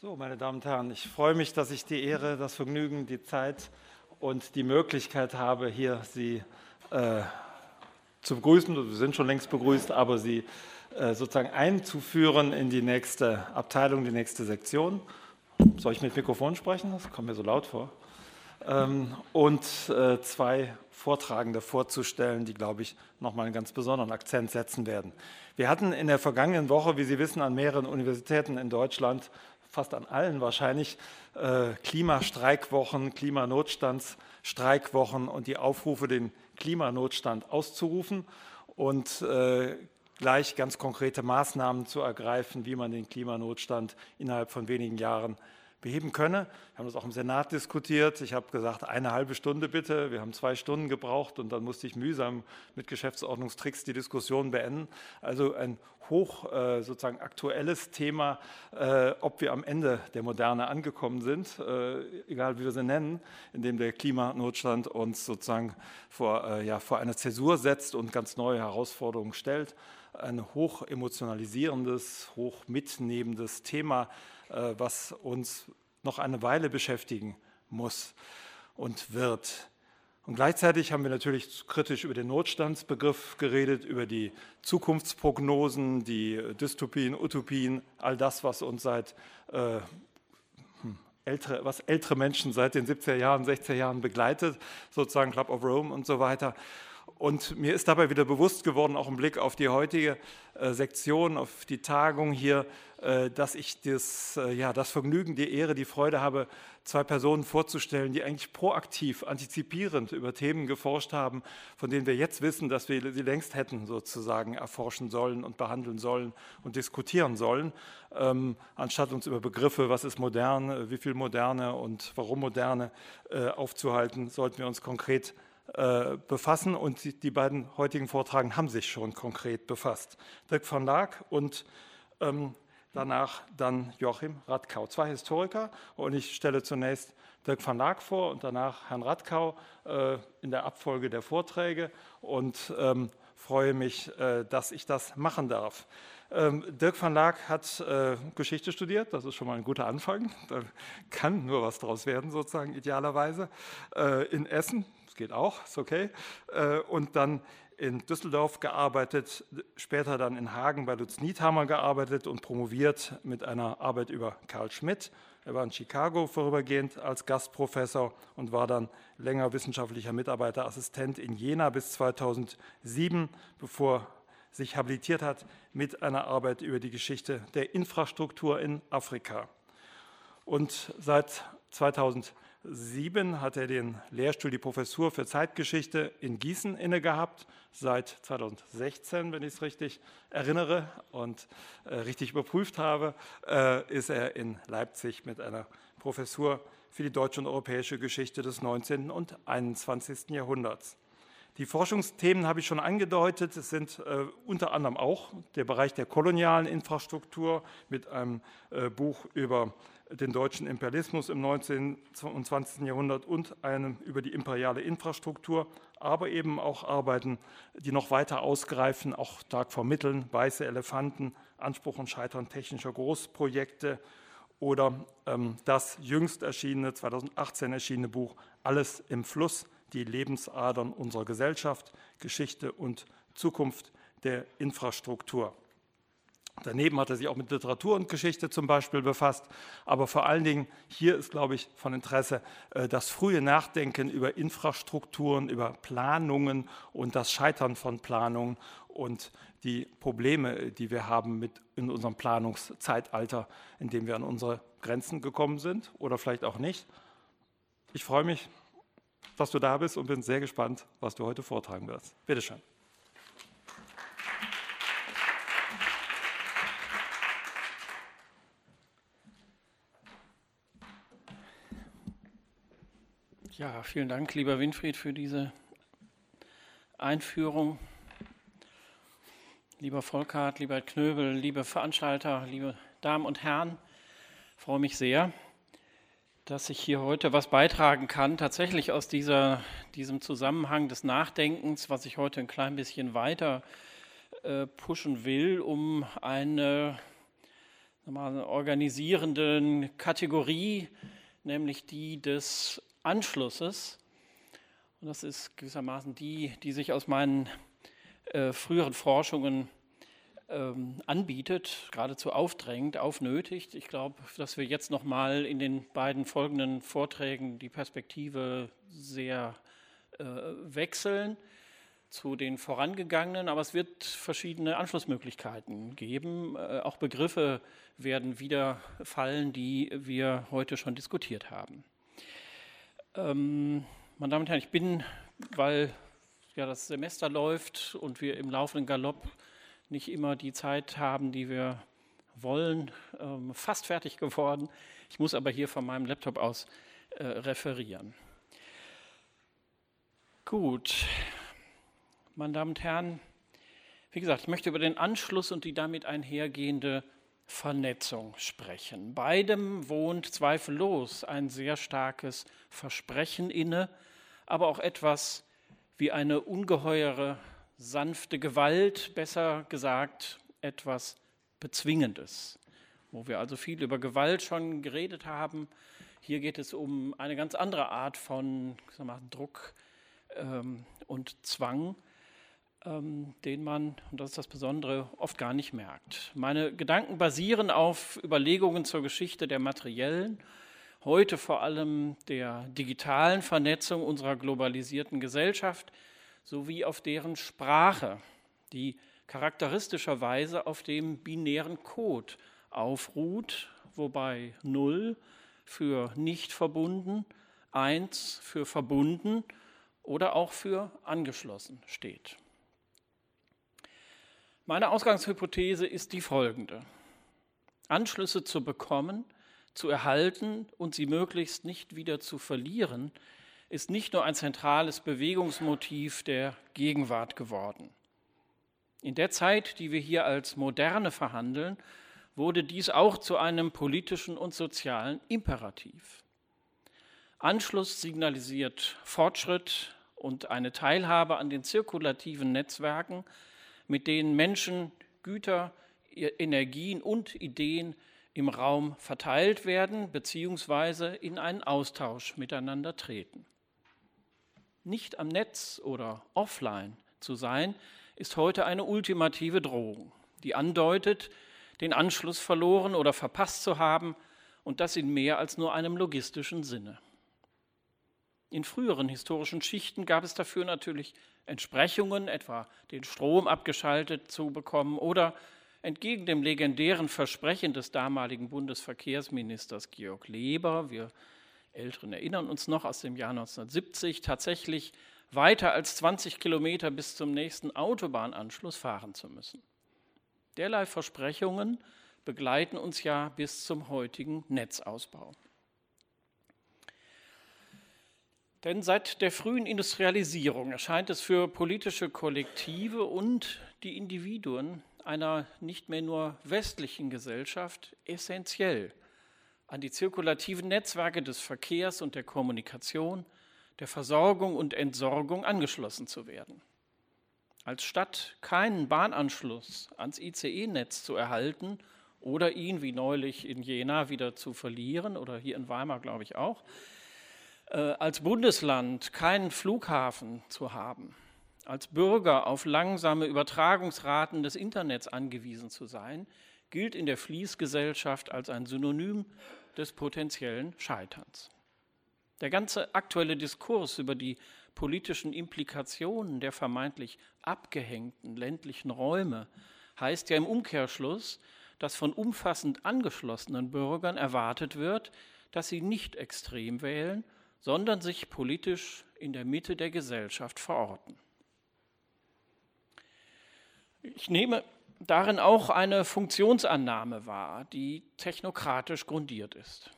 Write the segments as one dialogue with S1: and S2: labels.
S1: So, meine Damen und Herren, ich freue mich, dass ich die Ehre, das Vergnügen, die Zeit und die Möglichkeit habe, hier Sie äh, zu begrüßen. Wir sind schon längst begrüßt, aber Sie äh, sozusagen einzuführen in die nächste Abteilung, die nächste Sektion. Soll ich mit Mikrofon sprechen? Das kommt mir so laut vor. Ähm, und äh, zwei Vortragende vorzustellen, die, glaube ich, nochmal einen ganz besonderen Akzent setzen werden. Wir hatten in der vergangenen Woche, wie Sie wissen, an mehreren Universitäten in Deutschland fast an allen wahrscheinlich, äh, Klimastreikwochen, Klimanotstandsstreikwochen und die Aufrufe, den Klimanotstand auszurufen und äh, gleich ganz konkrete Maßnahmen zu ergreifen, wie man den Klimanotstand innerhalb von wenigen Jahren beheben könne. Wir haben das auch im Senat diskutiert. Ich habe gesagt, eine halbe Stunde bitte. Wir haben zwei Stunden gebraucht und dann musste ich mühsam mit Geschäftsordnungstricks die Diskussion beenden. Also ein hoch äh, sozusagen aktuelles Thema, äh, ob wir am Ende der Moderne angekommen sind, äh, egal wie wir sie nennen, in dem der Klimanotstand uns sozusagen vor, äh, ja, vor eine Zäsur setzt und ganz neue Herausforderungen stellt. Ein hoch emotionalisierendes, hoch mitnehmendes Thema, was uns noch eine Weile beschäftigen muss und wird. Und gleichzeitig haben wir natürlich kritisch über den Notstandsbegriff geredet, über die Zukunftsprognosen, die Dystopien, Utopien, all das, was uns seit äh, hm, ältere, was ältere Menschen seit den 70er Jahren, 60er Jahren begleitet, sozusagen Club of Rome und so weiter. Und mir ist dabei wieder bewusst geworden, auch im Blick auf die heutige äh, Sektion, auf die Tagung hier, äh, dass ich das, äh, ja, das Vergnügen, die Ehre, die Freude habe, zwei Personen vorzustellen, die eigentlich proaktiv, antizipierend über Themen geforscht haben, von denen wir jetzt wissen, dass wir sie längst hätten sozusagen erforschen sollen und behandeln sollen und diskutieren sollen, ähm, anstatt uns über Begriffe, was ist modern, wie viel Moderne und warum Moderne äh, aufzuhalten, sollten wir uns konkret äh, befassen und die beiden heutigen Vortragen haben sich schon konkret befasst. Dirk van Laak und ähm, danach dann Joachim Radkau, zwei Historiker und ich stelle zunächst Dirk van Laak vor und danach Herrn Radkau äh, in der Abfolge der Vorträge und ähm, freue mich, äh, dass ich das machen darf. Ähm, Dirk van Laak hat äh, Geschichte studiert, das ist schon mal ein guter Anfang. Da kann nur was draus werden, sozusagen idealerweise. Äh, in Essen, geht auch, ist okay. Äh, und dann in Düsseldorf gearbeitet, später dann in Hagen bei Lutz Niethammer gearbeitet und promoviert mit einer Arbeit über Karl Schmidt. Er war in Chicago vorübergehend als Gastprofessor und war dann länger wissenschaftlicher Mitarbeiterassistent in Jena bis 2007, bevor sich habilitiert hat mit einer Arbeit über die Geschichte der Infrastruktur in Afrika. Und seit 2007 2007 hat er den Lehrstuhl, die Professur für Zeitgeschichte in Gießen inne gehabt. Seit 2016, wenn ich es richtig erinnere und äh, richtig überprüft habe, äh, ist er in Leipzig mit einer Professur für die deutsche und europäische Geschichte des 19. und 21. Jahrhunderts. Die Forschungsthemen habe ich schon angedeutet. Es sind äh, unter anderem auch der Bereich der kolonialen Infrastruktur mit einem äh, Buch über den deutschen Imperialismus im 19. und 20. Jahrhundert und einem über die imperiale Infrastruktur, aber eben auch Arbeiten, die noch weiter ausgreifen, auch stark vermitteln, weiße Elefanten, Anspruch und Scheitern technischer Großprojekte oder ähm, das jüngst erschienene, 2018 erschienene Buch Alles im Fluss, die Lebensadern unserer Gesellschaft, Geschichte und Zukunft der Infrastruktur. Daneben hat er sich auch mit Literatur und Geschichte zum Beispiel befasst. Aber vor allen Dingen hier ist, glaube ich, von Interesse äh, das frühe Nachdenken über Infrastrukturen, über Planungen und das Scheitern von Planungen und die Probleme, die wir haben mit in unserem Planungszeitalter, in dem wir an unsere Grenzen gekommen sind oder vielleicht auch nicht. Ich freue mich, dass du da bist und bin sehr gespannt, was du heute vortragen wirst. Bitte schön.
S2: Ja, vielen Dank, lieber Winfried, für diese Einführung. Lieber Volkart, lieber Knöbel, liebe Veranstalter, liebe Damen und Herren, freue mich sehr, dass ich hier heute was beitragen kann, tatsächlich aus dieser, diesem Zusammenhang des Nachdenkens, was ich heute ein klein bisschen weiter äh, pushen will, um eine organisierenden Kategorie, nämlich die des Anschlusses. Und das ist gewissermaßen die, die sich aus meinen äh, früheren Forschungen ähm, anbietet, geradezu aufdrängt, aufnötigt. Ich glaube, dass wir jetzt nochmal in den beiden folgenden Vorträgen die Perspektive sehr äh, wechseln zu den vorangegangenen, aber es wird verschiedene Anschlussmöglichkeiten geben. Äh, auch Begriffe werden wieder fallen, die wir heute schon diskutiert haben. Ähm, meine Damen und Herren, ich bin, weil ja das Semester läuft und wir im laufenden Galopp nicht immer die Zeit haben, die wir wollen, ähm, fast fertig geworden. Ich muss aber hier von meinem Laptop aus äh, referieren. Gut, meine Damen und Herren, wie gesagt, ich möchte über den Anschluss und die damit einhergehende Vernetzung sprechen. Beidem wohnt zweifellos ein sehr starkes Versprechen inne, aber auch etwas wie eine ungeheure sanfte Gewalt, besser gesagt etwas Bezwingendes. Wo wir also viel über Gewalt schon geredet haben, hier geht es um eine ganz andere Art von mal, Druck ähm, und Zwang, ähm, den man, und das ist das Besondere, oft gar nicht merkt. Meine Gedanken basieren auf Überlegungen zur Geschichte der materiellen, heute vor allem der digitalen Vernetzung unserer globalisierten Gesellschaft, sowie auf deren Sprache, die charakteristischerweise auf dem binären Code aufruht, wobei 0 für nicht verbunden, 1 für verbunden oder auch für angeschlossen steht. Meine Ausgangshypothese ist die folgende. Anschlüsse zu bekommen, zu erhalten und sie möglichst nicht wieder zu verlieren, ist nicht nur ein zentrales Bewegungsmotiv der Gegenwart geworden. In der Zeit, die wir hier als moderne verhandeln, wurde dies auch zu einem politischen und sozialen Imperativ. Anschluss signalisiert Fortschritt und eine Teilhabe an den zirkulativen Netzwerken, mit denen Menschen, Güter, Energien und Ideen im Raum verteilt werden bzw. in einen Austausch miteinander treten nicht am Netz oder offline zu sein, ist heute eine ultimative Drohung, die andeutet, den Anschluss verloren oder verpasst zu haben und das in mehr als nur einem logistischen Sinne. In früheren historischen Schichten gab es dafür natürlich Entsprechungen, etwa den Strom abgeschaltet zu bekommen oder entgegen dem legendären Versprechen des damaligen Bundesverkehrsministers Georg Leber, wir Älteren erinnern uns noch aus dem Jahr 1970, tatsächlich weiter als 20 Kilometer bis zum nächsten Autobahnanschluss fahren zu müssen. Derlei Versprechungen begleiten uns ja bis zum heutigen Netzausbau. Denn seit der frühen Industrialisierung erscheint es für politische Kollektive und die Individuen einer nicht mehr nur westlichen Gesellschaft essentiell, an die zirkulativen Netzwerke des Verkehrs und der Kommunikation, der Versorgung und Entsorgung angeschlossen zu werden. Als Stadt keinen Bahnanschluss ans ICE-Netz zu erhalten oder ihn wie neulich in Jena wieder zu verlieren oder hier in Weimar, glaube ich auch, als Bundesland keinen Flughafen zu haben, als Bürger auf langsame Übertragungsraten des Internets angewiesen zu sein, gilt in der Fließgesellschaft als ein Synonym des potenziellen Scheiterns. Der ganze aktuelle Diskurs über die politischen Implikationen der vermeintlich abgehängten ländlichen Räume heißt ja im Umkehrschluss, dass von umfassend angeschlossenen Bürgern erwartet wird, dass sie nicht extrem wählen, sondern sich politisch in der Mitte der Gesellschaft verorten. Ich nehme darin auch eine Funktionsannahme wahr, die technokratisch grundiert ist.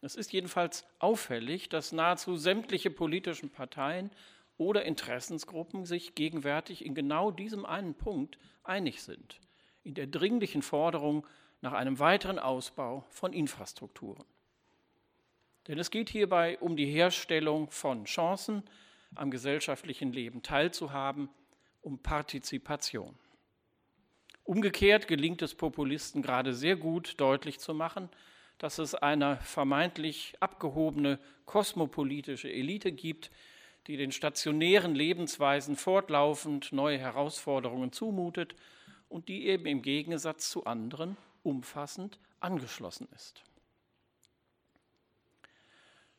S2: Es ist jedenfalls auffällig, dass nahezu sämtliche politischen Parteien oder Interessensgruppen sich gegenwärtig in genau diesem einen Punkt einig sind, in der dringlichen Forderung nach einem weiteren Ausbau von Infrastrukturen. Denn es geht hierbei um die Herstellung von Chancen, am gesellschaftlichen Leben teilzuhaben, um Partizipation. Umgekehrt gelingt es Populisten gerade sehr gut deutlich zu machen, dass es eine vermeintlich abgehobene kosmopolitische Elite gibt, die den stationären Lebensweisen fortlaufend neue Herausforderungen zumutet und die eben im Gegensatz zu anderen umfassend angeschlossen ist.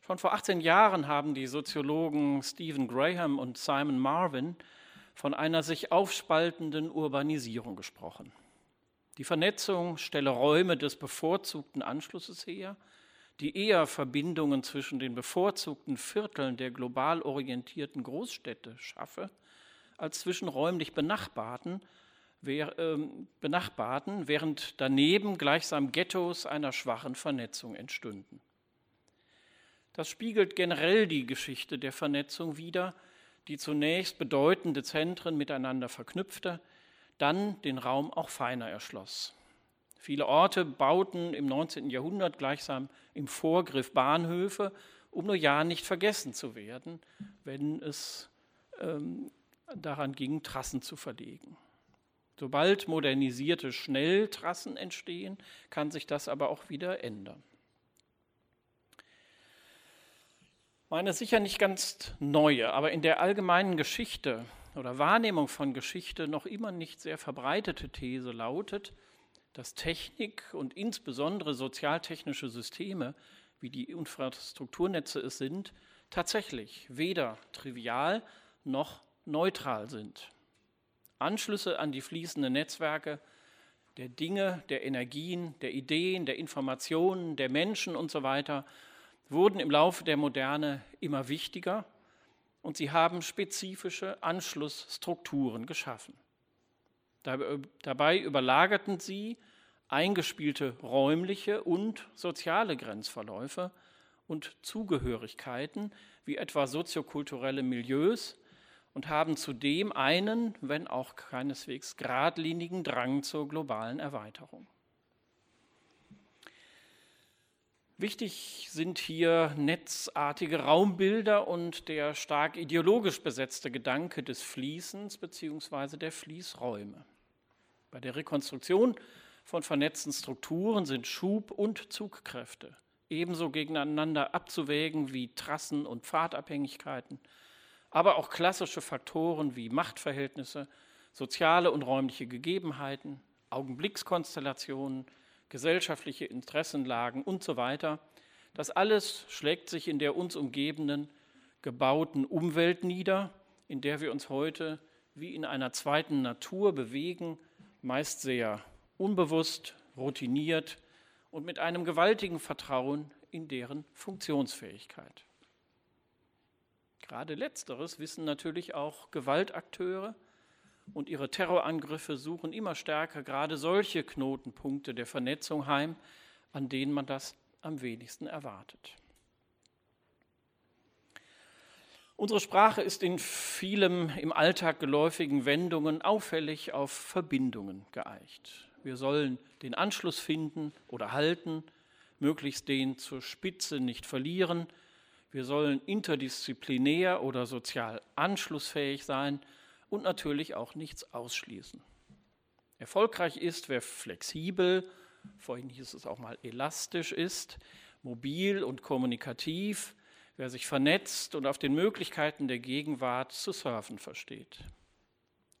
S2: Schon vor 18 Jahren haben die Soziologen Stephen Graham und Simon Marvin von einer sich aufspaltenden Urbanisierung gesprochen. Die Vernetzung stelle Räume des bevorzugten Anschlusses her, die eher Verbindungen zwischen den bevorzugten Vierteln der global orientierten Großstädte schaffe, als zwischen räumlich benachbarten, wer, äh, benachbarten, während daneben gleichsam Ghettos einer schwachen Vernetzung entstünden. Das spiegelt generell die Geschichte der Vernetzung wider, die zunächst bedeutende Zentren miteinander verknüpfte, dann den Raum auch feiner erschloss. Viele Orte bauten im 19. Jahrhundert gleichsam im Vorgriff Bahnhöfe, um nur ja nicht vergessen zu werden, wenn es ähm, daran ging, Trassen zu verlegen. Sobald modernisierte Schnelltrassen entstehen, kann sich das aber auch wieder ändern. Meine sicher nicht ganz neue, aber in der allgemeinen Geschichte oder Wahrnehmung von Geschichte noch immer nicht sehr verbreitete These lautet, dass Technik und insbesondere sozialtechnische Systeme, wie die Infrastrukturnetze es sind, tatsächlich weder trivial noch neutral sind. Anschlüsse an die fließenden Netzwerke der Dinge, der Energien, der Ideen, der Informationen, der Menschen und so weiter wurden im Laufe der Moderne immer wichtiger und sie haben spezifische Anschlussstrukturen geschaffen. Dabei überlagerten sie eingespielte räumliche und soziale Grenzverläufe und Zugehörigkeiten wie etwa soziokulturelle Milieus und haben zudem einen, wenn auch keineswegs geradlinigen Drang zur globalen Erweiterung. Wichtig sind hier netzartige Raumbilder und der stark ideologisch besetzte Gedanke des Fließens bzw. der Fließräume. Bei der Rekonstruktion von vernetzten Strukturen sind Schub- und Zugkräfte ebenso gegeneinander abzuwägen wie Trassen und Pfadabhängigkeiten, aber auch klassische Faktoren wie Machtverhältnisse, soziale und räumliche Gegebenheiten, Augenblickskonstellationen, gesellschaftliche Interessenlagen und so weiter. Das alles schlägt sich in der uns umgebenden gebauten Umwelt nieder, in der wir uns heute wie in einer zweiten Natur bewegen, meist sehr unbewusst, routiniert und mit einem gewaltigen Vertrauen in deren Funktionsfähigkeit. Gerade letzteres wissen natürlich auch Gewaltakteure, und ihre Terrorangriffe suchen immer stärker gerade solche Knotenpunkte der Vernetzung heim, an denen man das am wenigsten erwartet. Unsere Sprache ist in vielem im Alltag geläufigen Wendungen auffällig auf Verbindungen geeicht. Wir sollen den Anschluss finden oder halten, möglichst den zur Spitze nicht verlieren. Wir sollen interdisziplinär oder sozial anschlussfähig sein und natürlich auch nichts ausschließen. Erfolgreich ist, wer flexibel, vorhin hieß es auch mal elastisch ist, mobil und kommunikativ, wer sich vernetzt und auf den Möglichkeiten der Gegenwart zu surfen versteht.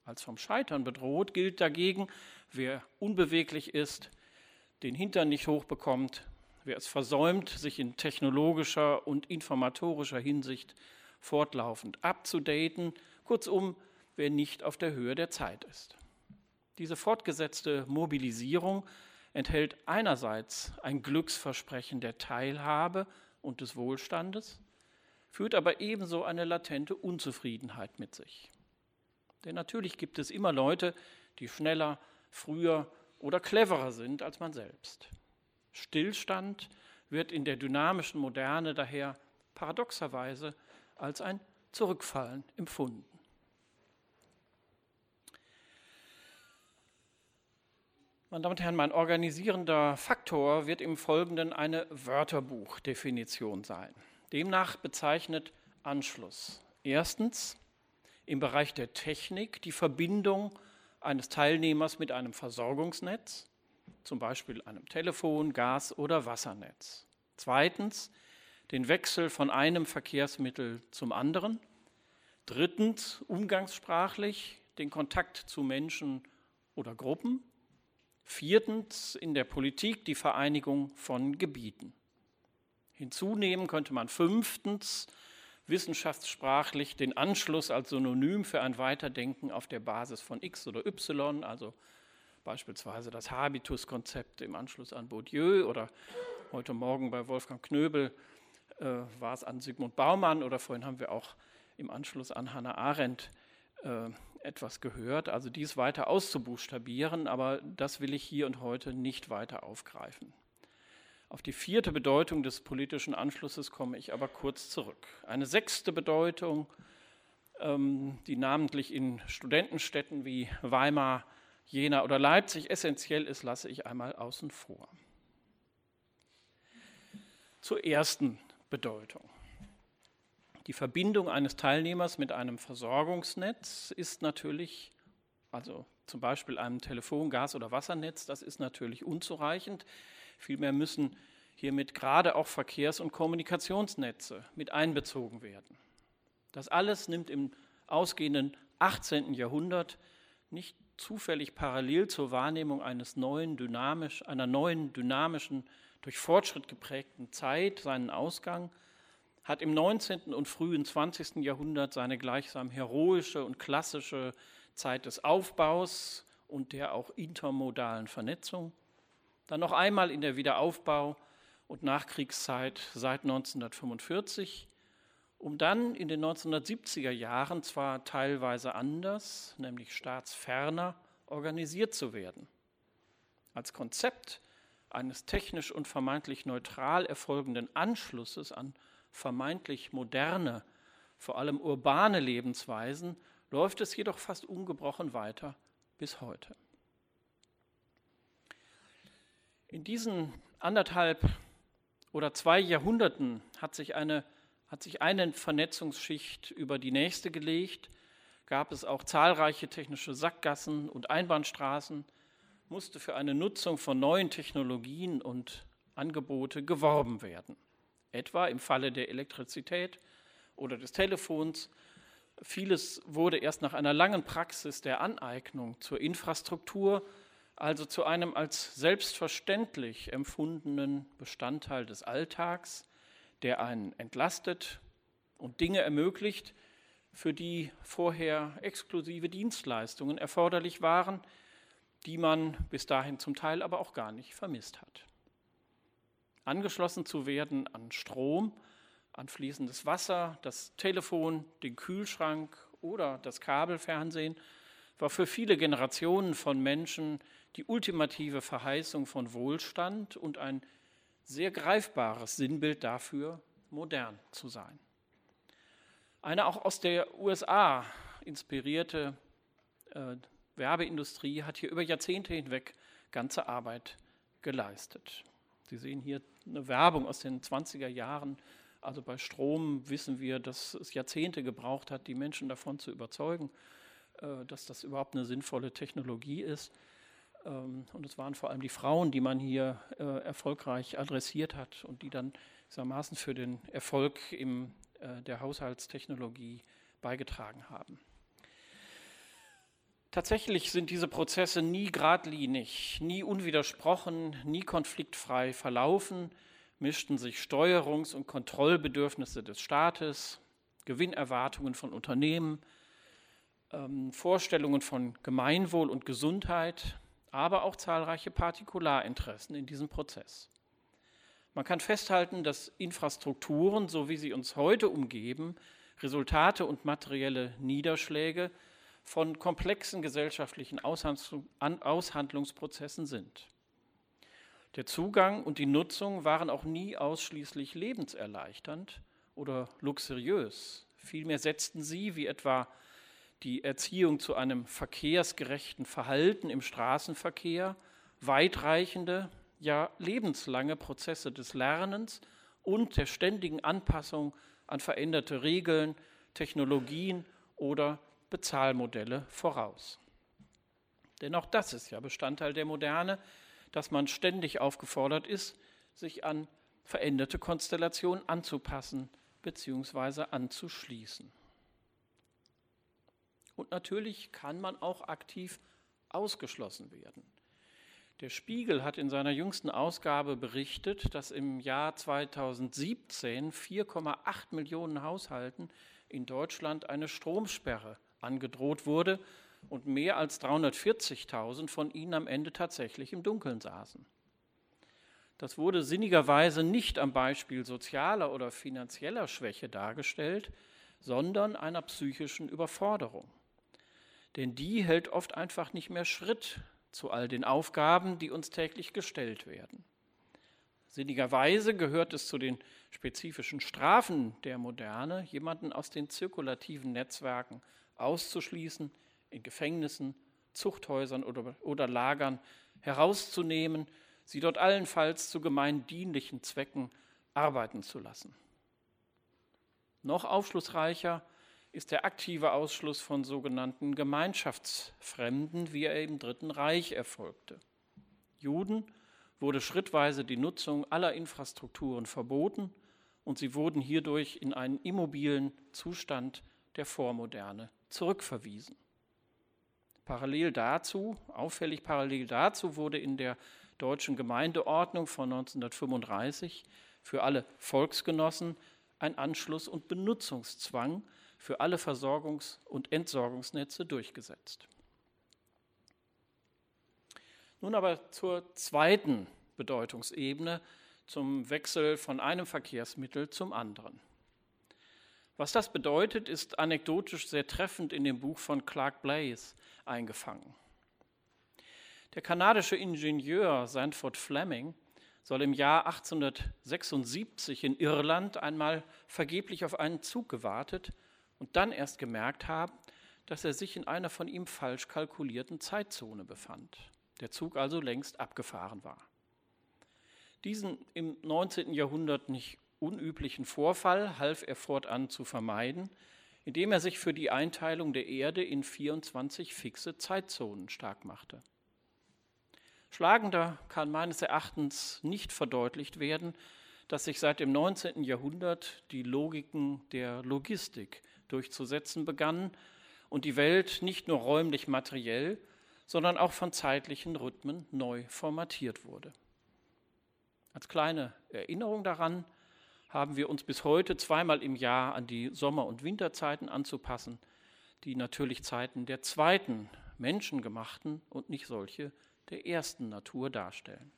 S2: Als vom Scheitern bedroht gilt dagegen, wer unbeweglich ist, den Hintern nicht hochbekommt, wer es versäumt, sich in technologischer und informatorischer Hinsicht fortlaufend abzudaten, kurzum, wer nicht auf der Höhe der Zeit ist. Diese fortgesetzte Mobilisierung enthält einerseits ein Glücksversprechen der Teilhabe und des Wohlstandes, führt aber ebenso eine latente Unzufriedenheit mit sich. Denn natürlich gibt es immer Leute, die schneller, früher oder cleverer sind als man selbst. Stillstand wird in der dynamischen Moderne daher paradoxerweise als ein Zurückfallen empfunden. Meine Damen und Herren, mein organisierender Faktor wird im Folgenden eine Wörterbuchdefinition sein. Demnach bezeichnet Anschluss erstens im Bereich der Technik die Verbindung eines Teilnehmers mit einem Versorgungsnetz, zum Beispiel einem Telefon, Gas- oder Wassernetz. Zweitens den Wechsel von einem Verkehrsmittel zum anderen. Drittens umgangssprachlich den Kontakt zu Menschen oder Gruppen. Viertens in der Politik die Vereinigung von Gebieten. Hinzunehmen könnte man fünftens wissenschaftssprachlich den Anschluss als Synonym für ein Weiterdenken auf der Basis von X oder Y, also beispielsweise das Habitus-Konzept im Anschluss an Bourdieu oder heute Morgen bei Wolfgang Knöbel äh, war es an Sigmund Baumann oder vorhin haben wir auch im Anschluss an Hannah Arendt äh, etwas gehört. Also dies weiter auszubuchstabieren, aber das will ich hier und heute nicht weiter aufgreifen. Auf die vierte Bedeutung des politischen Anschlusses komme ich aber kurz zurück. Eine sechste Bedeutung, ähm, die namentlich in Studentenstädten wie Weimar, Jena oder Leipzig essentiell ist, lasse ich einmal außen vor. Zur ersten Bedeutung. Die Verbindung eines Teilnehmers mit einem Versorgungsnetz ist natürlich, also zum Beispiel einem Telefon-, Gas- oder Wassernetz, das ist natürlich unzureichend. Vielmehr müssen hiermit gerade auch Verkehrs- und Kommunikationsnetze mit einbezogen werden. Das alles nimmt im ausgehenden 18. Jahrhundert nicht zufällig parallel zur Wahrnehmung eines neuen, dynamisch, einer neuen, dynamischen, durch Fortschritt geprägten Zeit seinen Ausgang, hat im 19. und frühen 20. Jahrhundert seine gleichsam heroische und klassische Zeit des Aufbaus und der auch intermodalen Vernetzung dann noch einmal in der Wiederaufbau- und Nachkriegszeit seit 1945, um dann in den 1970er Jahren zwar teilweise anders, nämlich staatsferner, organisiert zu werden. Als Konzept eines technisch und vermeintlich neutral erfolgenden Anschlusses an vermeintlich moderne, vor allem urbane Lebensweisen läuft es jedoch fast ungebrochen weiter bis heute. In diesen anderthalb oder zwei Jahrhunderten hat sich eine, hat sich eine Vernetzungsschicht über die nächste gelegt, gab es auch zahlreiche technische Sackgassen und Einbahnstraßen, musste für eine Nutzung von neuen Technologien und Angebote geworben werden. Etwa im Falle der Elektrizität oder des Telefons. Vieles wurde erst nach einer langen Praxis der Aneignung zur Infrastruktur also zu einem als selbstverständlich empfundenen Bestandteil des Alltags, der einen entlastet und Dinge ermöglicht, für die vorher exklusive Dienstleistungen erforderlich waren, die man bis dahin zum Teil aber auch gar nicht vermisst hat. Angeschlossen zu werden an Strom, an fließendes Wasser, das Telefon, den Kühlschrank oder das Kabelfernsehen war für viele Generationen von Menschen die ultimative Verheißung von Wohlstand und ein sehr greifbares Sinnbild dafür, modern zu sein. Eine auch aus der USA inspirierte äh, Werbeindustrie hat hier über Jahrzehnte hinweg ganze Arbeit geleistet. Sie sehen hier eine Werbung aus den 20er Jahren. Also bei Strom wissen wir, dass es Jahrzehnte gebraucht hat, die Menschen davon zu überzeugen, äh, dass das überhaupt eine sinnvolle Technologie ist. Ähm, und es waren vor allem die Frauen, die man hier äh, erfolgreich adressiert hat und die dann gewissermaßen für den Erfolg in äh, der Haushaltstechnologie beigetragen haben. Tatsächlich sind diese Prozesse nie geradlinig, nie unwidersprochen, nie konfliktfrei verlaufen, mischten sich Steuerungs- und Kontrollbedürfnisse des Staates, Gewinnerwartungen von Unternehmen, ähm, Vorstellungen von Gemeinwohl und Gesundheit, aber auch zahlreiche Partikularinteressen in diesem Prozess. Man kann festhalten, dass Infrastrukturen, so wie sie uns heute umgeben, Resultate und materielle Niederschläge von komplexen gesellschaftlichen Aushandlungsprozessen sind. Der Zugang und die Nutzung waren auch nie ausschließlich lebenserleichternd oder luxuriös. Vielmehr setzten sie, wie etwa die Erziehung zu einem verkehrsgerechten Verhalten im Straßenverkehr, weitreichende, ja lebenslange Prozesse des Lernens und der ständigen Anpassung an veränderte Regeln, Technologien oder Bezahlmodelle voraus. Denn auch das ist ja Bestandteil der Moderne, dass man ständig aufgefordert ist, sich an veränderte Konstellationen anzupassen bzw. anzuschließen. Und natürlich kann man auch aktiv ausgeschlossen werden. Der Spiegel hat in seiner jüngsten Ausgabe berichtet, dass im Jahr 2017 4,8 Millionen Haushalten in Deutschland eine Stromsperre angedroht wurde und mehr als 340.000 von ihnen am Ende tatsächlich im Dunkeln saßen. Das wurde sinnigerweise nicht am Beispiel sozialer oder finanzieller Schwäche dargestellt, sondern einer psychischen Überforderung. Denn die hält oft einfach nicht mehr Schritt zu all den Aufgaben, die uns täglich gestellt werden. Sinnigerweise gehört es zu den spezifischen Strafen der Moderne, jemanden aus den zirkulativen Netzwerken auszuschließen, in Gefängnissen, Zuchthäusern oder, oder Lagern herauszunehmen, sie dort allenfalls zu gemeindienlichen Zwecken arbeiten zu lassen. Noch aufschlussreicher ist der aktive Ausschluss von sogenannten Gemeinschaftsfremden, wie er im Dritten Reich erfolgte. Juden wurde schrittweise die Nutzung aller Infrastrukturen verboten und sie wurden hierdurch in einen immobilen Zustand der Vormoderne zurückverwiesen. Parallel dazu, auffällig parallel dazu, wurde in der deutschen Gemeindeordnung von 1935 für alle Volksgenossen ein Anschluss- und Benutzungszwang für alle Versorgungs- und Entsorgungsnetze durchgesetzt. Nun aber zur zweiten Bedeutungsebene, zum Wechsel von einem Verkehrsmittel zum anderen. Was das bedeutet, ist anekdotisch sehr treffend in dem Buch von Clark Blaze eingefangen. Der kanadische Ingenieur Sanford Fleming soll im Jahr 1876 in Irland einmal vergeblich auf einen Zug gewartet und dann erst gemerkt haben, dass er sich in einer von ihm falsch kalkulierten Zeitzone befand. Der Zug also längst abgefahren war. Diesen im 19. Jahrhundert nicht unüblichen Vorfall half er fortan zu vermeiden, indem er sich für die Einteilung der Erde in 24 fixe Zeitzonen stark machte. Schlagender kann meines Erachtens nicht verdeutlicht werden, dass sich seit dem 19. Jahrhundert die Logiken der Logistik durchzusetzen begannen und die Welt nicht nur räumlich materiell, sondern auch von zeitlichen Rhythmen neu formatiert wurde. Als kleine Erinnerung daran haben wir uns bis heute zweimal im Jahr an die Sommer- und Winterzeiten anzupassen, die natürlich Zeiten der zweiten, menschengemachten und nicht solche der ersten Natur darstellen.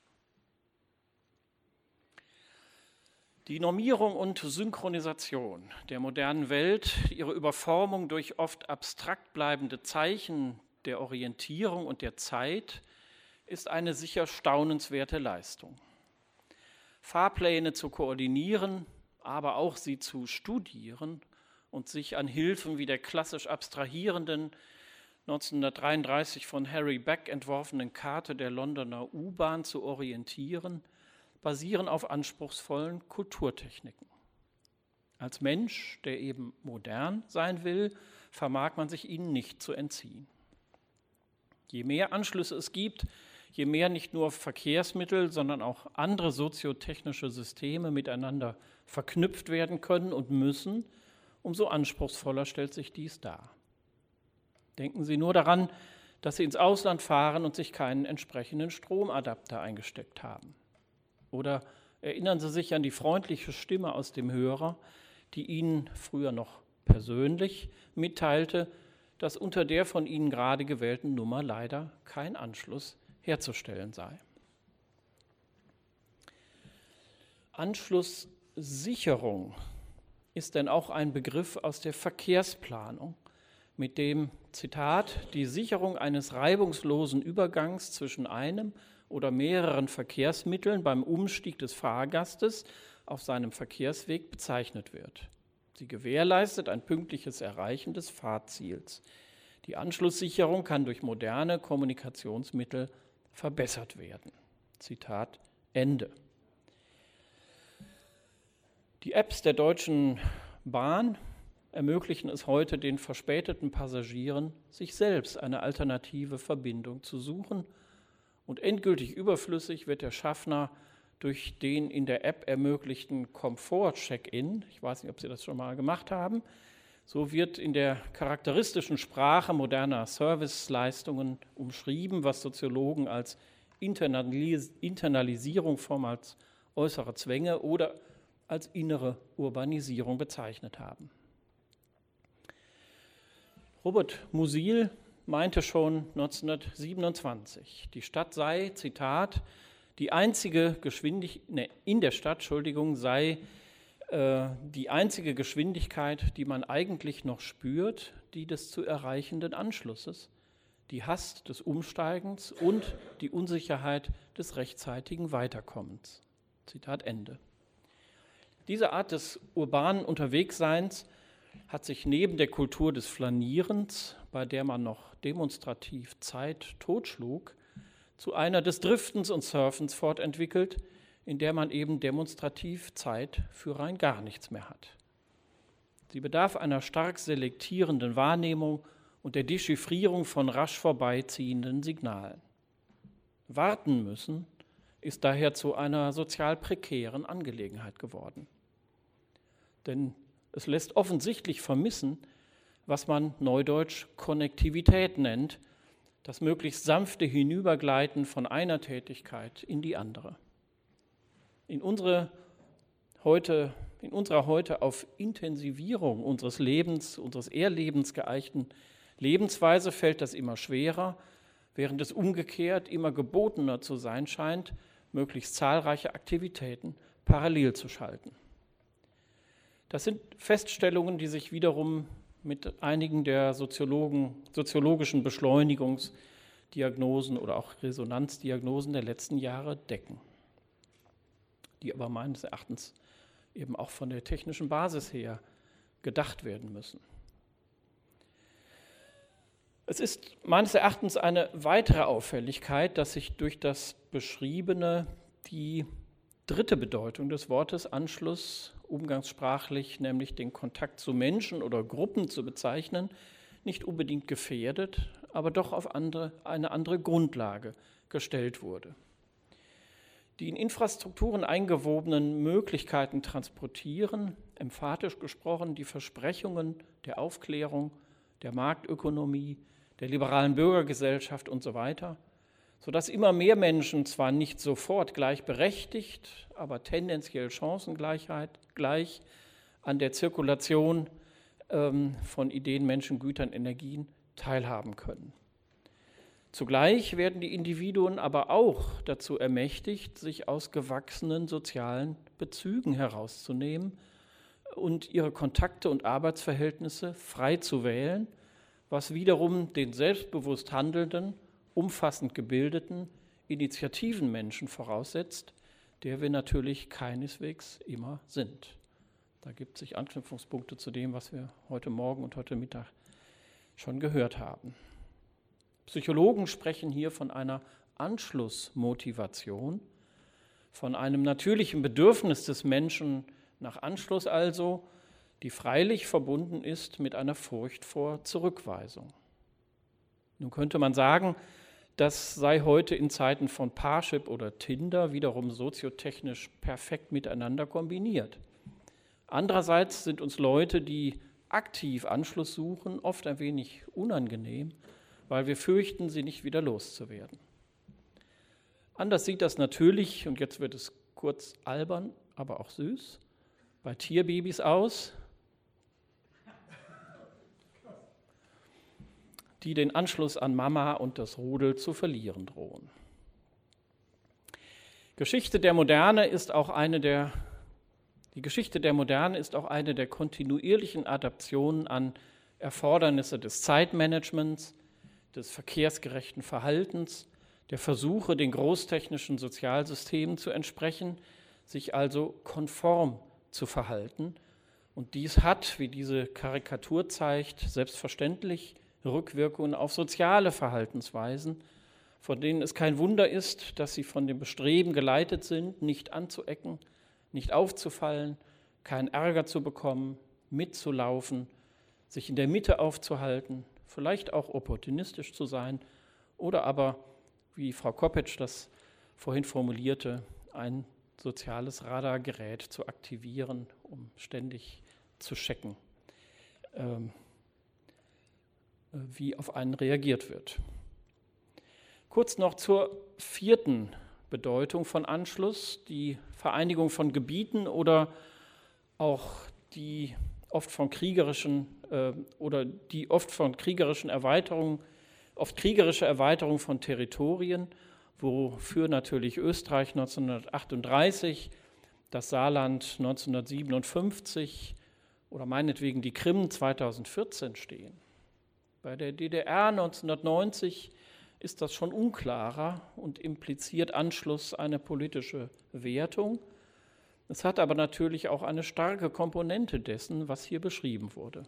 S2: Die Normierung und Synchronisation der modernen Welt, ihre Überformung durch oft abstrakt bleibende Zeichen der Orientierung und der Zeit, ist eine sicher staunenswerte Leistung. Fahrpläne zu koordinieren, aber auch sie zu studieren und sich an Hilfen wie der klassisch abstrahierenden 1933 von Harry Beck entworfenen Karte der Londoner U-Bahn zu orientieren, basieren auf anspruchsvollen Kulturtechniken. Als Mensch, der eben modern sein will, vermag man sich ihnen nicht zu entziehen. Je mehr Anschlüsse es gibt, je mehr nicht nur Verkehrsmittel, sondern auch andere soziotechnische Systeme miteinander verknüpft werden können und müssen, umso anspruchsvoller stellt sich dies dar. Denken Sie nur daran, dass Sie ins Ausland fahren und sich keinen entsprechenden Stromadapter eingesteckt haben. Oder erinnern Sie sich an die freundliche Stimme aus dem Hörer, die Ihnen früher noch persönlich mitteilte, dass unter der von Ihnen gerade gewählten Nummer leider kein Anschluss herzustellen sei. Anschlusssicherung ist denn auch ein Begriff aus der Verkehrsplanung, mit dem Zitat die Sicherung eines reibungslosen Übergangs zwischen einem oder mehreren Verkehrsmitteln beim Umstieg des Fahrgastes auf seinem Verkehrsweg bezeichnet wird. Sie gewährleistet ein pünktliches Erreichen des Fahrziels. Die Anschlusssicherung kann durch moderne Kommunikationsmittel verbessert werden. Zitat Ende. Die Apps der Deutschen Bahn ermöglichen es heute den verspäteten Passagieren, sich selbst eine alternative Verbindung zu suchen. Und endgültig überflüssig wird der Schaffner durch den in der App ermöglichten Komfort-Check-in. Ich weiß nicht, ob Sie das schon mal gemacht haben. So wird in der charakteristischen Sprache moderner Serviceleistungen umschrieben, was Soziologen als Internalis Internalisierung vormals äußerer Zwänge oder als innere Urbanisierung bezeichnet haben. Robert Musil meinte schon 1927, die Stadt sei, Zitat, die einzige Geschwindigkeit, ne, in der Stadt, Entschuldigung, sei die einzige Geschwindigkeit, die man eigentlich noch spürt, die des zu erreichenden Anschlusses, die Hast des Umsteigens und die Unsicherheit des rechtzeitigen Weiterkommens. Zitat Ende. Diese Art des urbanen Unterwegsseins hat sich neben der Kultur des Flanierens, bei der man noch demonstrativ Zeit totschlug, zu einer des Driftens und Surfens fortentwickelt, in der man eben demonstrativ Zeit für rein gar nichts mehr hat. Sie bedarf einer stark selektierenden Wahrnehmung und der Dechiffrierung von rasch vorbeiziehenden Signalen. Warten müssen ist daher zu einer sozial prekären Angelegenheit geworden. Denn es lässt offensichtlich vermissen, was man neudeutsch Konnektivität nennt, das möglichst sanfte Hinübergleiten von einer Tätigkeit in die andere. In, unsere heute, in unserer heute auf Intensivierung unseres Lebens, unseres Erlebens geeichten Lebensweise fällt das immer schwerer, während es umgekehrt immer gebotener zu sein scheint, möglichst zahlreiche Aktivitäten parallel zu schalten. Das sind Feststellungen, die sich wiederum mit einigen der soziologischen Beschleunigungsdiagnosen oder auch Resonanzdiagnosen der letzten Jahre decken, die aber meines Erachtens eben auch von der technischen Basis her gedacht werden müssen. Es ist meines Erachtens eine weitere Auffälligkeit, dass sich durch das Beschriebene die dritte Bedeutung des Wortes Anschluss umgangssprachlich, nämlich den Kontakt zu Menschen oder Gruppen zu bezeichnen, nicht unbedingt gefährdet, aber doch auf andere, eine andere Grundlage gestellt wurde. Die in Infrastrukturen eingewobenen Möglichkeiten transportieren, emphatisch gesprochen, die Versprechungen der Aufklärung, der Marktökonomie, der liberalen Bürgergesellschaft und so weiter – sodass immer mehr Menschen zwar nicht sofort gleichberechtigt, aber tendenziell Chancengleichheit gleich an der Zirkulation ähm, von Ideen, Menschen, Gütern, Energien teilhaben können. Zugleich werden die Individuen aber auch dazu ermächtigt, sich aus gewachsenen sozialen Bezügen herauszunehmen und ihre Kontakte und Arbeitsverhältnisse frei zu wählen, was wiederum den selbstbewusst Handelnden umfassend gebildeten, initiativen Menschen voraussetzt, der wir natürlich keineswegs immer sind. Da gibt es sich Anknüpfungspunkte zu dem, was wir heute Morgen und heute Mittag schon gehört haben. Psychologen sprechen hier von einer Anschlussmotivation, von einem natürlichen Bedürfnis des Menschen nach Anschluss also, die freilich verbunden ist mit einer Furcht vor Zurückweisung. Nun könnte man sagen, das sei heute in Zeiten von Parship oder Tinder wiederum soziotechnisch perfekt miteinander kombiniert. Andererseits sind uns Leute, die aktiv Anschluss suchen, oft ein wenig unangenehm, weil wir fürchten, sie nicht wieder loszuwerden. Anders sieht das natürlich, und jetzt wird es kurz albern, aber auch süß, bei Tierbabys aus, die den Anschluss an Mama und das Rudel zu verlieren drohen. Geschichte der Moderne ist auch eine der die Geschichte der Moderne ist auch eine der kontinuierlichen Adaptionen an Erfordernisse des Zeitmanagements, des verkehrsgerechten Verhaltens, der Versuche, den großtechnischen Sozialsystemen zu entsprechen, sich also konform zu verhalten. Und dies hat, wie diese Karikatur zeigt, selbstverständlich Rückwirkungen auf soziale Verhaltensweisen, von denen es kein Wunder ist, dass sie von dem Bestreben geleitet sind, nicht anzuecken, nicht aufzufallen, keinen Ärger zu bekommen, mitzulaufen, sich in der Mitte aufzuhalten, vielleicht auch opportunistisch zu sein oder aber, wie Frau Koppitsch das vorhin formulierte, ein soziales Radargerät zu aktivieren, um ständig zu checken, ähm, wie auf einen reagiert wird. Kurz noch zur vierten Bedeutung von Anschluss, die Vereinigung von Gebieten oder auch die oft von kriegerischen oder die oft von kriegerischen Erweiterungen, oft kriegerische Erweiterung von Territorien, wofür natürlich Österreich 1938, das Saarland 1957 oder meinetwegen die Krim 2014 stehen. Bei der DDR 1990 ist das schon unklarer und impliziert Anschluss eine politische Wertung. Es hat aber natürlich auch eine starke Komponente dessen, was hier beschrieben wurde.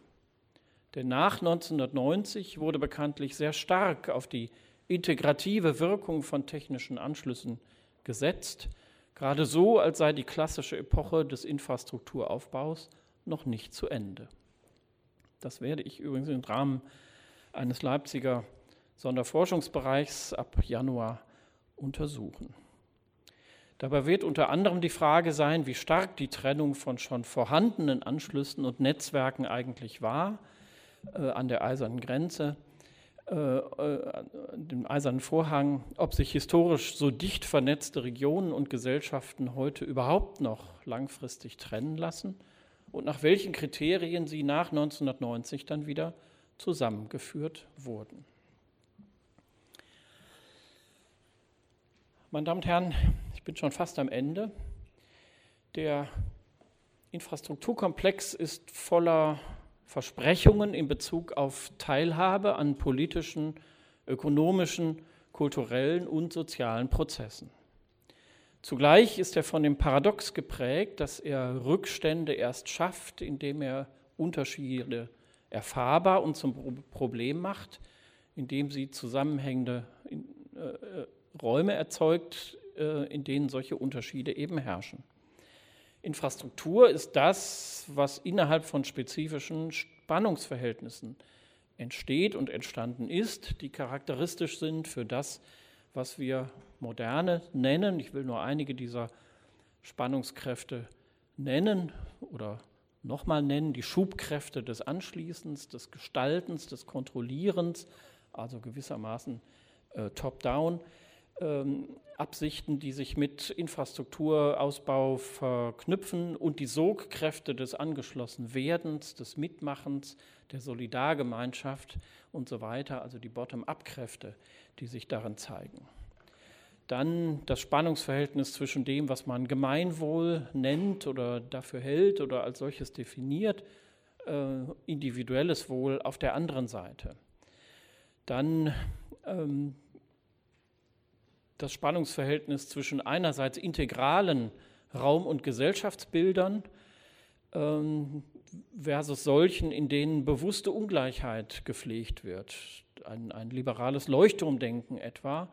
S2: Denn nach 1990 wurde bekanntlich sehr stark auf die integrative Wirkung von technischen Anschlüssen gesetzt, gerade so, als sei die klassische Epoche des Infrastrukturaufbaus noch nicht zu Ende. Das werde ich übrigens im Rahmen eines Leipziger Sonderforschungsbereichs ab Januar untersuchen. Dabei wird unter anderem die Frage sein, wie stark die Trennung von schon vorhandenen Anschlüssen und Netzwerken eigentlich war äh, an der eisernen Grenze, äh, äh, dem eisernen Vorhang, ob sich historisch so dicht vernetzte Regionen und Gesellschaften heute überhaupt noch langfristig trennen lassen und nach welchen Kriterien sie nach 1990 dann wieder zusammengeführt wurden. Meine Damen und Herren, ich bin schon fast am Ende. Der Infrastrukturkomplex ist voller Versprechungen in Bezug auf Teilhabe an politischen, ökonomischen, kulturellen und sozialen Prozessen. Zugleich ist er von dem Paradox geprägt, dass er Rückstände erst schafft, indem er Unterschiede erfahrbar und zum Problem macht, indem sie zusammenhängende äh, Räume erzeugt, äh, in denen solche Unterschiede eben herrschen. Infrastruktur ist das, was innerhalb von spezifischen Spannungsverhältnissen entsteht und entstanden ist, die charakteristisch sind für das, was wir moderne nennen. Ich will nur einige dieser Spannungskräfte nennen oder nochmal nennen, die Schubkräfte des Anschließens, des Gestaltens, des Kontrollierens, also gewissermaßen äh, top-down Absichten, die sich mit Infrastrukturausbau verknüpfen und die Sogkräfte des Angeschlossenwerdens, des Mitmachens, der Solidargemeinschaft und so weiter, also die Bottom-up-Kräfte, die sich darin zeigen. Dann das Spannungsverhältnis zwischen dem, was man Gemeinwohl nennt oder dafür hält oder als solches definiert, äh, individuelles Wohl auf der anderen Seite. Dann ähm, das Spannungsverhältnis zwischen einerseits integralen Raum- und Gesellschaftsbildern ähm, versus solchen, in denen bewusste Ungleichheit gepflegt wird. Ein, ein liberales Leuchtturmdenken etwa,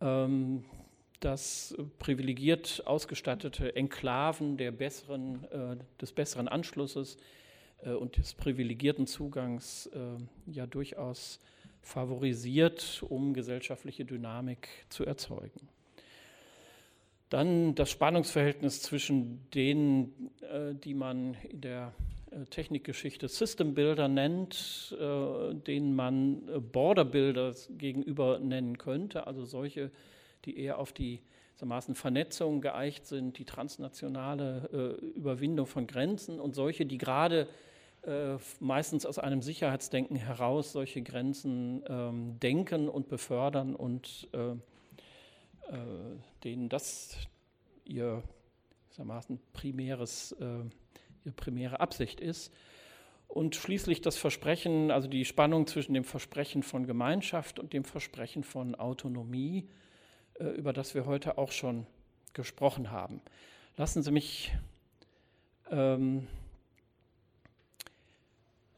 S2: ähm, das privilegiert ausgestattete Enklaven der besseren, äh, des besseren Anschlusses äh, und des privilegierten Zugangs äh, ja durchaus favorisiert, um gesellschaftliche Dynamik zu erzeugen. Dann das Spannungsverhältnis zwischen denen, äh, die man in der äh, Technikgeschichte System Builder nennt, äh, denen man Border Builder gegenüber nennen könnte, also solche, die eher auf die Vernetzung geeicht sind, die transnationale Überwindung von Grenzen und solche, die gerade äh, meistens aus einem Sicherheitsdenken heraus solche Grenzen ähm, denken und befördern und äh, äh, denen das ihr primäres, äh, ihre primäre Absicht ist. Und schließlich das Versprechen, also die Spannung zwischen dem Versprechen von Gemeinschaft und dem Versprechen von Autonomie, äh, über das wir heute auch schon gesprochen haben. Lassen Sie mich ähm,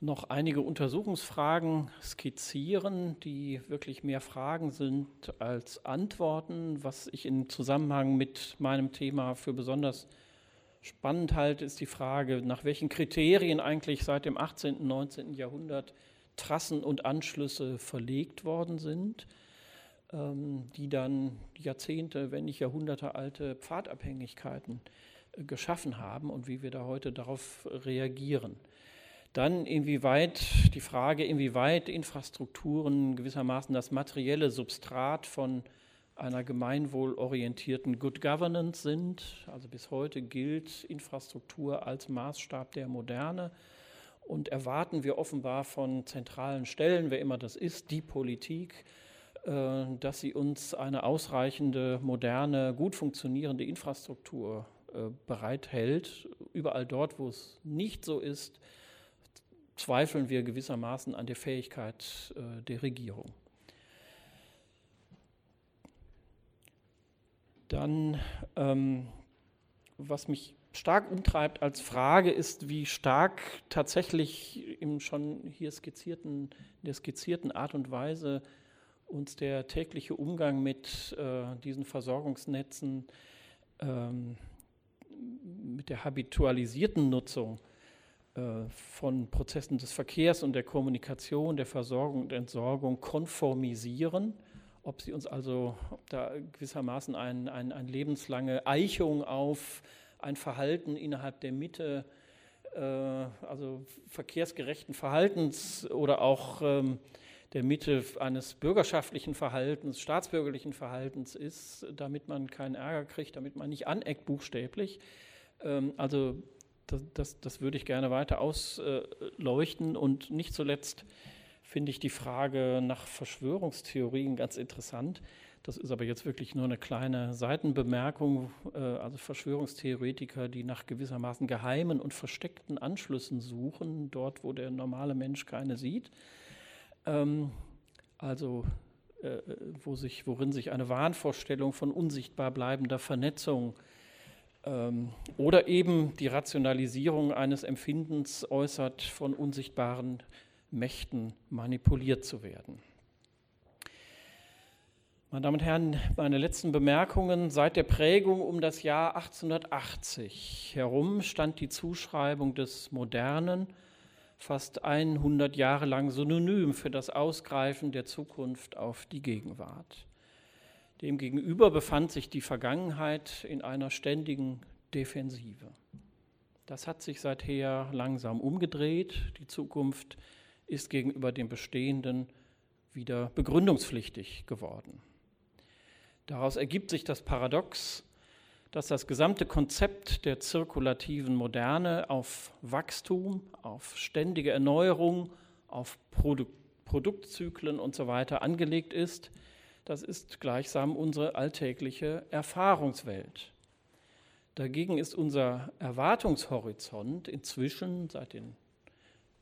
S2: noch einige Untersuchungsfragen skizzieren, die wirklich mehr Fragen sind als Antworten, was ich im Zusammenhang mit meinem Thema für besonders Spannend halt ist die Frage, nach welchen Kriterien eigentlich seit dem 18. und 19. Jahrhundert Trassen und Anschlüsse verlegt worden sind, ähm, die dann Jahrzehnte, wenn nicht Jahrhunderte alte Pfadabhängigkeiten äh, geschaffen haben und wie wir da heute darauf reagieren. Dann inwieweit die Frage, inwieweit Infrastrukturen gewissermaßen das materielle Substrat von einer gemeinwohlorientierten Good Governance sind. Also bis heute gilt Infrastruktur als Maßstab der Moderne und erwarten wir offenbar von zentralen Stellen, wer immer das ist, die Politik, äh, dass sie uns eine ausreichende, moderne, gut funktionierende Infrastruktur äh, bereithält. Überall dort, wo es nicht so ist, zweifeln wir gewissermaßen an der Fähigkeit äh, der Regierung. Dann, ähm, was mich stark umtreibt als Frage ist, wie stark tatsächlich im schon hier skizzierten, der skizzierten Art und Weise uns der tägliche Umgang mit äh, diesen Versorgungsnetzen, ähm, mit der habitualisierten Nutzung von Prozessen des Verkehrs und der Kommunikation, der Versorgung und Entsorgung konformisieren ob sie uns also, ob da gewissermaßen ein, ein, eine lebenslange Eichung auf ein Verhalten innerhalb der Mitte, äh, also verkehrsgerechten Verhaltens oder auch ähm, der Mitte eines bürgerschaftlichen Verhaltens, staatsbürgerlichen Verhaltens ist, damit man keinen Ärger kriegt, damit man nicht aneckt buchstäblich. Ähm, also das, das, das, würde ich gerne weiter ausleuchten und nicht zuletzt finde ich die Frage nach Verschwörungstheorien ganz interessant. Das ist aber jetzt wirklich nur eine kleine Seitenbemerkung. Äh, also Verschwörungstheoretiker, die nach gewissermaßen geheimen und versteckten Anschlüssen suchen, dort, wo der normale Mensch keine sieht. Ähm, also äh, wo sich, worin sich eine Wahnvorstellung von unsichtbar bleibender Vernetzung ähm, oder eben die Rationalisierung eines Empfindens äußert von unsichtbaren Mächten manipuliert zu werden. Meine Damen und Herren, meine letzten Bemerkungen. Seit der Prägung um das Jahr 1880 herum stand die Zuschreibung des Modernen fast 100 Jahre lang synonym für das Ausgreifen der Zukunft auf die Gegenwart. Demgegenüber befand sich die Vergangenheit in einer ständigen Defensive. Das hat sich seither langsam umgedreht. Die Zukunft ist gegenüber dem Bestehenden wieder begründungspflichtig geworden. Daraus ergibt sich das Paradox, dass das gesamte Konzept der zirkulativen Moderne auf Wachstum, auf ständige Erneuerung, auf Produ Produktzyklen und so angelegt ist. Das ist gleichsam unsere alltägliche Erfahrungswelt. Dagegen ist unser Erwartungshorizont inzwischen seit den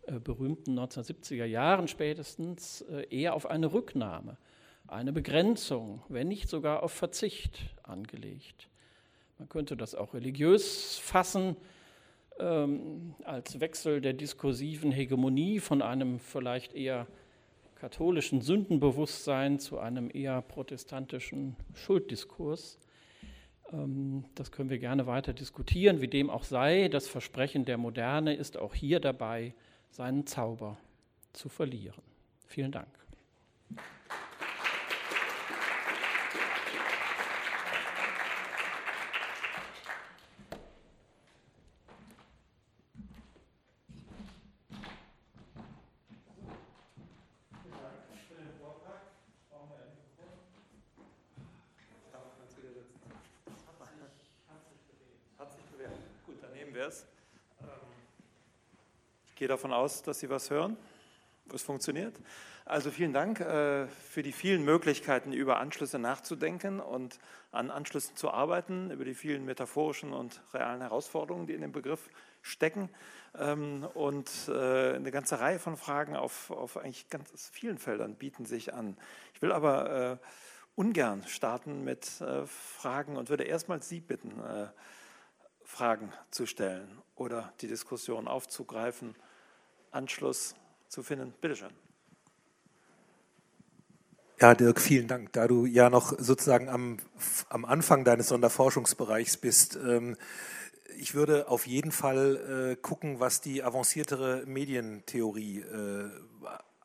S2: äh, berühmten 1970er Jahren spätestens äh, eher auf eine Rücknahme, eine Begrenzung, wenn nicht sogar auf Verzicht angelegt. Man könnte das auch religiös fassen ähm, als Wechsel der diskursiven Hegemonie von einem vielleicht eher katholischen Sündenbewusstsein zu einem eher protestantischen Schulddiskurs. Ähm, das können wir gerne weiter diskutieren, wie dem auch sei. Das Versprechen der Moderne ist auch hier dabei, seinen Zauber zu verlieren. Vielen Dank.
S1: Gehe davon aus, dass Sie was hören. Es funktioniert. Also vielen Dank äh, für die vielen Möglichkeiten, über Anschlüsse nachzudenken und an Anschlüssen zu arbeiten, über die vielen metaphorischen und realen Herausforderungen, die in dem Begriff stecken ähm, und äh, eine ganze Reihe von Fragen auf, auf eigentlich ganz vielen Feldern bieten sich an. Ich will aber äh, ungern starten mit Fragen und würde erstmal Sie bitten, Fragen zu stellen oder die Diskussion aufzugreifen Anschluss zu finden. Bitte schön.
S3: Ja, Dirk, vielen Dank. Da du ja noch sozusagen am, am Anfang deines Sonderforschungsbereichs bist, ähm, ich würde auf jeden Fall äh, gucken, was die avanciertere Medientheorie äh,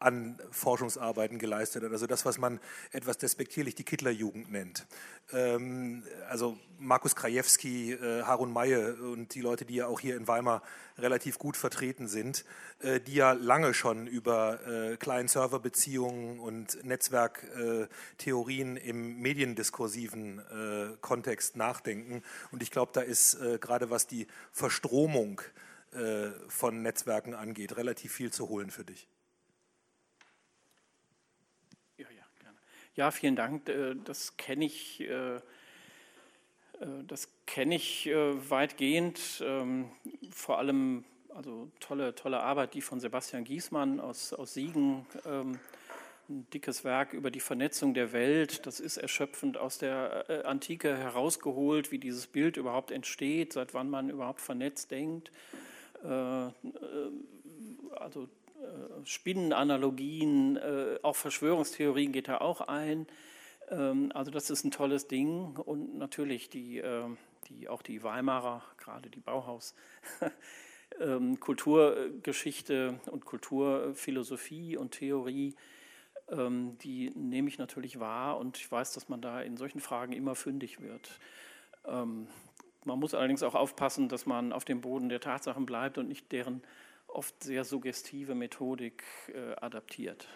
S3: an Forschungsarbeiten geleistet hat. Also das, was man etwas despektierlich die Kittlerjugend nennt. Ähm, also Markus Krajewski, äh, Harun Maye und die Leute, die ja auch hier in Weimar relativ gut vertreten sind, äh, die ja lange schon über äh, Client-Server-Beziehungen und Netzwerktheorien im mediendiskursiven äh, Kontext nachdenken. Und ich glaube, da ist äh, gerade was die Verstromung äh, von Netzwerken angeht, relativ viel zu holen für dich.
S2: Ja, vielen Dank. Äh, das kenne ich, äh, äh, das kenne ich weitgehend. Ähm, vor allem, also tolle, tolle Arbeit, die von Sebastian Giesmann aus, aus Siegen. Ähm, ein dickes Werk über die Vernetzung der Welt. Das ist erschöpfend aus der Antike herausgeholt, wie dieses Bild überhaupt entsteht, seit wann man überhaupt vernetzt denkt. Also Spinnenanalogien, äh, auch Verschwörungstheorien geht da auch ein. Ähm, also das ist ein tolles Ding und natürlich die, äh, die auch die Weimarer, gerade die Bauhaus. Ähm, Kulturgeschichte und Kulturphilosophie und Theorie, ähm, die nehme ich natürlich wahr und ich weiß, dass man da in solchen Fragen immer fündig wird. man muss allerdings auch aufpassen, dass man auf dem Boden der Tatsachen bleibt und nicht deren oft sehr suggestive Methodik äh, adaptiert.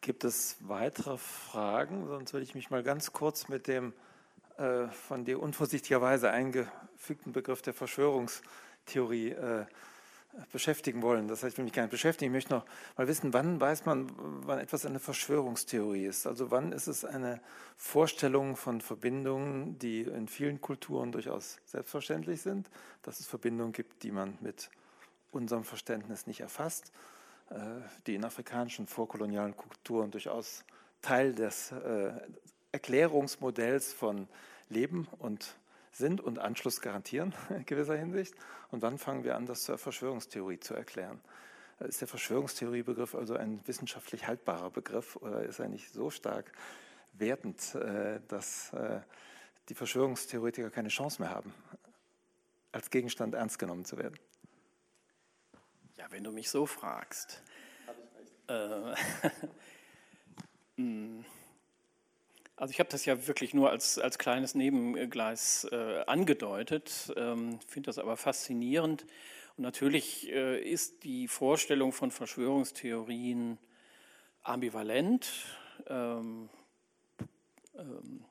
S1: Gibt es weitere Fragen? Sonst würde ich mich mal ganz kurz mit dem äh, von dir unvorsichtigerweise eingefügten Begriff der Verschwörungstheorie äh, beschäftigen wollen. Das heißt, ich will mich gar nicht beschäftigen. Ich möchte noch mal wissen, wann weiß man, wann etwas eine Verschwörungstheorie ist? Also wann ist es eine Vorstellung von Verbindungen, die in vielen Kulturen durchaus selbstverständlich sind, dass es Verbindungen gibt, die man mit unserem Verständnis nicht erfasst, äh, die in afrikanischen vorkolonialen Kulturen durchaus Teil des äh, Erklärungsmodells von Leben und sind und Anschluss garantieren in gewisser Hinsicht. Und wann fangen wir an, das zur Verschwörungstheorie zu erklären? Ist der Verschwörungstheoriebegriff also ein wissenschaftlich haltbarer Begriff oder ist er nicht so stark wertend, äh, dass äh, die Verschwörungstheoretiker keine Chance mehr haben, als Gegenstand ernst genommen zu werden?
S2: Ja, wenn du mich so fragst. Äh, hm. Also ich habe das ja wirklich nur als, als kleines Nebengleis äh, angedeutet, ähm, finde das aber faszinierend. Und natürlich äh, ist die Vorstellung von Verschwörungstheorien ambivalent. Ähm, ähm,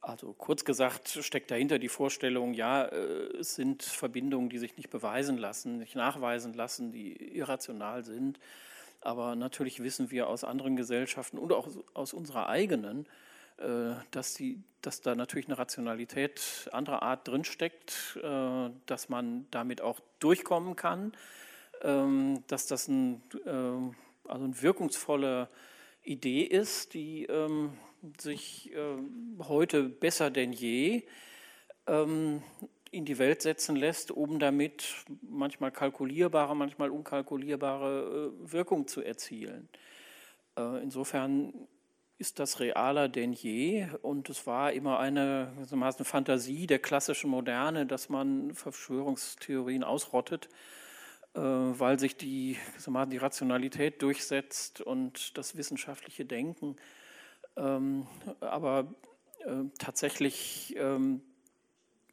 S2: also kurz gesagt steckt dahinter die Vorstellung, ja, äh, es sind Verbindungen, die sich nicht beweisen lassen, nicht nachweisen lassen, die irrational sind. Aber natürlich wissen wir aus anderen Gesellschaften und auch aus unserer eigenen, dass, die, dass da natürlich eine Rationalität anderer Art drinsteckt, äh, dass man damit auch durchkommen kann, ähm, dass das ein, ähm, also eine wirkungsvolle Idee ist, die ähm, sich heute besser denn je in die Welt setzen lässt, um damit manchmal kalkulierbare, manchmal unkalkulierbare äh, Wirkung zu erzielen. Insofern ist das realer denn je und es war immer eine, eine Fantasie der klassischen Moderne, dass man Verschwörungstheorien ausrottet, äh, weil sich die, die Rationalität durchsetzt und das wissenschaftliche Denken. Ähm, aber äh, tatsächlich ähm,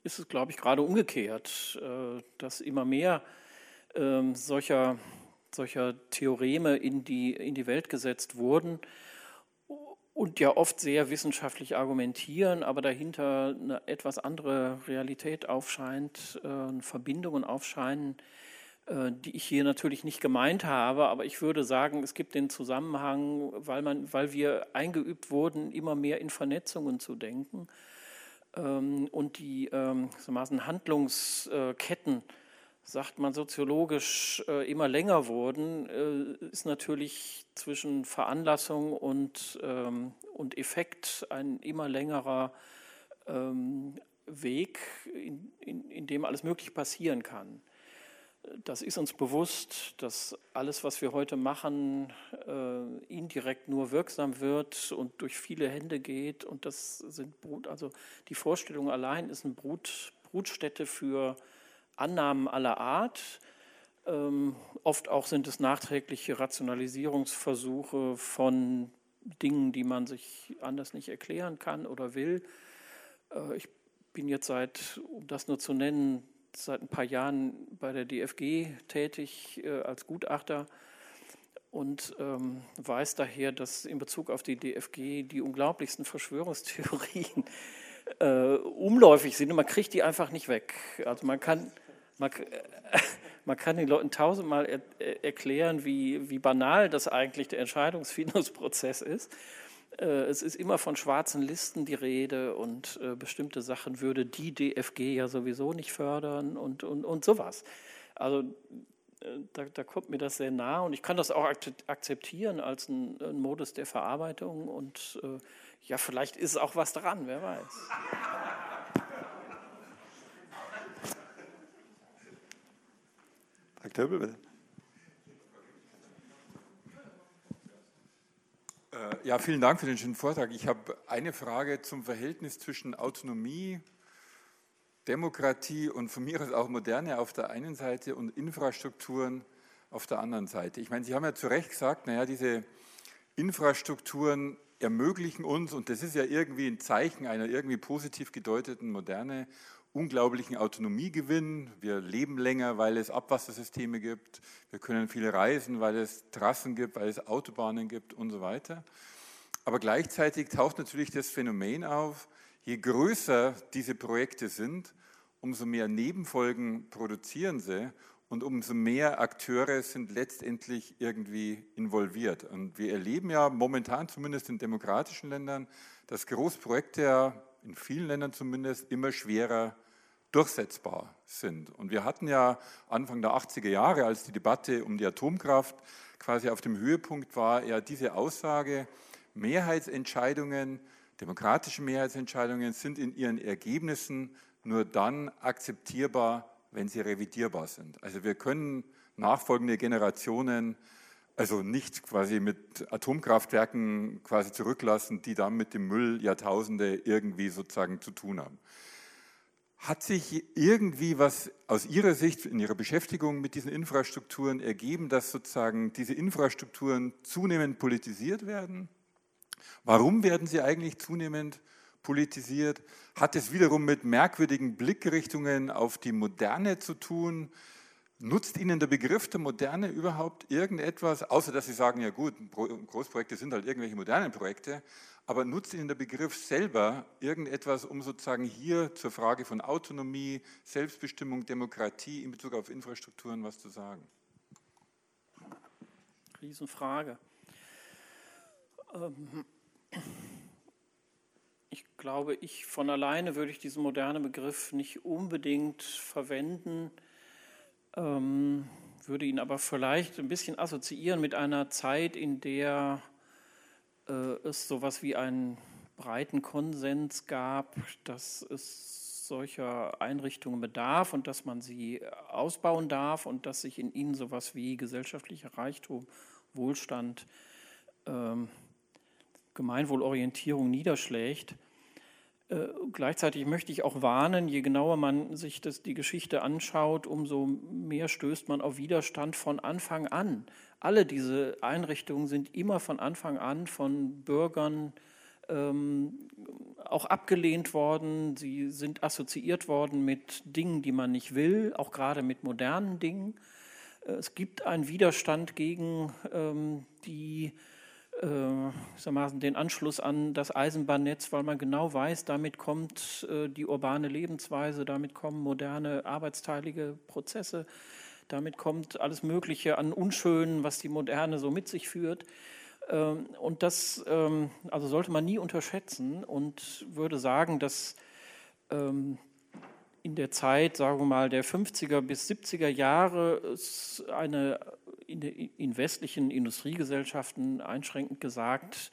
S2: ist es, glaube ich, gerade umgekehrt, äh, dass immer mehr ähm, solcher, solcher Theoreme in die, in die Welt gesetzt wurden und ja oft sehr wissenschaftlich argumentieren, aber dahinter eine etwas andere Realität aufscheint, äh, Verbindungen aufscheinen, äh, die ich hier natürlich nicht gemeint habe, aber ich würde sagen, es gibt den Zusammenhang, weil, man, weil wir eingeübt wurden, immer mehr in Vernetzungen zu denken ähm, und die ähm, Handlungsketten sagt man soziologisch, äh, immer länger wurden, äh, ist natürlich zwischen Veranlassung und, ähm, und Effekt ein immer längerer ähm, Weg, in, in, in, dem alles möglich passieren kann. das ist uns bewusst, dass alles, was wir heute machen, äh, indirekt nur wirksam wird und durch viele Hände geht. Und das sind Brut, also die Vorstellung allein ist eine Brut, Brutstätte für Annahmen aller Art. Ähm, oft auch sind es nachträgliche Rationalisierungsversuche von Dingen, die man sich anders nicht erklären kann oder will. Äh, ich bin jetzt seit, um das nur zu nennen, seit ein paar Jahren bei der DFG tätig äh, als Gutachter und ähm, weiß daher, dass in Bezug auf die DFG die unglaublichsten Verschwörungstheorien äh, umläufig sind und man kriegt die einfach nicht weg. Also man kann, man, man kann den Leuten tausendmal er, er, erklären, wie, wie banal das eigentlich der Entscheidungsfindungsprozess ist. Äh, es ist immer von schwarzen Listen die Rede und äh, bestimmte Sachen würde die DFG ja sowieso nicht fördern und, und, und sowas. Also äh, da, da, kommt mir das sehr nah und ich kann das auch akzeptieren als ein, ein Modus der Verarbeitung und äh, ja, vielleicht ist auch was dran, wer weiß.
S4: Herr Töbel, bitte. Äh, ja, vielen Dank für den schönen Vortrag. Ich habe eine Frage zum Verhältnis zwischen Autonomie, Demokratie und von mir aus auch Moderne auf der einen Seite und Infrastrukturen auf der anderen Seite. Ich meine, Sie haben ja zu Recht gesagt, naja, diese Infrastrukturen ermöglichen uns, und das ist ja irgendwie ein Zeichen einer irgendwie positiv gedeuteten Moderne, unglaublichen Autonomiegewinn. Wir leben länger, weil es Abwassersysteme gibt. Wir können viele reisen, weil es Trassen gibt, weil es Autobahnen gibt und so weiter. Aber gleichzeitig taucht natürlich das Phänomen auf, je größer diese Projekte sind, umso mehr Nebenfolgen produzieren sie und umso mehr Akteure sind letztendlich irgendwie involviert. Und wir erleben ja momentan zumindest in demokratischen Ländern, dass Großprojekte ja in vielen Ländern zumindest immer schwerer durchsetzbar sind. Und wir hatten ja Anfang der 80er Jahre, als die Debatte um die Atomkraft quasi auf dem Höhepunkt war, ja diese Aussage, Mehrheitsentscheidungen, demokratische Mehrheitsentscheidungen sind in ihren Ergebnissen nur dann akzeptierbar, wenn sie revidierbar sind. Also wir können nachfolgende Generationen also nicht quasi mit Atomkraftwerken quasi zurücklassen, die dann mit dem Müll Jahrtausende irgendwie sozusagen zu tun haben. Hat sich irgendwie was aus Ihrer Sicht in Ihrer Beschäftigung mit diesen Infrastrukturen ergeben, dass sozusagen diese Infrastrukturen zunehmend politisiert werden? Warum werden sie eigentlich zunehmend politisiert? Hat es wiederum mit merkwürdigen Blickrichtungen auf die Moderne zu tun? Nutzt Ihnen der Begriff der Moderne überhaupt irgendetwas, außer dass Sie sagen, ja gut, Großprojekte sind halt irgendwelche modernen Projekte, aber nutzt Ihnen der Begriff selber irgendetwas, um sozusagen hier zur Frage von Autonomie, Selbstbestimmung, Demokratie in Bezug auf Infrastrukturen was zu sagen?
S2: Riesenfrage. Ähm, ich glaube, ich von alleine würde ich diesen modernen Begriff nicht unbedingt verwenden ähm, würde ihn aber vielleicht ein bisschen assoziieren mit einer Zeit, in der äh, es sowas wie einen breiten Konsens gab, dass es solcher Einrichtungen bedarf und dass man sie ausbauen darf und dass sich in ihnen sowas wie gesellschaftlicher Reichtum, Wohlstand, ähm, Gemeinwohlorientierung niederschlägt. Äh, gleichzeitig möchte ich auch warnen, je genauer man sich das, die Geschichte anschaut, umso mehr stößt man auf Widerstand von Anfang an. Alle diese Einrichtungen sind immer von Anfang an von Bürgern ähm, auch abgelehnt worden. Sie sind assoziiert worden mit Dingen, die man nicht will, auch gerade mit modernen Dingen. Äh, es gibt einen Widerstand gegen ähm, die äh, den Anschluss an das Eisenbahnnetz, weil man genau weiß, damit kommt äh, die urbane Lebensweise, damit kommen moderne arbeitsteilige Prozesse, damit kommt alles Mögliche an Unschönen, was die Moderne so mit sich führt. Ähm, und das ähm, also sollte man nie unterschätzen und würde sagen, dass ähm, in der Zeit, sagen wir mal, der 50er bis 70er Jahre es eine in, in westlichen Industriegesellschaften einschränkend gesagt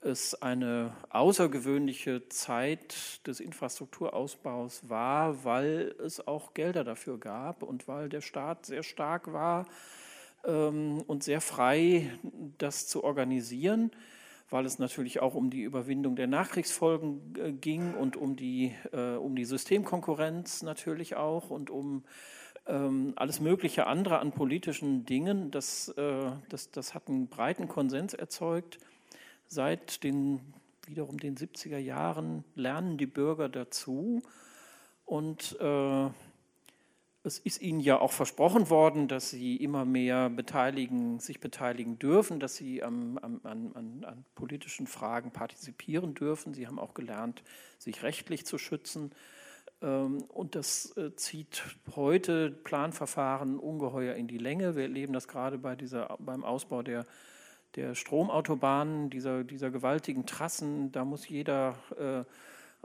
S2: es eine außergewöhnliche Zeit des Infrastrukturausbaus war, weil es auch Gelder dafür gab und weil der Staat sehr stark war ähm, und sehr frei, das zu organisieren, weil es natürlich auch um die Überwindung der Nachkriegsfolgen äh, ging und um die, äh, um die Systemkonkurrenz natürlich auch und um ähm, alles mögliche andere an politischen Dingen. Das, äh, das, das hat einen breiten Konsens erzeugt. Seit den wiederum den 70er Jahren lernen die Bürger dazu und äh, es ist ihnen ja auch versprochen worden, dass sie immer mehr beteiligen, sich beteiligen dürfen, dass sie am, am, an, an, politischen Fragen partizipieren dürfen. Sie haben auch gelernt, sich rechtlich zu schützen. Ähm, und das äh, zieht heute Planverfahren ungeheuer in die Länge. Wir erleben das gerade bei dieser, beim Ausbau der, der Stromautobahnen, dieser, dieser gewaltigen Trassen. Da muss jeder äh,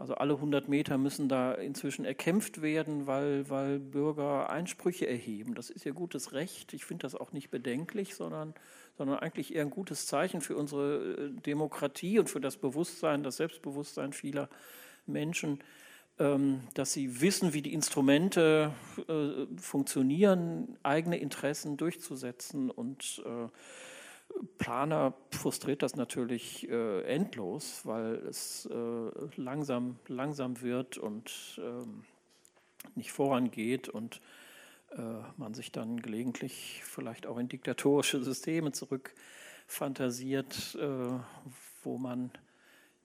S2: also alle 100 Meter müssen da inzwischen erkämpft werden, weil, weil Bürger Einsprüche erheben. Das ist ihr gutes Recht. Ich finde das auch nicht bedenklich, sondern, sondern eigentlich eher ein gutes Zeichen für unsere äh, Demokratie und für das Bewusstsein, das Selbstbewusstsein vieler Menschen, dass sie wissen, wie die Instrumente äh, funktionieren, eigene Interessen durchzusetzen und äh, Planer frustriert das natürlich äh, endlos, weil es äh, langsam, langsam wird und ähm, nicht vorangeht und äh, man sich dann gelegentlich vielleicht auch in diktatorische Systeme zurückfantasiert, äh, wo man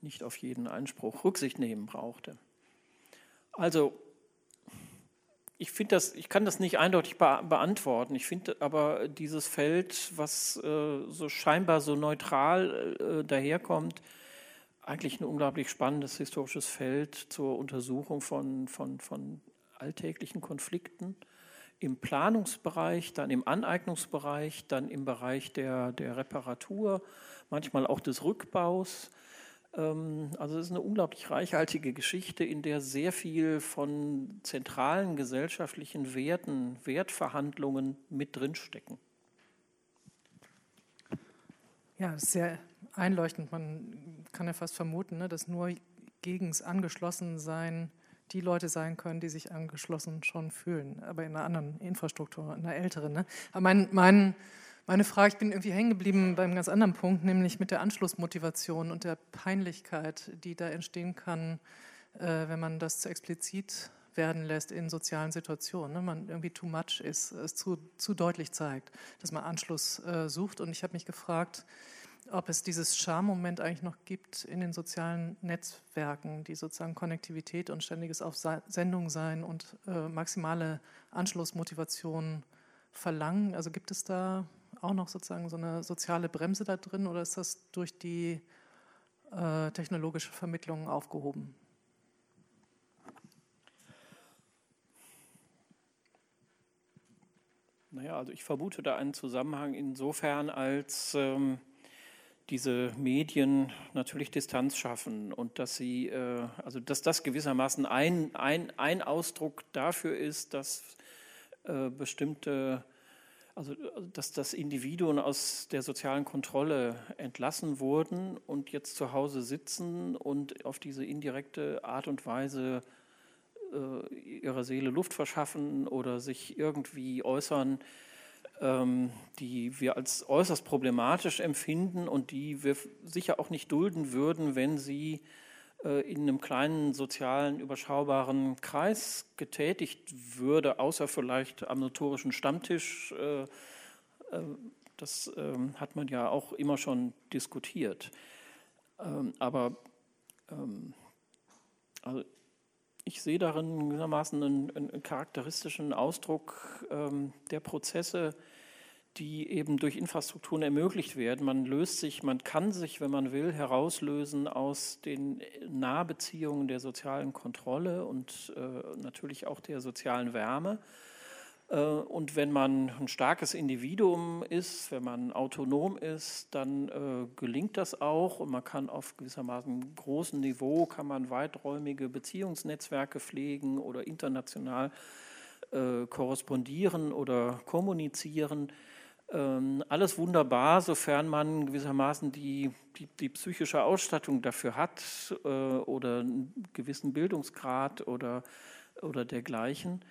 S2: nicht auf jeden Einspruch Rücksicht nehmen brauchte. Also ich finde das, ich kann das nicht eindeutig be beantworten. Ich finde aber dieses Feld, was äh, so scheinbar so neutral äh, daherkommt, eigentlich ein unglaublich spannendes historisches Feld zur Untersuchung von, von, von alltäglichen Konflikten im Planungsbereich, dann im Aneignungsbereich, dann im Bereich der, der Reparatur, manchmal auch des Rückbaus. Ähm, also es ist eine unglaublich reichhaltige Geschichte, in der sehr viel von zentralen gesellschaftlichen Werten, Wertverhandlungen mit drinstecken.
S5: Ja, sehr einleuchtend. Man kann ja fast vermuten, ne, dass nur gegen das Angeschlossensein die Leute sein können, die sich angeschlossen schon fühlen, aber in einer anderen Infrastruktur, in einer älteren. Ne? Aber mein, mein meine Frage, ich bin irgendwie hängen geblieben beim ganz anderen Punkt, nämlich mit der Anschlussmotivation und der Peinlichkeit, die da entstehen kann, äh, wenn man das zu explizit werden lässt in sozialen Situationen. Ne? Man irgendwie too much ist, es zu, zu deutlich zeigt, dass man Anschluss äh, sucht. Und ich habe mich gefragt, ob es dieses Charmoment eigentlich noch gibt in den sozialen Netzwerken, die sozusagen Konnektivität und ständiges Auf Sendung sein und äh, maximale Anschlussmotivation verlangen. Also gibt es da auch noch sozusagen so eine soziale Bremse da drin oder ist das durch die äh, technologische Vermittlung aufgehoben?
S2: Naja, also ich vermute da einen Zusammenhang insofern, als ähm, diese Medien natürlich Distanz schaffen und dass sie, äh, also dass das gewissermaßen ein, ein, ein Ausdruck dafür ist, dass äh, bestimmte also dass das Individuen aus der sozialen Kontrolle entlassen wurden und jetzt zu Hause sitzen und auf diese indirekte Art und Weise äh, ihrer Seele Luft verschaffen oder sich irgendwie äußern, ähm, die wir als äußerst problematisch empfinden und die wir sicher auch nicht dulden würden, wenn sie in einem kleinen sozialen, überschaubaren Kreis getätigt würde, außer vielleicht am notorischen Stammtisch. Äh, äh, das ähm, hat man ja auch immer schon diskutiert. Ähm, aber ähm, also ich sehe darin gewissermaßen einen, einen charakteristischen Ausdruck der Prozesse, die eben durch Infrastrukturen ermöglicht werden. Man löst sich, man kann sich, wenn man will, herauslösen aus den Nahbeziehungen der sozialen Kontrolle und äh, natürlich auch der sozialen Wärme. Äh, und wenn man ein starkes Individuum ist, wenn man autonom ist, dann äh, gelingt das auch und man kann auf gewissermaßen großem Niveau, kann man weiträumige Beziehungsnetzwerke pflegen oder international äh, korrespondieren oder kommunizieren. Ähm, alles wunderbar, sofern man gewissermaßen die, die, die psychische Ausstattung dafür hat äh, oder einen gewissen Bildungsgrad oder, oder dergleichen.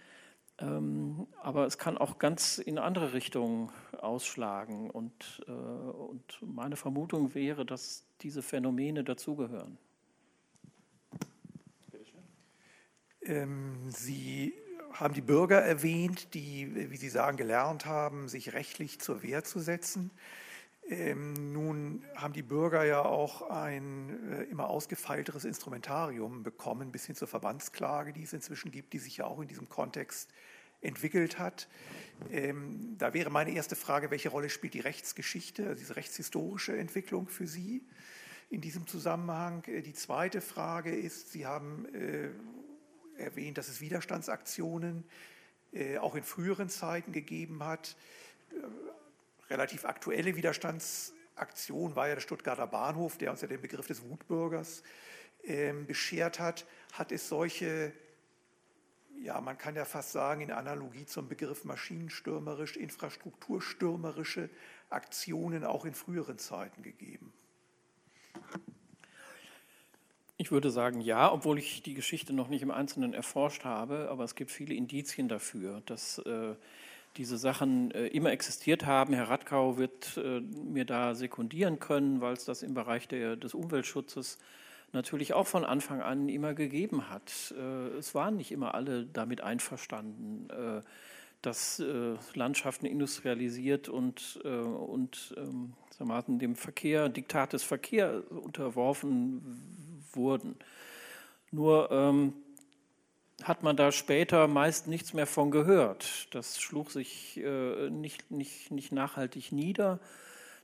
S2: Ähm, aber es kann auch ganz in andere Richtungen ausschlagen. Und, äh, und meine Vermutung wäre, dass diese Phänomene dazugehören.
S6: Ähm, Sie haben die Bürger erwähnt, die, wie Sie sagen, gelernt haben, sich rechtlich zur Wehr zu setzen. Ähm, nun haben die Bürger ja auch ein äh, immer ausgefeilteres Instrumentarium bekommen, bis hin zur Verbandsklage, die es inzwischen gibt, die sich ja auch in diesem Kontext entwickelt hat. Ähm, da wäre meine erste Frage, welche Rolle spielt die Rechtsgeschichte, also diese rechtshistorische Entwicklung für Sie in diesem Zusammenhang? Äh, die zweite Frage ist, Sie haben äh, erwähnt, dass es Widerstandsaktionen äh, auch in früheren Zeiten gegeben hat. Äh, relativ aktuelle Widerstandsaktion war ja der Stuttgarter Bahnhof, der uns ja den Begriff des Wutbürgers äh, beschert hat. Hat es solche, ja, man kann ja fast sagen, in Analogie zum Begriff maschinenstürmerisch, infrastrukturstürmerische Aktionen auch in früheren Zeiten gegeben?
S2: Ich würde sagen ja, obwohl ich die Geschichte noch nicht im Einzelnen erforscht habe, aber es gibt viele Indizien dafür, dass äh, diese Sachen äh, immer existiert haben. Herr Radkau wird äh, mir da sekundieren können, weil es das im Bereich der, des Umweltschutzes natürlich auch von Anfang an immer gegeben hat. Äh, es waren nicht immer alle damit einverstanden, äh, dass äh, Landschaften industrialisiert und, und ähm, dem Verkehr, Diktat des Verkehrs unterworfen wurden. Nur ähm, hat man da später meist nichts mehr von gehört. Das schlug sich äh, nicht, nicht, nicht nachhaltig nieder.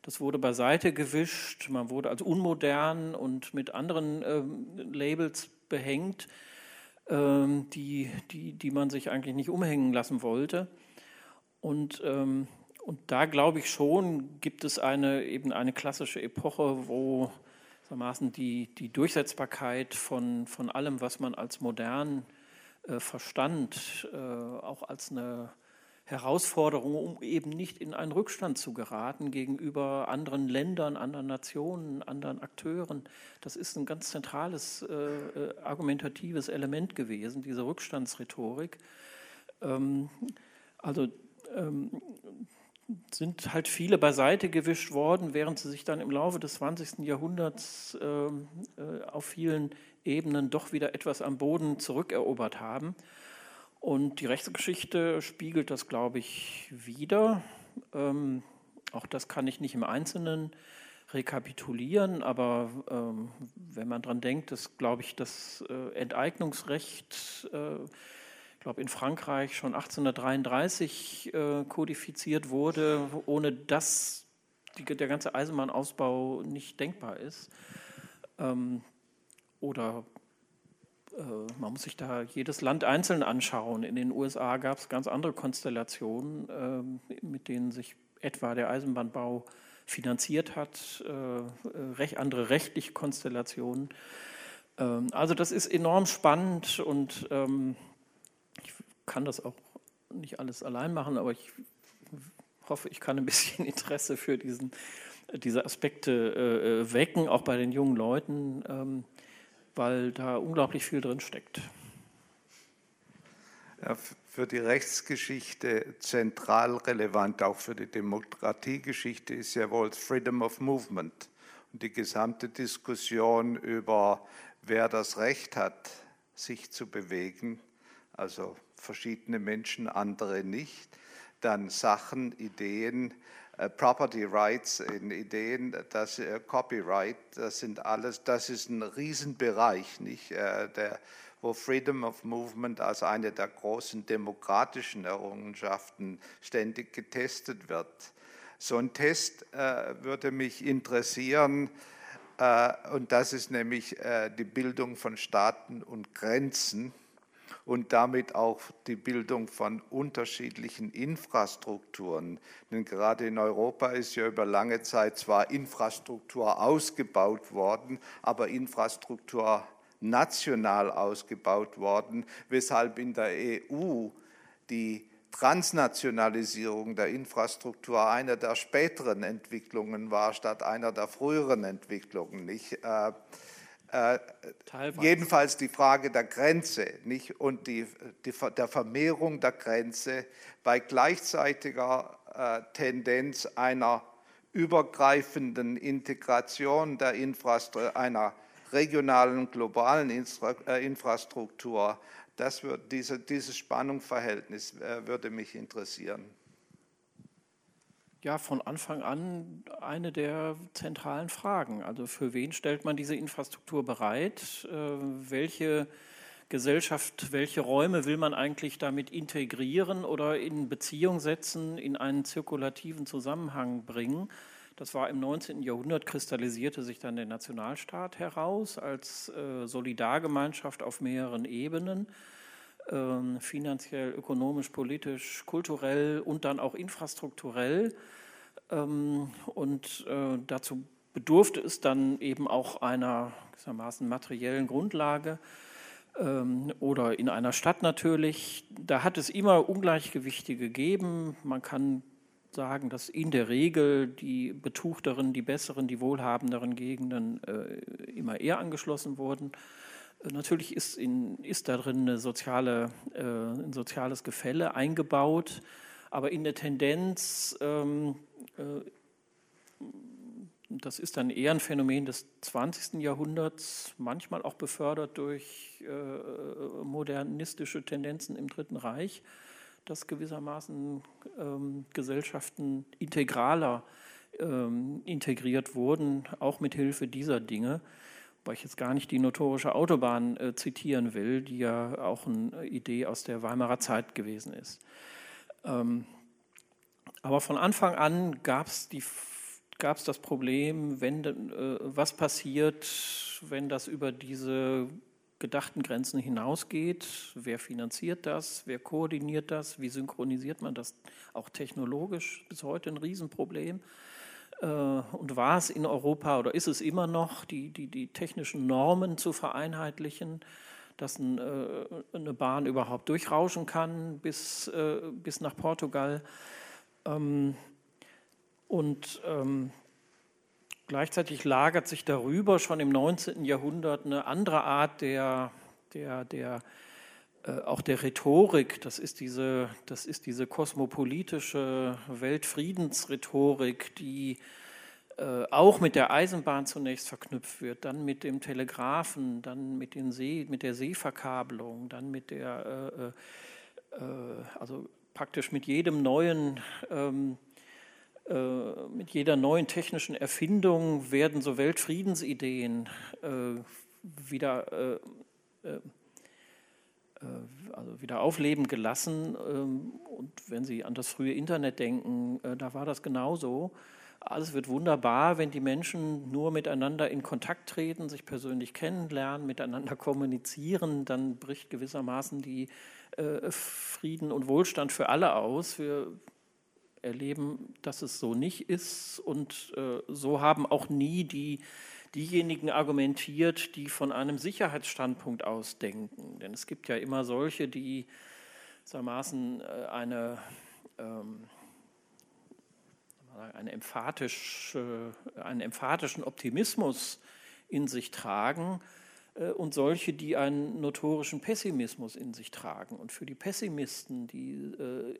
S2: Das wurde beiseite gewischt. Man wurde als unmodern und mit anderen ähm, Labels behängt, ähm, die, die, die man sich eigentlich nicht umhängen lassen wollte. Und, ähm, und da glaube ich schon, gibt es eine, eben eine klassische Epoche, wo gewissermaßen die, die Durchsetzbarkeit von, von allem, was man als modern äh, verstand, äh, auch als eine Herausforderung, um eben nicht in einen Rückstand zu geraten gegenüber anderen Ländern, anderen Nationen, anderen Akteuren. Das ist ein ganz zentrales äh, äh argumentatives Element gewesen, diese Rückstandsrhetorik. Ähm, also ähm, sind halt viele beiseite gewischt worden, während sie sich dann im Laufe des 20. Jahrhunderts ähm, äh, auf vielen Ebenen doch wieder etwas am Boden zurückerobert haben. Und die Rechtsgeschichte spiegelt das, glaube ich, wieder. Ähm, auch das kann ich nicht im Einzelnen rekapitulieren, aber ähm, wenn man daran denkt, dass, glaube ich, das äh, Enteignungsrecht äh, glaube in Frankreich schon 1833 äh, kodifiziert wurde, ohne dass die, der ganze Eisenbahnausbau nicht denkbar ist. Ähm, oder äh, man muss sich da jedes Land einzeln anschauen. In den USA gab es ganz andere Konstellationen, äh, mit denen sich etwa der Eisenbahnbau finanziert hat, äh, recht, andere rechtliche Konstellationen. Ähm, also das ist enorm spannend und ähm, kann das auch nicht alles allein machen, aber ich hoffe, ich kann ein bisschen Interesse für diesen, diese Aspekte äh, wecken, auch bei den jungen Leuten, ähm, weil da unglaublich viel drin steckt.
S7: Ja, für die Rechtsgeschichte zentral relevant, auch für die Demokratiegeschichte, ist ja wohl Freedom of Movement und die gesamte Diskussion über, wer das Recht hat, sich zu bewegen, also verschiedene Menschen, andere nicht. Dann Sachen, Ideen, äh, Property Rights in Ideen, das äh, Copyright, das sind alles, das ist ein Riesenbereich, nicht? Äh, der, wo Freedom of Movement als eine der großen demokratischen Errungenschaften ständig getestet wird. So ein Test würde mich interessieren, und das ist nämlich die Bildung von Staaten und Grenzen und damit auch die Bildung von unterschiedlichen Infrastrukturen. Denn gerade in Europa ist ja über lange Zeit zwar Infrastruktur ausgebaut worden, aber Infrastruktur national ausgebaut worden, weshalb in der EU die Transnationalisierung der Infrastruktur eine der späteren Entwicklungen war, statt einer der früheren Entwicklungen. Nicht? Äh, äh, jedenfalls die Frage der Grenze nicht? und die, die, der Vermehrung der Grenze bei gleichzeitiger äh, Tendenz einer übergreifenden Integration der Infrastruktur, einer regionalen, globalen äh, Infrastruktur. Das wird, diese, dieses Spannungsverhältnis äh, würde mich interessieren.
S2: Ja, von Anfang an eine der zentralen Fragen. Also für wen stellt man diese Infrastruktur bereit? Äh, welche Gesellschaft, welche Räume will man eigentlich damit integrieren oder in Beziehung setzen, in einen zirkulativen Zusammenhang bringen? Das war im 19. Jahrhundert, kristallisierte sich dann der Nationalstaat heraus als äh, Solidargemeinschaft auf mehreren Ebenen, äh, finanziell, ökonomisch, politisch, kulturell und dann auch infrastrukturell. Ähm, und äh, dazu bedurfte es dann eben auch einer gewissermaßen materiellen Grundlage ähm, oder in einer Stadt natürlich. Da hat es immer Ungleichgewichte gegeben. Man kann sagen, dass in der Regel die betuchteren, die besseren, die wohlhabenderen Gegenden äh, immer eher angeschlossen wurden. Natürlich ist, in, ist da drin soziale, äh, ein soziales Gefälle eingebaut, aber in der Tendenz, ähm, äh, das ist dann eher ein Phänomen des 20. Jahrhunderts, manchmal auch befördert durch äh, modernistische Tendenzen im Dritten Reich, dass gewissermaßen ähm, Gesellschaften integraler ähm, integriert wurden, auch mit Hilfe dieser Dinge. Weil ich jetzt gar nicht die notorische Autobahn äh, zitieren will, die ja auch eine Idee aus der Weimarer Zeit gewesen ist. Ähm, aber von Anfang an gab es das Problem, wenn, äh, was passiert, wenn das über diese gedachten Grenzen hinausgeht. Wer finanziert das? Wer koordiniert das? Wie synchronisiert man das auch technologisch? Bis heute ein Riesenproblem. Äh, und war es in Europa oder ist es immer noch, die, die, die technischen Normen zu vereinheitlichen, dass ein, äh, eine Bahn überhaupt durchrauschen kann bis, äh, bis nach Portugal? Ähm, und ähm, Gleichzeitig lagert sich darüber schon im 19. Jahrhundert eine andere Art der, der, der auch der Rhetorik. Das ist, diese, das ist diese kosmopolitische Weltfriedensrhetorik, die äh, auch mit der Eisenbahn zunächst verknüpft wird, dann mit dem Telegraphen, dann mit, den See, mit der Seeverkabelung, dann mit der, äh, äh, äh also praktisch mit jedem neuen ähm, äh, mit jeder neuen technischen Erfindung werden so Weltfriedensideen äh, wieder, äh, also wieder aufleben gelassen. Ähm, und wenn Sie an das frühe Internet denken, da war das genauso. Alles wird wunderbar, wenn die Menschen nur miteinander in Kontakt treten, sich persönlich kennenlernen, miteinander kommunizieren, dann bricht gewissermaßen die Frieden und Wohlstand für alle aus. Wir erleben, dass es so nicht ist. Und äh, so haben auch nie die, diejenigen argumentiert, die von einem Sicherheitsstandpunkt aus denken. Denn es gibt ja immer solche, die gewissermaßen äh, eine, ähm, eine emphatisch, äh, einen emphatischen Optimismus in sich tragen äh, und solche, die einen notorischen Pessimismus in sich tragen. Und für die Pessimisten, die äh,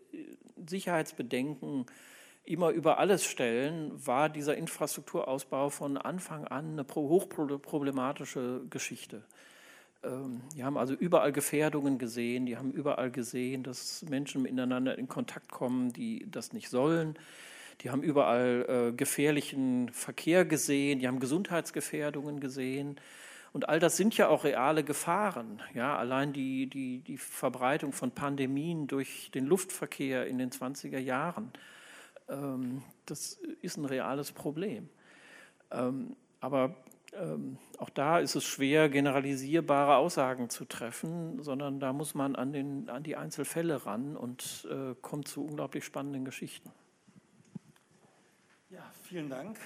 S2: Sicherheitsbedenken immer über alles stellen, war dieser Infrastrukturausbau von Anfang an eine hochproblematische Geschichte. Ähm, die haben also überall Gefährdungen gesehen, die haben überall gesehen, dass Menschen miteinander in Kontakt kommen, die das nicht sollen. Die haben überall äh, gefährlichen Verkehr gesehen, die haben Gesundheitsgefährdungen gesehen. Und all das sind ja auch reale Gefahren. Ja, allein die, die, die Verbreitung von Pandemien durch den Luftverkehr in den 20er Jahren, das ist ein reales Problem. Ähm, aber ähm, auch da ist es schwer, generalisierbare Aussagen zu treffen, sondern da muss man an, den, an die Einzelfälle ran und äh, kommt zu unglaublich spannenden Geschichten.
S1: Ja, vielen Dank.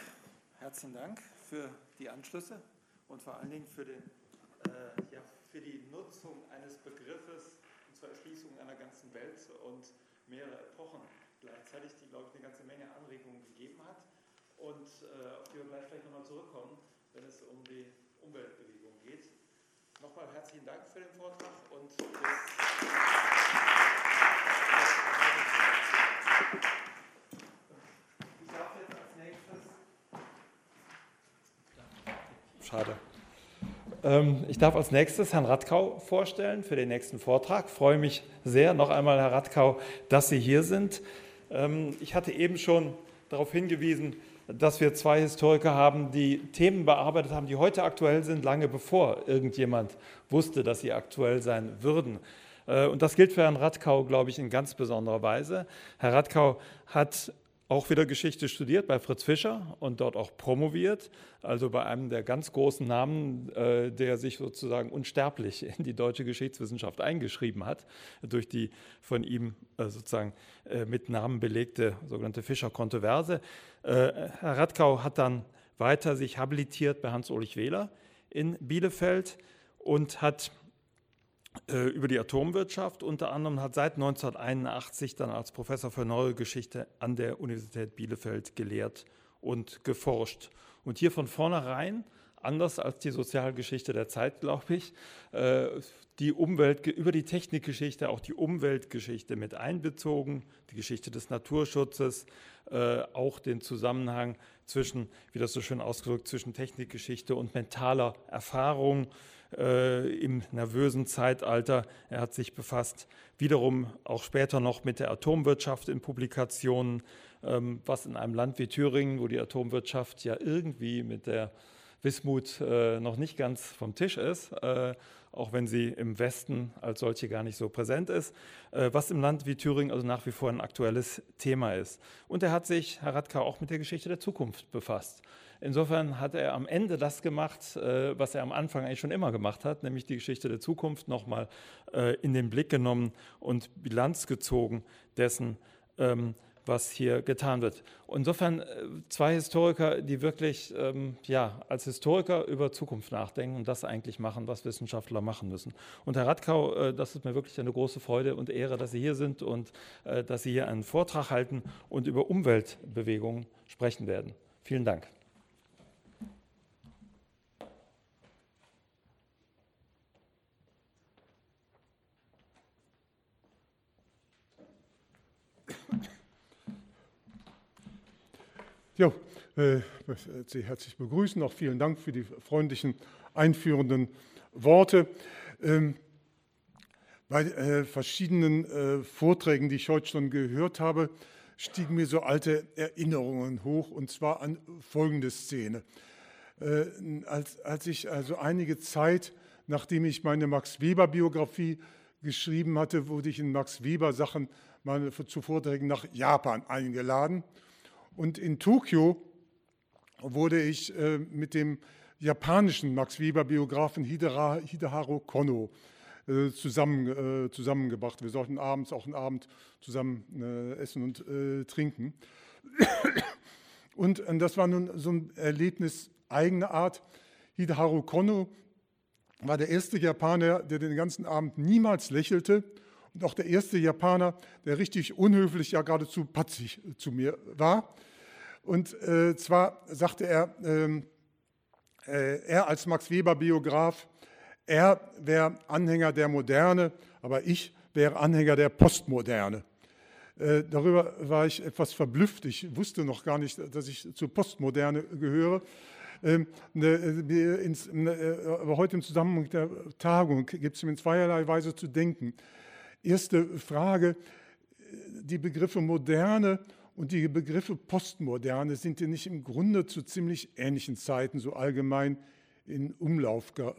S1: Herzlichen Dank für die Anschlüsse und vor allen Dingen für, den, äh, ja, für die Nutzung eines Begriffes zur Erschließung einer ganzen Welt und mehrere Epochen gleichzeitig, die, glaube ich, eine ganze Menge Anregungen gegeben hat und äh, auf die wir gleich vielleicht nochmal zurückkommen, wenn es um die Umweltbewegung geht. Nochmal herzlichen Dank für den Vortrag und bis Schade. Ähm, ich darf als nächstes Herrn Radkau vorstellen für den nächsten Vortrag. Ich freue mich sehr, noch einmal, Herr Radkau, dass Sie hier sind. Ähm, ich hatte eben schon darauf hingewiesen, dass wir zwei Historiker haben, die Themen bearbeitet haben, die heute aktuell sind, lange bevor irgendjemand wusste, dass sie aktuell sein würden. Äh, und das gilt für Herrn Radkau, glaube ich, in ganz besonderer Weise. Herr Radkau hat auch wieder Geschichte studiert bei Fritz Fischer und dort auch promoviert, also bei einem der ganz großen Namen, äh, der sich sozusagen unsterblich in die deutsche Geschichtswissenschaft eingeschrieben hat, durch die von ihm äh, sozusagen äh, mit Namen belegte sogenannte Fischer-Kontroverse. Herr Radkau hat dann weiter sich habilitiert bei Hans-Ulrich Wähler in Bielefeld und hat über die Atomwirtschaft unter anderem, hat seit 1981 dann als Professor für Neue Geschichte an der Universität Bielefeld gelehrt und geforscht. Und hier von vornherein, anders als die Sozialgeschichte der Zeit, glaube ich, äh, die Umwelt, über die Technikgeschichte auch die Umweltgeschichte mit einbezogen, die Geschichte des Naturschutzes, äh, auch den Zusammenhang zwischen, wie das so schön ausgedrückt, zwischen Technikgeschichte und mentaler Erfahrung äh, im nervösen Zeitalter. Er hat sich befasst, wiederum auch später noch mit der Atomwirtschaft in Publikationen, ähm, was in einem Land wie Thüringen, wo die Atomwirtschaft ja irgendwie mit der Wismut äh, noch nicht ganz vom Tisch ist, äh, auch wenn sie im Westen als solche gar nicht so präsent ist, äh, was im Land wie Thüringen also nach wie vor ein aktuelles Thema ist. Und er hat sich, Herr Radka, auch mit der Geschichte der Zukunft befasst. Insofern hat er am Ende das gemacht, äh, was er am Anfang eigentlich schon immer gemacht hat, nämlich die Geschichte der Zukunft nochmal äh, in den Blick genommen und Bilanz gezogen dessen, ähm, was hier getan wird. Insofern äh, zwei Historiker, die wirklich ähm, ja, als Historiker über Zukunft nachdenken und das eigentlich machen, was Wissenschaftler machen müssen. Und Herr Radkau, das ist mir wirklich eine große Freude und Ehre, dass Sie hier sind und dass Sie hier einen Vortrag halten und über Umweltbewegungen sprechen werden. Vielen Dank.
S8: Ja, äh, Sie herzlich begrüßen. Auch vielen Dank für die freundlichen einführenden Worte. Ähm, bei äh, verschiedenen äh, Vorträgen, die ich heute schon gehört habe, stiegen mir so alte Erinnerungen hoch, und zwar an folgende Szene. Äh, als, als ich also einige Zeit, nachdem ich meine Max Weber-Biografie geschrieben hatte, wurde ich in Max Weber-Sachen mal zu Vorträgen nach Japan eingeladen. Und in Tokio wurde ich äh, mit dem japanischen Max Weber-Biografen Hideharu Kono äh, zusammen, äh, zusammengebracht. Wir sollten abends auch einen Abend zusammen essen und trinken. Und das war nun so ein Erlebnis eigener Art. Hideharu Kono war der erste Japaner, der den ganzen Abend niemals lächelte und auch der erste Japaner, der richtig unhöflich, ja geradezu patzig zu mir war. Und äh, zwar sagte er, ähm, äh, er als Max Weber-Biograf, er wäre Anhänger der Moderne, aber ich wäre Anhänger der Postmoderne. Äh, darüber war ich etwas verblüfft. Ich wusste noch gar nicht, dass ich zur Postmoderne gehöre. Ähm, ne, äh, ins, ne, äh, aber heute im Zusammenhang der Tagung gibt es mir in zweierlei Weise zu denken. Erste Frage, die Begriffe Moderne und die Begriffe Postmoderne sind ja nicht im Grunde zu ziemlich ähnlichen Zeiten so allgemein in Umlauf ge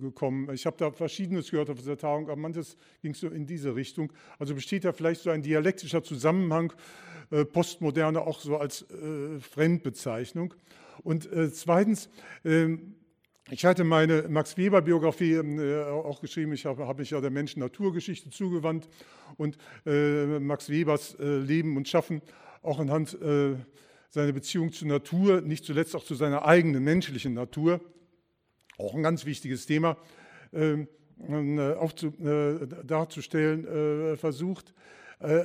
S8: gekommen. Ich habe da Verschiedenes gehört auf dieser Tagung, aber manches ging so in diese Richtung. Also besteht da vielleicht so ein dialektischer Zusammenhang, äh, Postmoderne auch so als äh, Fremdbezeichnung. Und äh, zweitens, ähm, ich hatte meine Max Weber-Biografie äh, auch geschrieben. Ich habe hab mich ja der Menschen-Naturgeschichte zugewandt und äh, Max Webers äh, Leben und Schaffen auch anhand äh, seiner Beziehung zur Natur, nicht zuletzt auch zu seiner eigenen menschlichen Natur, auch ein ganz wichtiges Thema, ähm, äh, aufzu, äh, darzustellen versucht. Äh,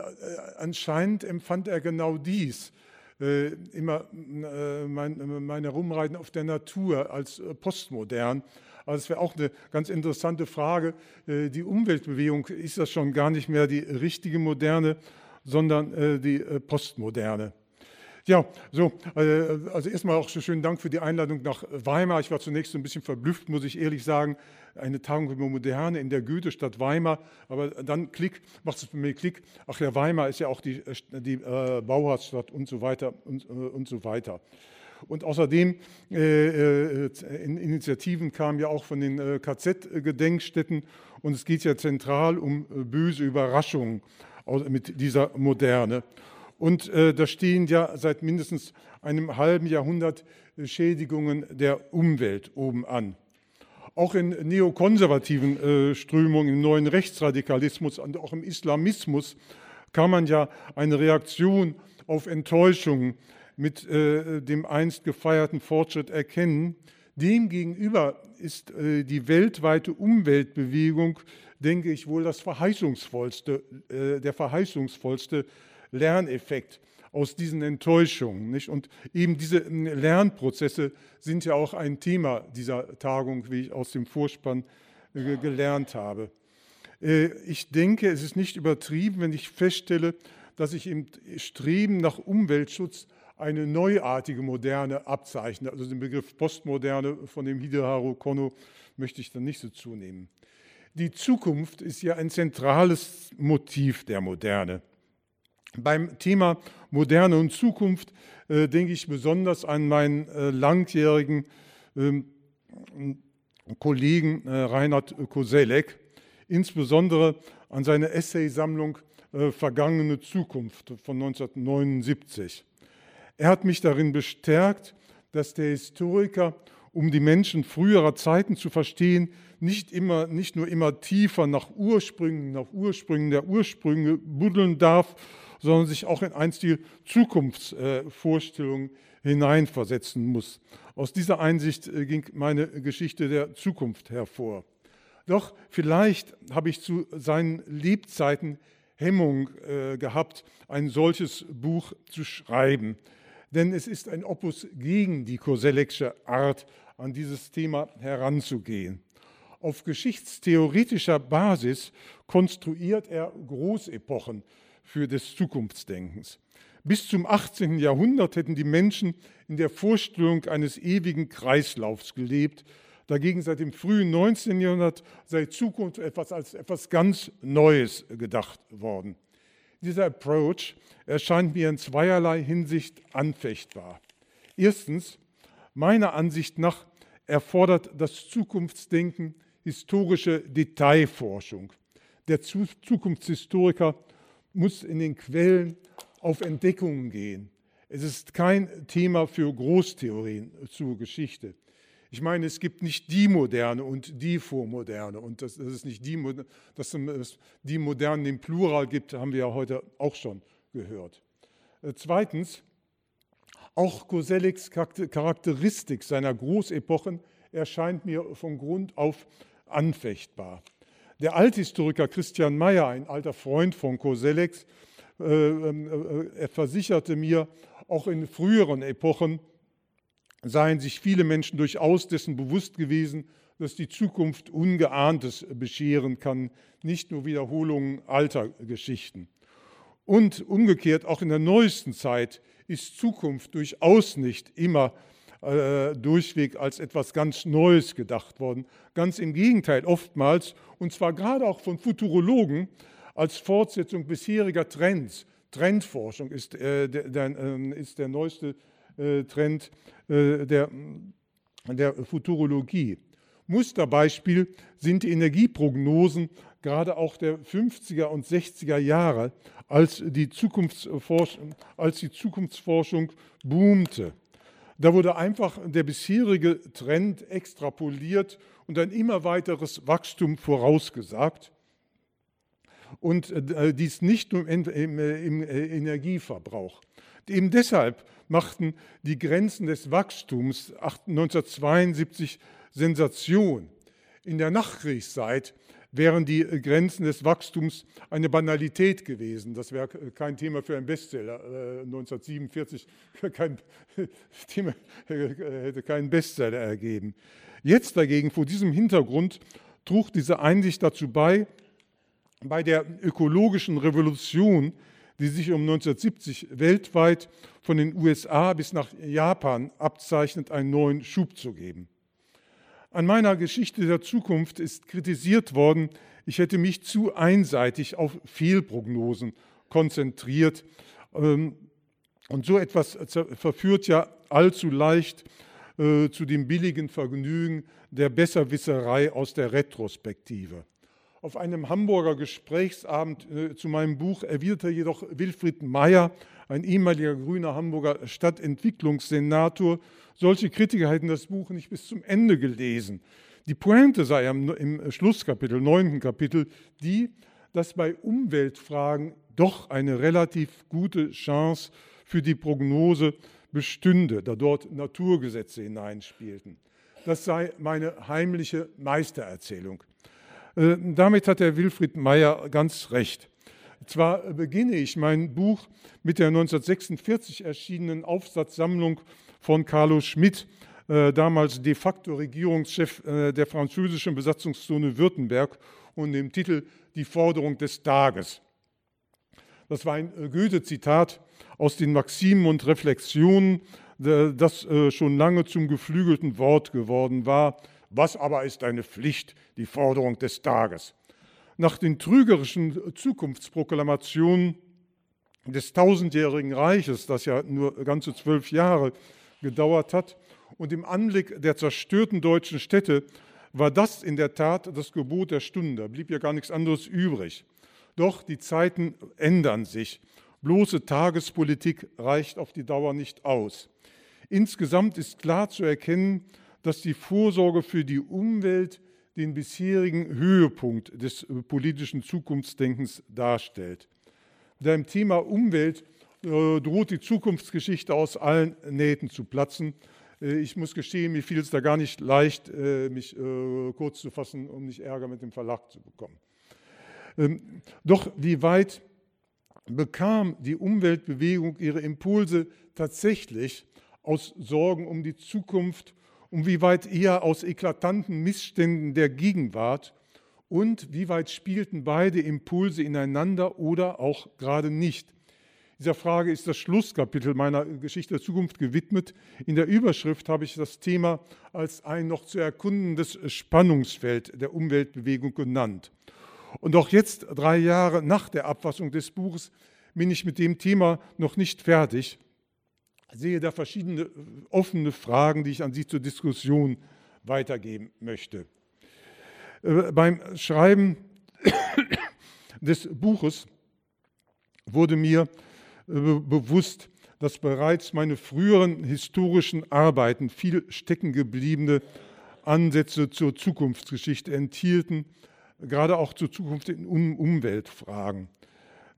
S8: anscheinend empfand er genau dies, äh, immer äh, mein, mein Herumreiten auf der Natur als äh, postmodern. Also es wäre auch eine ganz interessante Frage. Äh, die Umweltbewegung ist das schon gar nicht mehr die richtige Moderne, sondern äh, die Postmoderne. Ja, so, äh, also erstmal auch schönen Dank für die Einladung nach Weimar. Ich war zunächst so ein bisschen verblüfft, muss ich ehrlich sagen. Eine Tagung über Moderne in der Goethe-Stadt Weimar, aber dann Klick, macht es für mich Klick. Ach ja, Weimar ist ja auch die, äh, die äh, Bauhausstadt und so weiter und, äh, und so weiter. Und außerdem, äh, äh Initiativen kamen ja auch von den äh, KZ-Gedenkstätten und es geht ja zentral um böse Überraschungen mit dieser Moderne. Und äh, da stehen ja seit mindestens einem halben Jahrhundert äh, Schädigungen der Umwelt oben an. Auch in neokonservativen äh, Strömungen, im neuen Rechtsradikalismus und auch im Islamismus kann man ja eine Reaktion auf Enttäuschung mit äh, dem einst gefeierten Fortschritt erkennen. Demgegenüber ist äh, die weltweite Umweltbewegung, denke ich, wohl das verheißungsvollste, äh, der verheißungsvollste Lerneffekt aus diesen Enttäuschungen. Nicht? Und eben diese hm, Lernprozesse sind ja auch ein Thema dieser Tagung, wie ich aus dem Vorspann äh, gelernt habe. Äh, ich denke, es ist nicht übertrieben, wenn ich feststelle, dass sich im Streben nach Umweltschutz eine neuartige Moderne abzeichnet. Also den Begriff Postmoderne von dem Hideharu Kono möchte ich dann nicht so zunehmen. Die Zukunft ist ja ein zentrales Motiv der Moderne. Beim Thema Moderne und Zukunft äh, denke ich besonders an meinen äh, langjährigen äh, Kollegen äh, Reinhard Koselleck, insbesondere an seine Essaysammlung äh, Vergangene Zukunft von 1979. Er hat mich darin bestärkt, dass der Historiker, um die Menschen früherer Zeiten zu verstehen, nicht, immer, nicht nur immer tiefer nach Ursprüngen, nach Ursprüngen der Ursprünge buddeln darf, sondern sich auch in einstige Zukunftsvorstellungen hineinversetzen muss. Aus dieser Einsicht äh, ging meine Geschichte der Zukunft hervor. Doch vielleicht habe ich zu seinen Lebzeiten Hemmung äh, gehabt, ein solches Buch zu schreiben. Denn es ist ein Opus gegen die Kosellecksche Art, an dieses Thema heranzugehen. Auf geschichtstheoretischer Basis konstruiert er Großepochen, für des Zukunftsdenkens. Bis zum 18. Jahrhundert hätten die Menschen in der Vorstellung eines ewigen Kreislaufs gelebt. Dagegen seit dem frühen 19. Jahrhundert sei Zukunft etwas als etwas ganz Neues gedacht worden. Dieser Approach erscheint mir in zweierlei Hinsicht anfechtbar. Erstens, meiner Ansicht nach erfordert das Zukunftsdenken historische Detailforschung. Der Zukunftshistoriker muss in den Quellen auf Entdeckungen gehen. Es ist kein Thema für Großtheorien zur Geschichte. Ich meine, es gibt nicht die Moderne und die Vormoderne. Und dass, dass es nicht die, dass es die Modernen im Plural gibt, haben wir ja heute auch schon gehört. Äh, zweitens, auch Kosellecks Charakteristik seiner Großepochen erscheint mir von Grund auf anfechtbar. Der Althistoriker Christian Mayer, ein alter Freund von Kosellex, äh, äh, er versicherte mir, auch in früheren Epochen seien sich viele Menschen durchaus dessen bewusst gewesen, dass die Zukunft Ungeahntes bescheren kann, nicht nur Wiederholungen alter Geschichten. Und umgekehrt, auch in der neuesten Zeit ist Zukunft durchaus nicht immer äh, durchweg als etwas ganz Neues gedacht worden. Ganz im Gegenteil, oftmals, und zwar gerade auch von Futurologen, als Fortsetzung bisheriger Trends. Trendforschung ist, äh, der, der, äh, ist der neueste äh, Trend äh, der, der Futurologie. Musterbeispiel sind die Energieprognosen gerade auch der 50er und 60er Jahre, als die Zukunftsforschung, als die Zukunftsforschung boomte. Da wurde einfach der bisherige Trend extrapoliert und ein immer weiteres Wachstum vorausgesagt. Und äh, dies nicht nur im, äh, Energieverbrauch. Eben deshalb machten die Grenzen des Wachstums 1972 Sensation. In der Nachkriegszeit wären die Grenzen des Wachstums eine Banalität gewesen. Das wäre kein Thema für einen Bestseller. 1947 kein Thema, hätte keinen Bestseller ergeben. Jetzt dagegen, vor diesem Hintergrund, trug diese Einsicht dazu bei, bei der ökologischen Revolution, die sich um 1970 weltweit von den USA bis nach Japan abzeichnet, einen neuen Schub zu geben. An meiner Geschichte der Zukunft ist kritisiert worden, ich hätte mich zu einseitig auf Fehlprognosen konzentriert. Ähm, und so etwas verführt ja allzu leicht äh, zu dem billigen Vergnügen der Besserwisserei aus der Retrospektive. Auf einem Hamburger Gesprächsabend äh, zu meinem Buch erwiderte jedoch Wilfried Meyer, ein ehemaliger grüner Hamburger Stadtentwicklungssenator, solche Kritiker hätten das Buch nicht bis zum Ende gelesen. Die Pointe sei im Schlusskapitel, neunten Kapitel, die, dass bei Umweltfragen doch eine relativ gute Chance für die Prognose bestünde, da dort Naturgesetze hineinspielten. Das sei meine heimliche Meistererzählung. Äh, damit hat Herr Wilfried Meyer ganz recht. Zwar beginne ich mein Buch mit der 1946 erschienenen Aufsatzsammlung von Carlo Schmidt, äh, damals de facto Regierungschef äh, der französischen Besatzungszone Württemberg, und dem Titel Die Forderung des Tages. Das war ein Goethe-Zitat aus den Maximen und Reflexionen, das schon lange zum geflügelten Wort geworden war. Was aber ist eine Pflicht, die Forderung des Tages? Nach den trügerischen Zukunftsproklamationen des tausendjährigen Reiches, das ja nur ganze zwölf Jahre gedauert hat, und im Anblick der zerstörten deutschen Städte war das in der Tat das Gebot der Stunde. Da blieb ja gar nichts anderes übrig. Doch die Zeiten ändern sich. Bloße Tagespolitik reicht auf die Dauer nicht aus. Insgesamt ist klar zu erkennen, dass die Vorsorge für die Umwelt den bisherigen Höhepunkt des politischen Zukunftsdenkens darstellt. Beim Thema Umwelt droht die Zukunftsgeschichte aus allen Nähten zu platzen. Äh, ich muss gestehen, mir fiel es da gar nicht leicht, mich kurz zu fassen, um nicht Ärger mit dem Verlag zu bekommen. Ähm, doch wie weit bekam die Umweltbewegung ihre Impulse tatsächlich aus Sorgen um die Zukunft und wie weit eher aus eklatanten Missständen der Gegenwart und wie weit spielten beide Impulse ineinander oder auch gerade nicht. Dieser Frage ist das Schlusskapitel meiner Geschichte der Zukunft gewidmet. In der Überschrift habe ich das Thema als ein noch zu erkundendes Spannungsfeld der Umweltbewegung genannt. Und auch jetzt, drei Jahre nach der Abfassung des Buches, bin ich mit dem Thema noch nicht fertig sehe da verschiedene offene Fragen, die ich an Sie zur Diskussion weitergeben möchte. Äh, beim Schreiben des Buches wurde mir bewusst, dass bereits meine früheren historischen Arbeiten viel steckengebliebene Ansätze zur Zukunftsgeschichte enthielten, gerade auch zur Zukunft in Umweltfragen.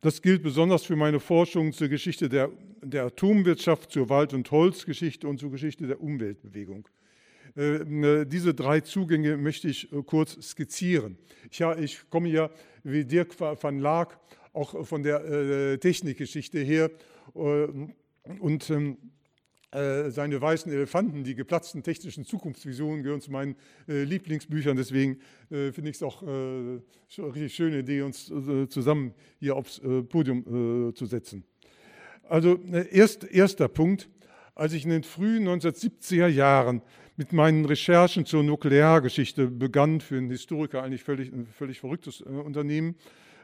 S8: Das gilt besonders für meine Forschung zur Geschichte der, der Atomwirtschaft, zur Wald- und Holzgeschichte und zur Geschichte der Umweltbewegung. Äh, äh, diese drei Zugänge möchte ich äh, kurz skizzieren. Ich komme ja wie Dirk van Laak auch von der Technikgeschichte her und ähm, äh, seine weißen Elefanten, die geplatzten technischen Zukunftsvisionen, gehören zu meinen äh, Lieblingsbüchern. Deswegen äh, finde ich es auch eine richtig schöne Idee, uns zusammen hier aufs Podium zu setzen. Also erst, erster Punkt. Als ich in den frühen 1970er Jahren mit meinen Recherchen zur Nukleargeschichte begann, für einen Historiker eigentlich völlig, ein völlig verrücktes Unternehmen,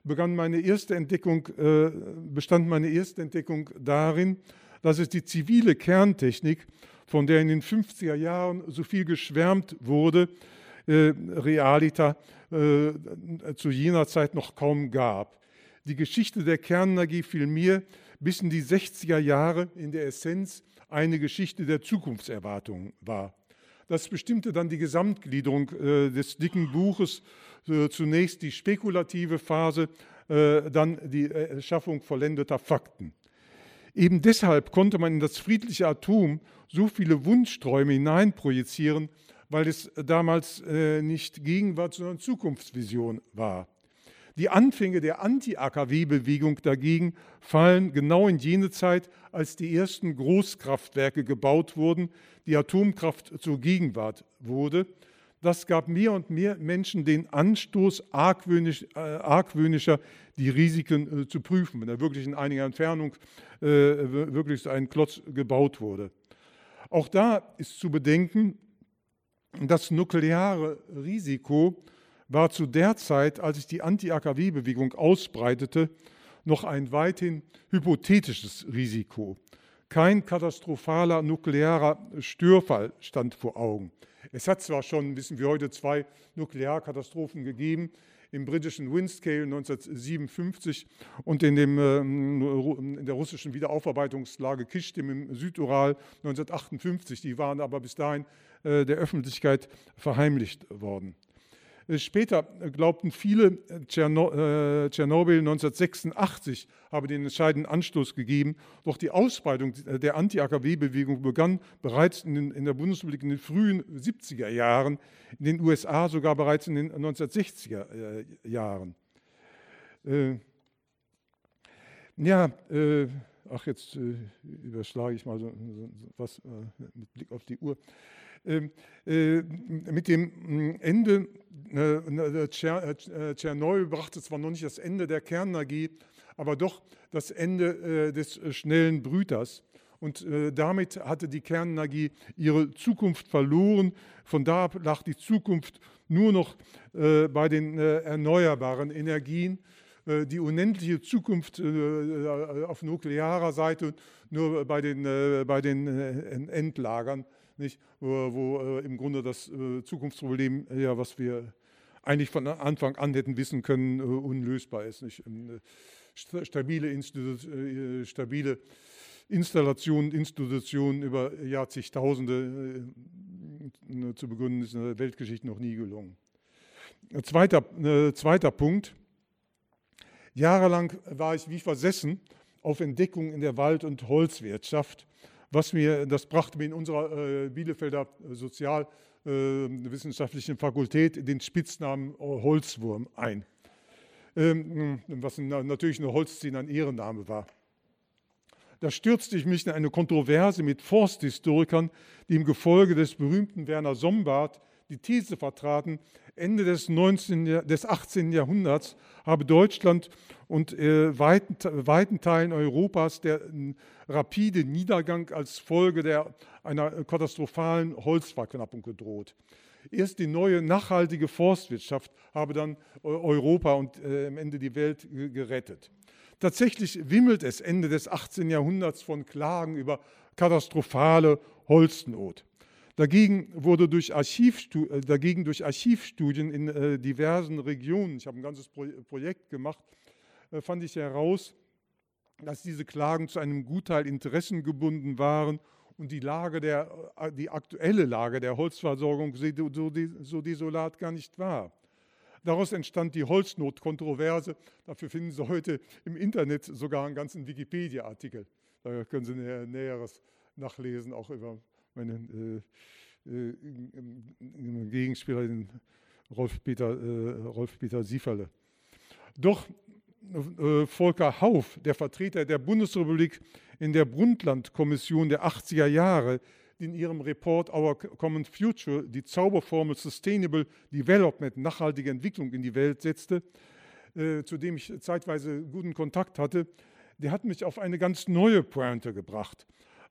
S8: begann meine erste Entdeckung, bestand meine erste Entdeckung darin, dass es die zivile Kerntechnik, von der in den 50er Jahren so viel geschwärmt wurde, äh, realita äh, zu jener Zeit noch kaum gab. Die Geschichte der Kernenergie fiel mir bis in die 60er Jahre in der Essenz eine Geschichte der Zukunftserwartungen war. Das bestimmte dann die Gesamtgliederung äh, des dicken Buches, äh, zunächst die spekulative Phase, äh, dann die Schaffung vollendeter Fakten. Eben deshalb konnte man in das friedliche Atom so viele Wunschträume hineinprojizieren, weil es damals nicht Gegenwart, sondern Zukunftsvision war. Die Anfänge der Anti-AKW-Bewegung dagegen fallen genau in jene Zeit, als die ersten Großkraftwerke gebaut wurden, die Atomkraft zur Gegenwart wurde. Das gab mehr und mehr Menschen den Anstoß, argwöhnisch, äh, argwöhnischer die Risiken äh, zu prüfen, wenn da wirklich in einiger Entfernung äh, wirklich so ein Klotz gebaut wurde. Auch da ist zu bedenken, das nukleare Risiko war zu der Zeit, als sich die Anti-AKW-Bewegung ausbreitete, noch ein weithin hypothetisches Risiko. Kein katastrophaler nuklearer Störfall stand vor Augen. Es hat zwar schon, wissen wir heute, zwei Nuklearkatastrophen gegeben, im britischen Windscale 1957 und in, dem, ähm, in der russischen Wiederaufarbeitungslage Kishtim im Südural 1958. Die waren aber bis dahin äh, der Öffentlichkeit verheimlicht worden. Äh, später glaubten viele, äh, Tschernobyl 1986 habe den entscheidenden Anstoß gegeben. Doch die Ausbreitung der Anti-AKW-Bewegung begann bereits in, der Bundesrepublik in den frühen 70er Jahren, in den USA sogar bereits in den 1960er Jahren. Ja, ach, jetzt überschlage ich mal so, was mit Blick auf die Uhr. Ähm, äh, mit dem mm, Ende äh, Tschernobyl brachte zwar noch nicht das Ende der Kernenergie, aber doch das Ende des schnellen Brüters. Und damit hatte die Kernenergie ihre Zukunft verloren. Von da ab lag die Zukunft nur noch bei den erneuerbaren Energien. Die unendliche Zukunft auf nuklearer Seite nur bei den, bei den Endlagern nicht? wo, wo äh, im Grunde das äh, Zukunftsproblem, ja, was wir eigentlich von Anfang an hätten wissen können, äh, unlösbar ist. Nicht? Ähm, stabile, Institu äh, stabile Installationen, Institutionen über Jahrzehntausende äh, zu begründen, ist in der Weltgeschichte noch nie gelungen. Zweiter, äh, zweiter Punkt. Jahrelang war ich wie versessen auf Entdeckung in der Wald- und Holzwirtschaft was mir, das brachte mir in unserer äh, Bielefelder Sozialwissenschaftlichen äh, Fakultät den Spitznamen äh, Holzwurm ein, ähm, was natürlich eine Holzziehen ein Ehrenname war. Da stürzte ich mich in eine Kontroverse mit Forsthistorikern, die im Gefolge des berühmten Werner Sombart die These vertraten, Ende des, 19, des 18. Jahrhunderts habe Deutschland und äh, weiten, weiten, Teilen Europas der äh, rapide Niedergang als Folge der, einer katastrophalen Holzverknappung gedroht. Erst die neue nachhaltige Forstwirtschaft habe dann Europa und äh, am Ende die Welt gerettet. Tatsächlich wimmelt es Ende des 18. Jahrhunderts von Klagen über katastrophale Holznot. Dagegen wurde durch, Archivstu äh, dagegen durch Archivstudien in äh, diversen Regionen, ich habe ein ganzes Pro Projekt gemacht, äh, fand ich heraus, dass diese Klagen zu einem Gutteil interessengebunden waren und die, Lage der, äh, die aktuelle Lage der Holzversorgung so, so desolat gar nicht war. Daraus entstand die Holznotkontroverse. Dafür finden Sie heute im Internet sogar einen ganzen Wikipedia-Artikel. Da können Sie Näheres nachlesen, auch über meinen äh, äh, Gegenspieler, den Rolf-Peter äh, Rolf -Peter Sieferle. Doch äh, Volker Hauf, der Vertreter der Bundesrepublik in der Brundtland-Kommission der 80er Jahre, in ihrem Report Our Common Future die Zauberformel Sustainable Development, nachhaltige Entwicklung in die Welt setzte, äh, zu dem ich zeitweise guten Kontakt hatte, der hat mich auf eine ganz neue Pointe gebracht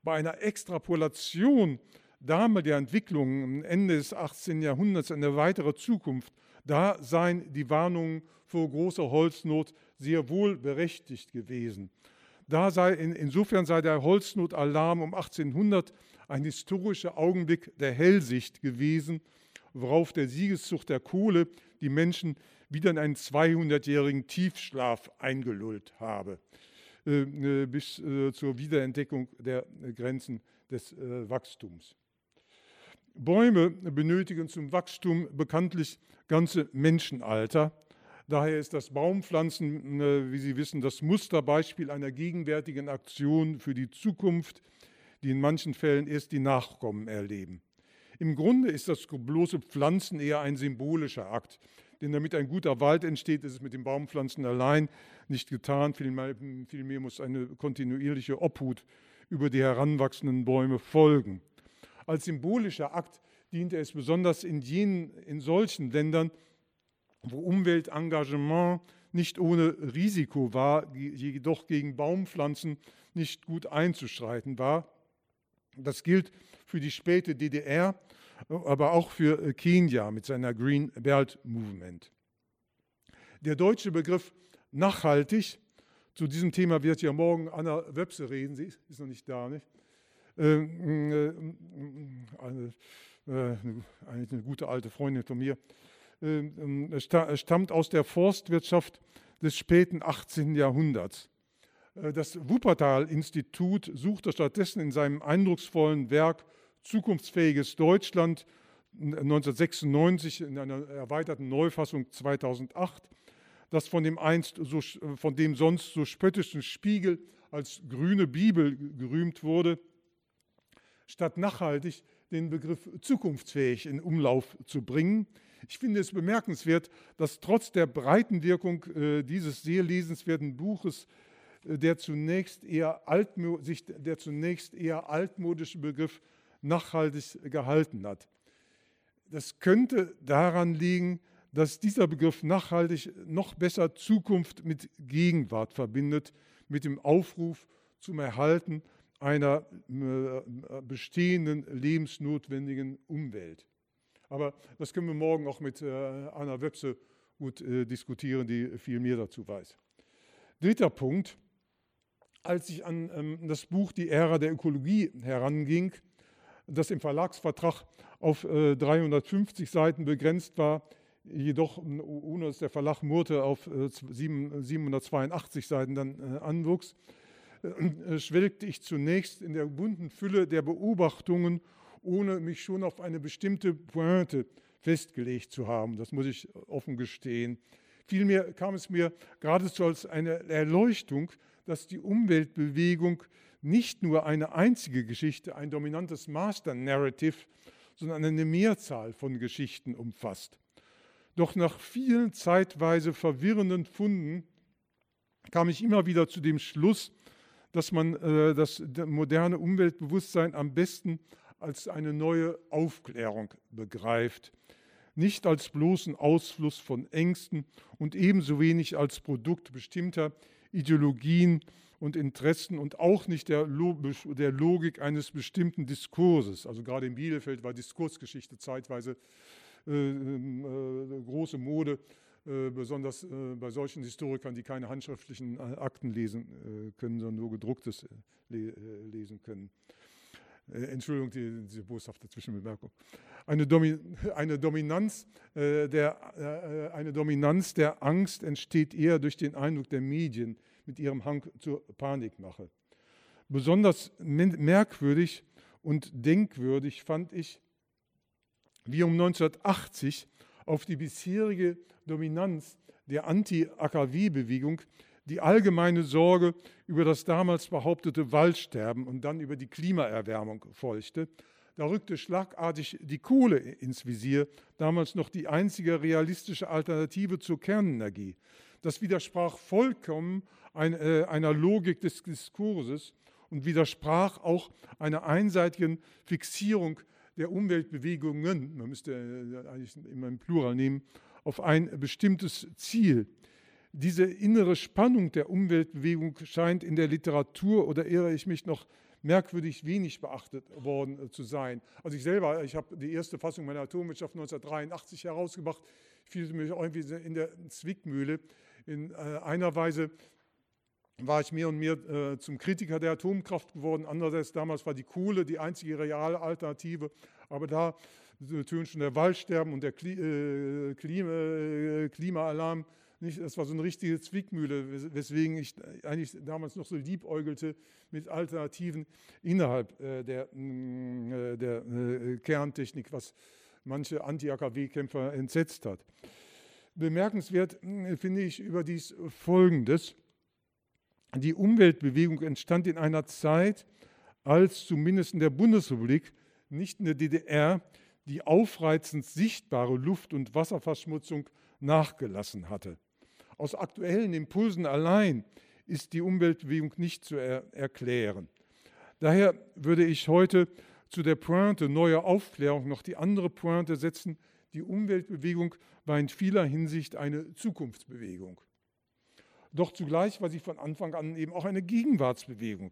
S8: bei einer Extrapolation damaliger Entwicklungen Ende des 18. Jahrhunderts in der weiteren Zukunft, da seien die Warnungen vor großer Holznot sehr wohl berechtigt gewesen. Da sei, insofern sei der Holznotalarm um 1800 ein historischer Augenblick der Hellsicht gewesen, worauf der Siegeszug der Kohle die Menschen wieder in einen 200-jährigen Tiefschlaf eingelullt habe. Äh, äh, bis äh, zur Wiederentdeckung der Grenzen des Wachstums. Bäume benötigen zum Wachstum bekanntlich ganze Menschenalter. Daher ist das Baumpflanzen, wie Sie wissen, das Musterbeispiel einer gegenwärtigen Aktion für die Zukunft, die in manchen Fällen erst die Nachkommen erleben. Im Grunde ist das bloße Pflanzen eher ein symbolischer Akt. Denn damit ein guter Wald entsteht, ist es mit den Baumpflanzen allein nicht getan. Vielmehr, vielmehr muss eine kontinuierliche Obhut über die heranwachsenden Bäume folgen. Als symbolischer Akt diente es besonders in, jenen, in solchen Ländern, wo Umweltengagement nicht ohne Risiko war, jedoch gegen Baumpflanzen nicht gut einzuschreiten war. Das gilt für die späte DDR, aber auch für äh, Kenia mit seiner Green Belt Movement. Der deutsche Begriff nachhaltig, zu diesem Thema wird ja morgen Anna Webse reden, sie ist noch nicht da, nicht? Ähm, äh, eine, äh, eigentlich eine gute alte Freundin von mir, ähm, stammt aus der Forstwirtschaft des späten 18. Jahrhunderts. Das Wuppertal-Institut suchte stattdessen in seinem eindrucksvollen Werk Zukunftsfähiges Deutschland 1996 in einer erweiterten Neufassung 2008, das von dem, einst so, von dem sonst so spöttischen Spiegel als grüne Bibel gerühmt wurde, statt nachhaltig den Begriff zukunftsfähig in Umlauf zu bringen. Ich finde es bemerkenswert, dass trotz der breiten Wirkung äh, dieses sehr lesenswerten Buches äh, der zunächst eher, sich der zunächst eher altmodische Begriff nachhaltig gehalten hat. Das könnte daran liegen, dass dieser Begriff nachhaltig noch besser Zukunft mit Gegenwart verbindet, mit dem Aufruf zum Erhalten einer äh, bestehenden lebensnotwendigen Umwelt. Aber das können wir morgen auch mit äh, Anna Webse gut äh, diskutieren, die viel mehr dazu weiß. Dritter Punkt. Als ich an ähm, das Buch Die Ära der Ökologie heranging, das im Verlagsvertrag auf 350 äh, Seiten begrenzt war, jedoch ohne dass der Verlag Murte auf 782 äh, Seiten dann äh, anwuchs, schwelgte ich zunächst in der bunten Fülle der Beobachtungen, ohne mich schon auf eine bestimmte Pointe festgelegt zu haben. Das muss ich offen gestehen. Vielmehr kam es mir geradezu als eine Erleuchtung, dass die Umweltbewegung nicht nur eine einzige Geschichte, ein dominantes Master Narrative, sondern eine Mehrzahl von Geschichten umfasst. Doch nach vielen zeitweise verwirrenden Funden kam ich immer wieder zu dem Schluss, dass man äh, das moderne Umweltbewusstsein am besten als eine neue Aufklärung begreift, nicht als bloßen Ausfluss von Ängsten und ebenso wenig als Produkt bestimmter Ideologien und Interessen und auch nicht der, der Logik eines bestimmten Diskurses. Also gerade in Bielefeld war Diskursgeschichte zeitweise äh, äh, große Mode, äh, besonders äh, bei solchen Historikern, die keine handschriftlichen äh, Akten lesen äh, können, sondern nur gedrucktes le lesen können. Entschuldigung, die, diese boshafte Zwischenbemerkung. Eine, Domi eine, Dominanz, der, eine Dominanz der Angst entsteht eher durch den Eindruck der Medien, mit ihrem Hang zur Panikmache. Besonders merkwürdig und denkwürdig fand ich, wie um 1980 auf die bisherige Dominanz der Anti-AKW-Bewegung die allgemeine Sorge über das damals behauptete Waldsterben und dann über die Klimaerwärmung folgte. Da rückte schlagartig die Kohle ins Visier, damals noch die einzige realistische Alternative zur Kernenergie. Das widersprach vollkommen einer Logik des Diskurses und widersprach auch einer einseitigen Fixierung der Umweltbewegungen, man müsste äh, eigentlich immer im Plural nehmen, auf ein bestimmtes Ziel. Diese innere Spannung der Umweltbewegung scheint in der Literatur, oder irre ich mich noch, merkwürdig wenig beachtet worden äh, zu sein. Also ich selber, ich habe die erste Fassung meiner Atomwirtschaft 1983 herausgebracht, fiel mir irgendwie in der Zwickmühle. In einer Weise war ich mehr und mehr äh, zum Kritiker der Atomkraft geworden. Andererseits damals war die Kohle die einzige reale Alternative. Aber da äh, tönt schon der Waldsterben und der Kli äh, Klima, äh, Klimaalarm. Nicht? Das war so eine richtige Zwickmühle, weswegen ich eigentlich damals noch so liebäugelte mit Alternativen innerhalb äh, der, mm, äh, der Kerntechnik, was manche Anti-AKW-Kämpfer entsetzt hat. Bemerkenswert mm, finde ich überdies Folgendes. Die Umweltbewegung entstand in einer Zeit, als zumindest in der Bundesrepublik, nicht in der DDR, die aufreizend sichtbare Luft- und Wasserverschmutzung nachgelassen hatte. Aus aktuellen Impulsen allein ist die Umweltbewegung nicht zu er erklären. Daher würde ich heute zu der Pointe neuer Aufklärung noch die andere Pointe setzen. Die Umweltbewegung war in vieler Hinsicht eine Zukunftsbewegung. Doch zugleich war sie von Anfang an eben auch eine Gegenwartsbewegung,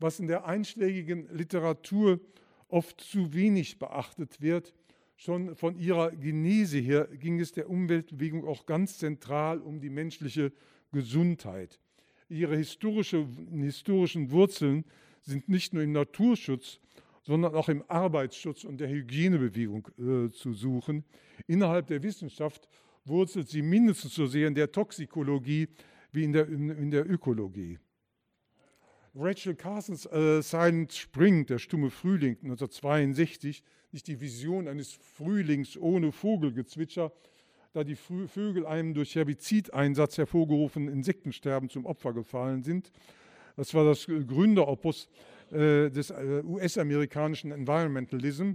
S8: was in der einschlägigen Literatur oft zu wenig beachtet wird. Schon von ihrer Genese her ging es der Umweltbewegung auch ganz zentral um die menschliche Gesundheit. Ihre historische, historischen Wurzeln sind nicht nur im Naturschutz, sondern auch im Arbeitsschutz und der Hygienebewegung äh, zu suchen. Innerhalb der Wissenschaft wurzelt sie mindestens so sehr in der Toxikologie wie in der, in, in der Ökologie. Rachel Carsons äh, Silent Spring, der stumme Frühling 1962, nicht die Vision eines Frühlings ohne Vogelgezwitscher, da die Vögel einem durch Herbizideinsatz hervorgerufenen Insektensterben zum Opfer gefallen sind. Das war das Gründeropus äh, des äh, US-amerikanischen Environmentalism.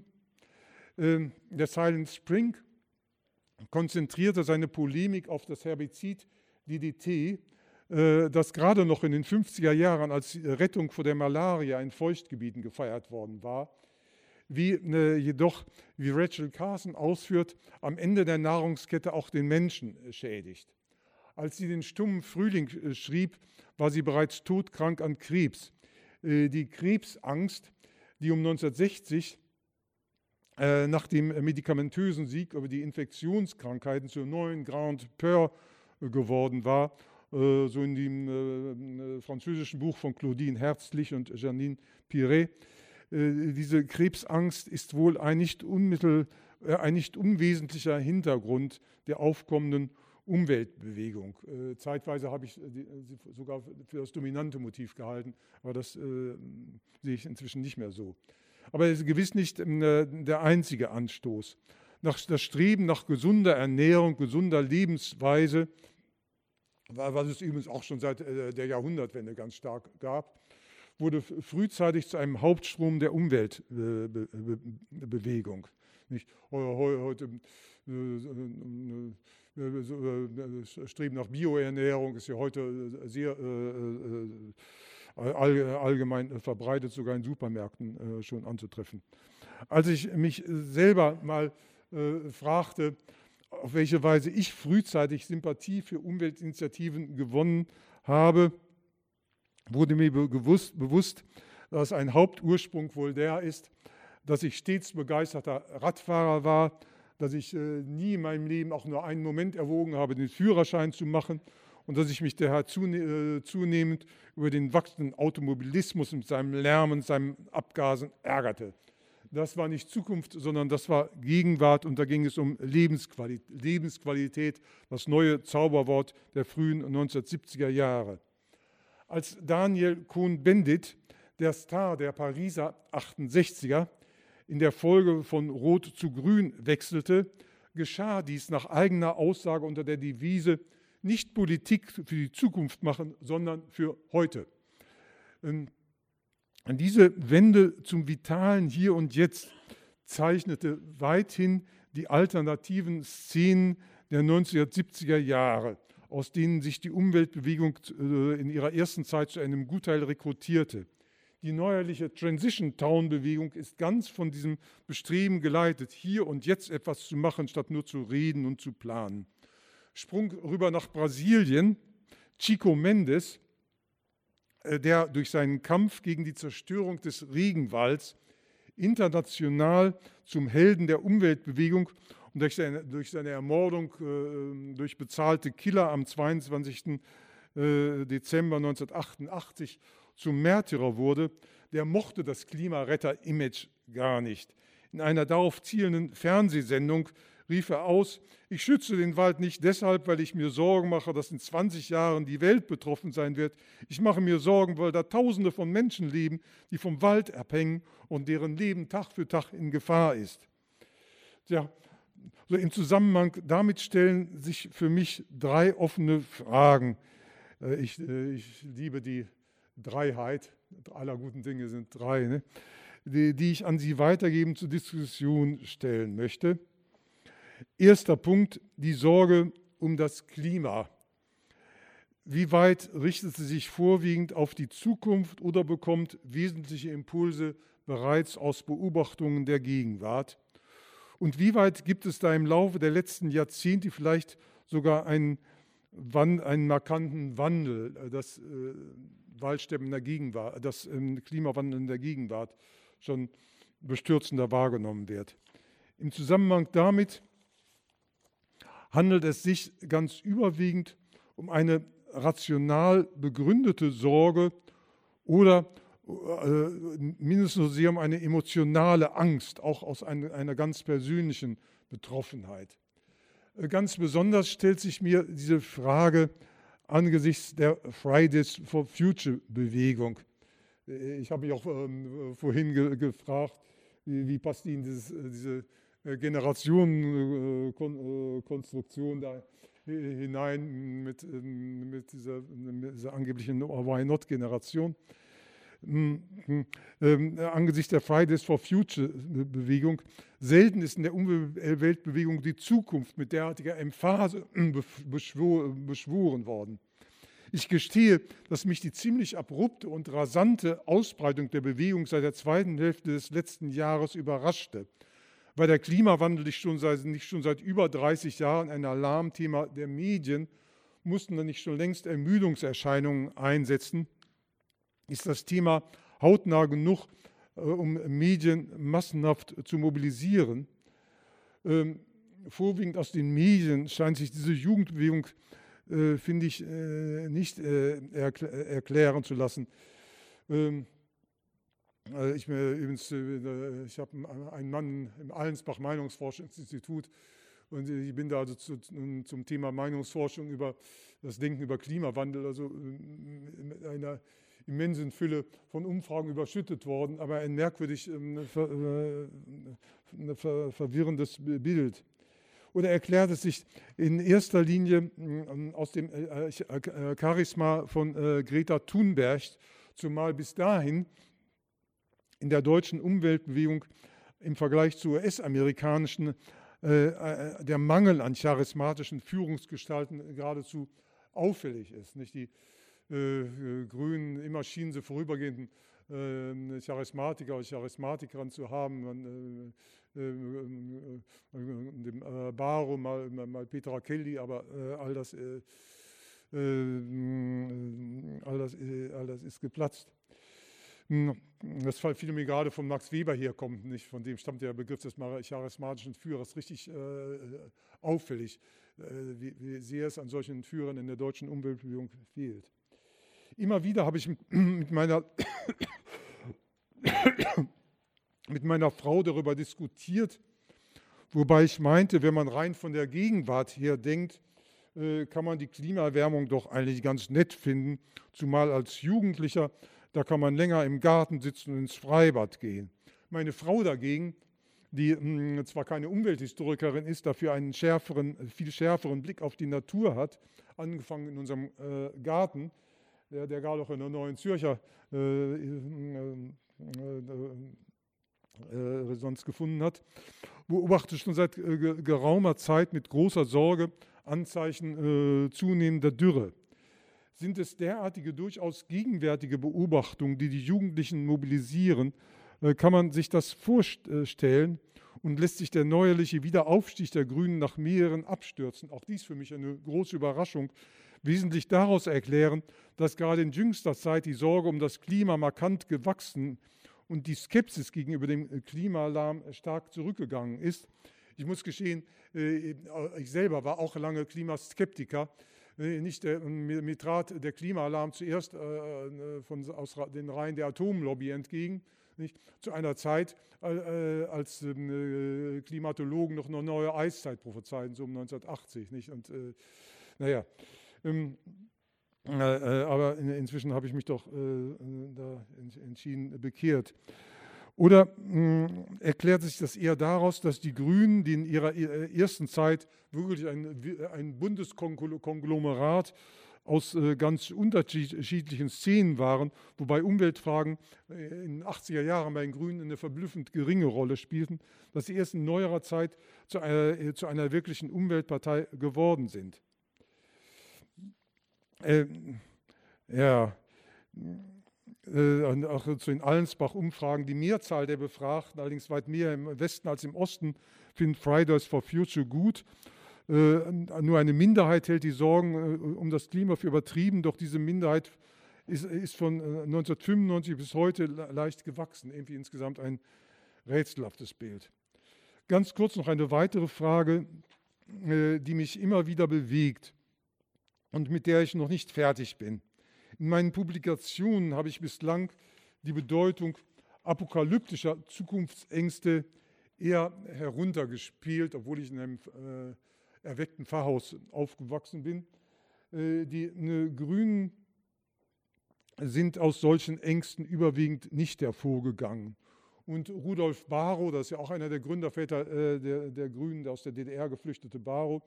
S8: Äh, der Silent Spring konzentrierte seine Polemik auf das Herbizid DDT, das gerade noch in den 50er Jahren als Rettung vor der Malaria in Feuchtgebieten gefeiert worden war, wie äh, jedoch, wie Rachel Carson ausführt, am Ende der Nahrungskette auch den Menschen äh, schädigt. Als sie den stummen Frühling schrieb, war sie bereits todkrank an Krebs. Die Krebsangst, die um 1960 nach dem medikamentösen Sieg über die Infektionskrankheiten zur neuen Grande Peur geworden war äh, so in dem äh, französischen Buch von Claudine Herzlich und Janine Piret. Äh, diese Krebsangst ist wohl ein nicht, unmittel, ein nicht unwesentlicher Hintergrund der aufkommenden Umweltbewegung. zeitweise habe ich sie sogar für das dominante Motiv gehalten, aber das sehe ich inzwischen nicht mehr so. Aber es ist gewiss nicht der einzige Anstoß. das Streben nach gesunder Ernährung, gesunder Lebensweise was es übrigens auch schon seit äh, der Jahrhundertwende ganz stark gab, wurde frühzeitig zu einem Hauptstrom der Umweltbewegung. Heute äh, äh, Streben nach Bioernährung ist ja heute sehr allgemein verbreitet, sogar in Supermärkten schon anzutreffen. Als ich mich selber mal fragte, auf welche Weise ich frühzeitig Sympathie für Umweltinitiativen gewonnen habe, wurde mir bewusst, bewusst, dass ein Hauptursprung wohl der ist, dass ich stets begeisterter Radfahrer war, dass ich äh, nie in meinem Leben auch nur einen Moment erwogen habe, den Führerschein zu machen und dass ich mich daher äh, zunehmend über den wachsenden Automobilismus mit seinem Lärm und seinen Abgasen ärgerte das war nicht Zukunft, sondern das war Gegenwart und da ging es um Lebensqualität, Lebensqualität das neue Zauberwort der frühen 1970er Jahre. Als Daniel Cohn-Bendit, der Star der Pariser 68er, in der Folge von Rot zu Grün wechselte, geschah dies nach eigener Aussage unter der Devise nicht Politik für die Zukunft machen, sondern für heute. Diese Wende zum vitalen Hier und Jetzt zeichnete weithin die alternativen Szenen der 1970er Jahre, aus denen sich die Umweltbewegung äh, in ihrer ersten Zeit zu einem Gutteil rekrutierte. Die neuerliche Transition Town Bewegung ist ganz von diesem Bestreben geleitet, hier und jetzt etwas zu machen, statt nur zu reden und zu planen. Sprung rüber nach Brasilien. Chico Mendes der durch seinen Kampf gegen die Zerstörung des Regenwalds international zum Helden der Umweltbewegung und durch seine, durch seine Ermordung äh, durch bezahlte Killer am 22. Äh, Dezember 1988 zum Märtyrer wurde, der mochte das Klimaretter-Image gar nicht. In einer darauf zielenden Fernsehsendung rief er aus, ich schütze den Wald nicht deshalb, weil ich mir Sorgen mache, dass in 20 Jahren die Welt betroffen sein wird. Ich mache mir Sorgen, weil da Tausende von Menschen leben, die vom Wald abhängen und deren Leben Tag für Tag in Gefahr ist. Ja, so im Zusammenhang damit stellen sich für mich drei offene Fragen. Äh, ich, äh, ich liebe die Dreiheit, aller guten Dinge sind drei. Ne? die, die ich an Sie weitergeben zur Diskussion stellen möchte. Erster Punkt, die Sorge um das Klima. Wie weit richtet sie sich vorwiegend auf die Zukunft oder bekommt wesentliche Impulse bereits aus Beobachtungen der Gegenwart? Und wie weit gibt es da im Laufe der letzten Jahrzehnte vielleicht sogar einen, einen markanten Wandel, äh, das äh, Waldsterben der Gegenwart, das äh, Klimawandel in der Gegenwart schon bestürzender wahrgenommen wird? Im Zusammenhang damit handelt es sich ganz überwiegend um eine rational begründete Sorge oder äh, mindestens so sehr um eine emotionale Angst, auch aus einer, ganz persönlichen Betroffenheit. Äh, ganz besonders stellt sich mir diese Frage angesichts der Fridays for Future Bewegung. Äh, ich habe mich auch ähm, vorhin ge gefragt, wie, wie, passt Ihnen dieses, diese Generationenkonstruktion da hinein mit, ähm, mit, dieser, mit dieser angeblichen Why Not-Generation. Hm, hm, ähm, angesichts der Fridays for Future Bewegung. Selten ist in der Umweltbewegung die Zukunft mit derartiger Emphase beschworen worden. Ich gestehe, dass mich die ziemlich abrupte und rasante Ausbreitung der Bewegung seit der zweiten Hälfte des letzten Jahres überraschte weil der Klimawandel nicht schon seit, nicht schon seit über 30 Jahren ein Alarmthema der Medien, mussten dann nicht schon längst Ermüdungserscheinungen einsetzen, ist das Thema hautnah genug, äh, um Medien massenhaft zu mobilisieren. Ähm, vorwiegend aus den Medien scheint sich diese Jugendbewegung, äh, finde ich, äh, nicht erkl erklären zu lassen. Ähm, äh, ich, übrigens, äh, ich habe einen Mann im Allensbach Meinungsforschungsinstitut und ich bin da also zu, zum Thema Meinungsforschung über das Denken über Klimawandel, also äh, mit einer immensen Fülle von Umfragen überschüttet worden, aber ein merkwürdig ähm, ver, ver, verwirrendes Bild. Oder erklärt es sich in erster Linie aus dem Charisma von Greta Thunberg, zumal bis dahin in der deutschen Umweltbewegung im Vergleich zur US-amerikanischen äh, äh, der Mangel an charismatischen Führungsgestalten geradezu auffällig ist. Nicht die äh, äh Grünen, immer schienen sie vorübergehenden äh, Charismatiker oder Charismatikerin zu haben. Man, äh, dem Baro, mal, mal, Petra Kelly, aber all das, all, das, all das ist geplatzt. Hm, das mir gerade von Max Weber hier kommt, nicht von dem stammt der Begriff des charismatischen Führers, richtig äh, auffällig, äh, wie, wie, sehr es an solchen Führern in der deutschen Umweltbewegung fehlt. Immer wieder habe ich mit meiner, mit meiner Frau darüber diskutiert, wobei ich meinte, wenn man rein von der Gegenwart her denkt, äh, kann man die Klimaerwärmung doch eigentlich ganz nett finden, zumal als Jugendlicher da kann man länger im Garten sitzen und ins Freibad gehen. Meine Frau dagegen, die hm, zwar keine Umwelthistorikerin ist, dafür einen schärferen, viel schärferen Blick auf die Natur hat, angefangen in unserem äh, Garten, der, der gerade auch in der Neuen Zürcher äh, äh, äh Resonanz gefunden hat, beobachtet schon seit geraumer Zeit mit großer Sorge Anzeichen zunehmender Dürre sind es derartige durchaus gegenwärtige Beobachtungen, die die Jugendlichen mobilisieren, äh, kann man sich das vorstellen und lässt sich der neuerliche Wiederaufstieg der Grünen nach mehreren Abstürzen, auch dies für mich eine große Überraschung, wesentlich daraus erklären, dass gerade in jüngster Zeit die Sorge um das Klima markant gewachsen und die Skepsis gegenüber dem Klimaalarm stark zurückgegangen ist. Ich muss gestehen, äh, ich selber war auch lange Klimaskeptiker. Äh, nicht der, mir trat der Klimaalarm zuerst äh, äh, von, aus den Reihen der Atomlobby entgegen, nicht? zu einer Zeit, als Klimatologen noch eine neue Eiszeit prophezeiten, so um 1980. Nicht? Und naja, ähm, aber inzwischen habe ich mich doch da entschieden bekehrt. Oder mh, hm, erklärt sich das eher daraus, dass die Grünen, die in ihrer äh, ersten Zeit wirklich ein, ein Bundeskonglomerat aus äh, ganz unterschiedlichen Szenen waren, wobei Umweltfragen äh, in den 80er Jahren bei den Grünen eine verblüffend geringe Rolle spielten, dass sie erst in neuerer Zeit zu einer, äh, zu einer wirklichen Umweltpartei geworden sind. Ähm, ja, äh, auch zu den Allensbach-Umfragen, die Mehrzahl der Befragten, allerdings weit mehr im Westen als im Osten, finden Fridays for Future gut. Äh, nur eine Minderheit hält die Sorgen äh, um das Klima für übertrieben, doch diese Minderheit ist, ist von 1995 bis heute leicht gewachsen. Irgendwie insgesamt ein rätselhaftes Bild. Ganz kurz noch eine weitere Frage, die mich immer wieder bewegt und mit der ich noch nicht fertig bin. In meinen Publikationen habe ich bislang die Bedeutung apokalyptischer Zukunftsängste eher heruntergespielt, obwohl ich in einem äh, erweckten Pfarrhaus aufgewachsen bin. Äh, die äh, Grünen sind aus solchen Ängsten überwiegend nicht hervorgegangen. Und Rudolf Barrow, das ist ja auch einer der Gründerväter äh, der, der, Grünen, der aus der DDR geflüchtete Barrow,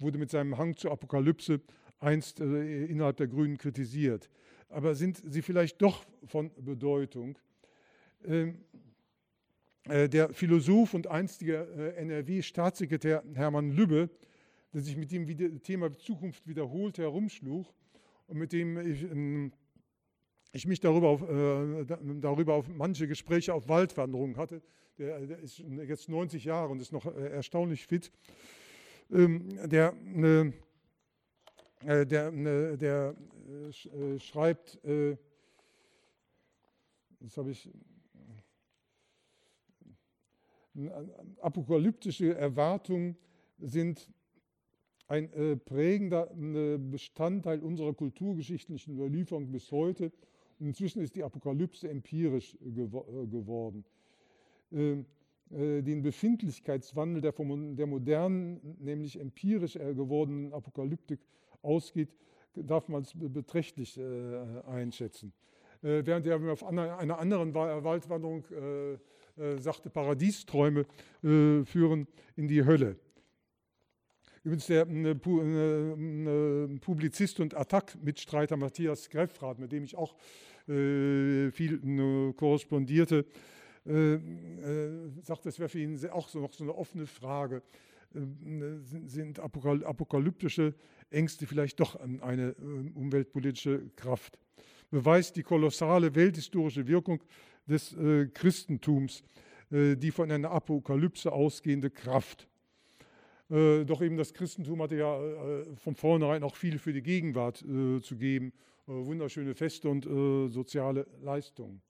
S8: wurde mit seinem Hang zur Apokalypse einst äh, innerhalb der Grünen kritisiert. Aber sind sie vielleicht doch von Bedeutung? Ähm, äh, der Philosoph und einstige äh, NRW-Staatssekretär Hermann Lübbe, der sich mit dem Thema Zukunft wiederholt herumschlug und mit dem ich, ähm, ich mich darüber auf, darüber auf manche Gespräche auf Waldwanderungen hatte. Der, ist jetzt 90 Jahre und ist noch erstaunlich fit. Ähm, der äh, äh, der, äh, der äh, schreibt, das habe ich, apokalyptische Erwartungen sind ein prägender Bestandteil unserer kulturgeschichtlichen Überlieferung bis heute. Inzwischen ist die Apokalypse empirisch geworden. Den Befindlichkeitswandel der modernen, nämlich empirisch gewordenen Apokalyptik ausgeht, darf man es beträchtlich äh, einschätzen. Äh, während er auf einer anderen Waldwanderung äh, sagte, Paradiesträume führen in die Hölle. Übrigens der Publizist und Attac-Mitstreiter Matthias Greffrath, mit dem ich auch viel korrespondierte, sagt, das wäre für ihn auch so noch so eine offene Frage. Sind apokalyptische Ängste vielleicht doch an eine äh, umweltpolitische Kraft. Beweist die kolossale welthistorische Wirkung des äh, Christentums, äh, die von einer Apokalypse ausgehende Kraft. Äh, doch eben das Christentum hatte ja äh, von vornherein auch viel für die Gegenwart äh, zu geben, wunderschöne Feste und soziale Leistungen.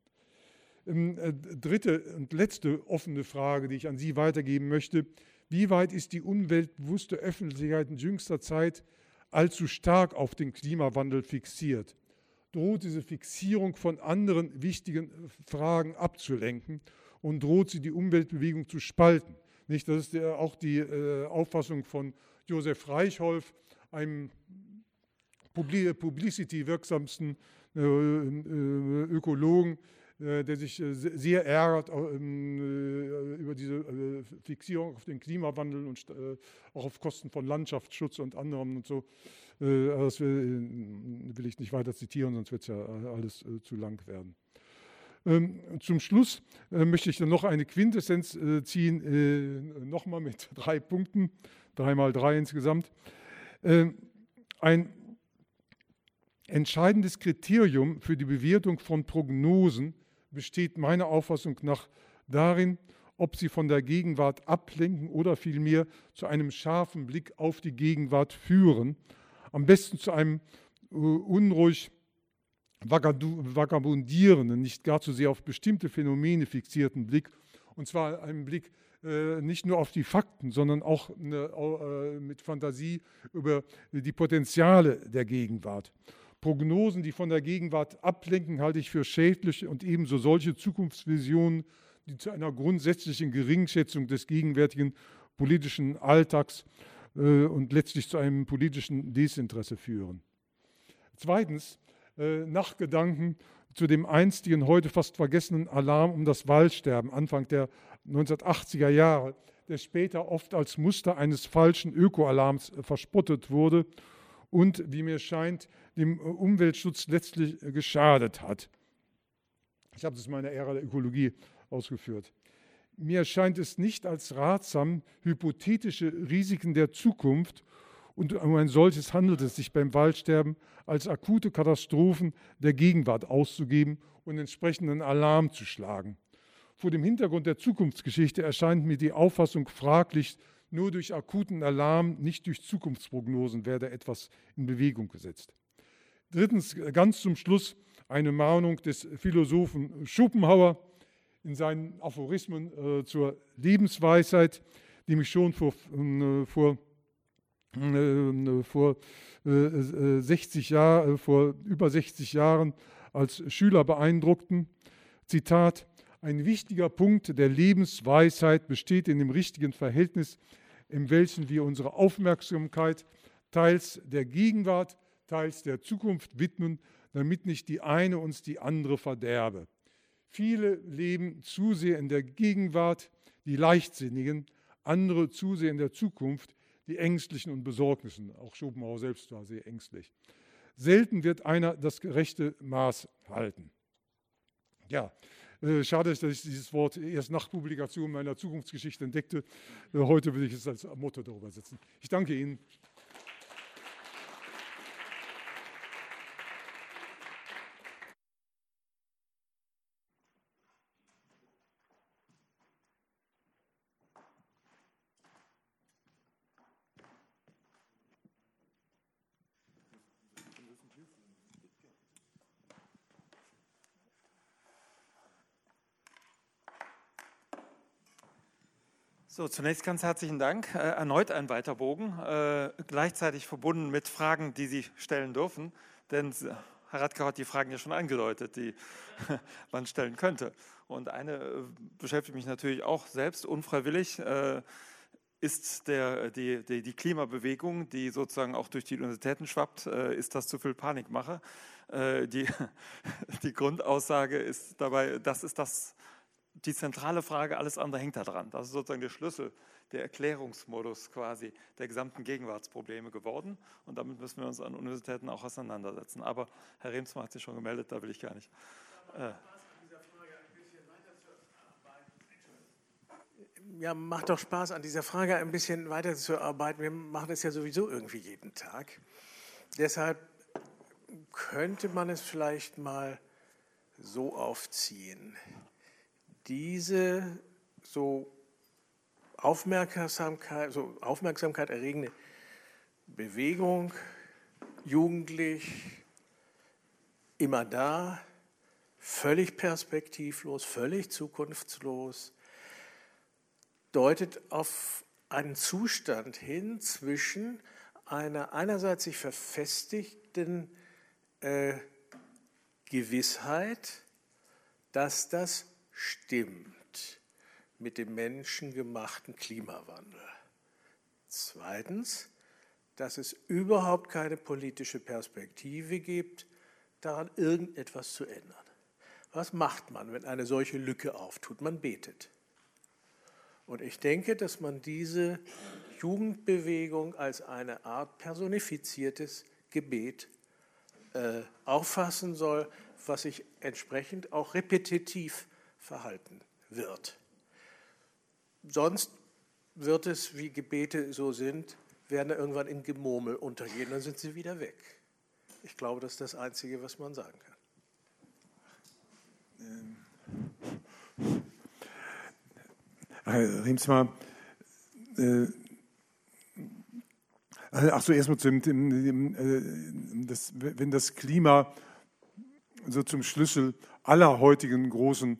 S8: Ähm, dritte und letzte offene Frage, die ich an Sie weitergeben möchte. Wie weit ist die umweltbewusste Öffentlichkeit in jüngster Zeit allzu stark auf den Klimawandel fixiert, droht diese Fixierung von anderen wichtigen Fragen abzulenken und droht sie die Umweltbewegung zu spalten. Nicht, das ist auch die äh, Auffassung von Josef Reichholf, einem publicity-wirksamsten äh, äh, Ökologen, der sich äh, sehr ärgert ähm, äh, über diese Fixierung auf den Klimawandel und auch auf Kosten von Landschaftsschutz und anderem und so. Das will ich nicht weiter zitieren, sonst wird es ja alles zu lang werden. Ähm, zum Schluss möchte ich dann noch eine Quintessenz ziehen, nochmal mit drei Punkten, drei mal drei insgesamt. Ähm, ein entscheidendes Kriterium für die Bewertung von Prognosen besteht meiner Auffassung nach darin, ob sie von der Gegenwart ablenken oder vielmehr zu einem scharfen Blick auf die Gegenwart führen. Am besten zu einem äh, unruhig vagabundierenden, nicht gar zu sehr auf bestimmte Phänomene fixierten Blick. Und zwar einem Blick äh, nicht nur auf die Fakten, sondern auch äh, mit Fantasie über die Potenziale der Gegenwart. Prognosen, die von der Gegenwart ablenken, halte ich für schädlich und ebenso solche Zukunftsvisionen, die zu einer grundsätzlichen Geringschätzung des gegenwärtigen politischen Alltags äh, und letztlich zu einem politischen Desinteresse führen. Zweitens, äh, Nachgedanken zu dem einstigen, heute fast vergessenen Alarm um das Waldsterben Anfang der 1980er Jahre, der später oft als Muster eines falschen Ökoalarms äh, verspottet wurde und, wie mir scheint, dem Umweltschutz letztlich geschadet hat. Ich habe das in meiner Ära der Ökologie ausgeführt. Mir scheint es nicht als ratsam, hypothetische Risiken der Zukunft und um ein solches handelt es sich beim Waldsterben als akute Katastrophen der Gegenwart auszugeben und entsprechenden Alarm zu schlagen. Vor dem Hintergrund der Zukunftsgeschichte erscheint mir die Auffassung fraglich, nur durch akuten Alarm, nicht durch Zukunftsprognosen werde etwas in Bewegung gesetzt. Drittens, ganz zum Schluss eine Mahnung des Philosophen Schopenhauer in seinen Aphorismen äh, zur Lebensweisheit, die mich schon vor, äh, vor, äh, vor 60 Jahr, vor über 60 Jahren als Schüler beeindruckten. Zitat, ein wichtiger Punkt der Lebensweisheit besteht in dem richtigen Verhältnis, in welchem wir unsere Aufmerksamkeit teils der Gegenwart, teils der Zukunft widmen, damit nicht die eine uns die andere verderbe. Viele leben zu sehr in der Gegenwart, die Leichtsinnigen, andere zu sehr in der Zukunft, die Ängstlichen und Besorgnissen. Auch Schopenhauer selbst war sehr ängstlich. Selten wird einer das gerechte Maß halten. Ja, schade, dass ich dieses Wort erst nach Publikation meiner Zukunftsgeschichte entdeckte. Äh, heute will ich es als Motto darüber setzen. Ich danke Ihnen.
S1: So, zunächst ganz herzlichen Dank. Äh, erneut ein weiter Bogen, äh, gleichzeitig verbunden mit Fragen, die Sie stellen dürfen. Denn Herr Radke hat die Fragen ja schon angedeutet, die man stellen könnte. Und eine äh, beschäftigt mich natürlich auch selbst unfreiwillig. Äh, ist der, die, die, die, Klimabewegung, die sozusagen auch durch die Universitäten schwappt, äh, ist das zu viel Panikmache? Äh, die, die Grundaussage ist dabei, das ist das die zentrale Frage, alles andere hängt da dran. Das ist sozusagen der Schlüssel, der Erklärungsmodus quasi der gesamten Gegenwartsprobleme geworden. Und damit müssen wir uns an Universitäten auch auseinandersetzen. Aber Herr Remsmann hat sich schon gemeldet, da will ich gar nicht. Äh,
S9: ja, macht doch Spaß, an dieser Frage ein bisschen weiterzuarbeiten. Wir machen es ja sowieso irgendwie jeden Tag. Deshalb könnte man es vielleicht mal so aufziehen diese so Aufmerksamkeit, so Aufmerksamkeit erregende Bewegung, jugendlich, immer da, völlig perspektivlos, völlig zukunftslos, deutet auf einen Zustand hin zwischen einer einerseits sich verfestigten äh, Gewissheit, dass das stimmt mit dem menschengemachten Klimawandel. Zweitens, dass es überhaupt keine politische Perspektive gibt, daran irgendetwas zu ändern. Was macht man, wenn eine solche Lücke auftut? Man betet. Und ich denke, dass man diese Jugendbewegung als eine Art personifiziertes Gebet äh, auffassen soll, was sich entsprechend auch repetitiv verhalten wird. Sonst wird es, wie Gebete so sind, werden irgendwann in Gemurmel untergehen, dann sind sie wieder weg. Ich glaube, das ist das Einzige, was man sagen kann.
S8: Herr Riemsmar, äh, ach so, erstmal äh, das, wenn das Klima so zum Schlüssel aller heutigen großen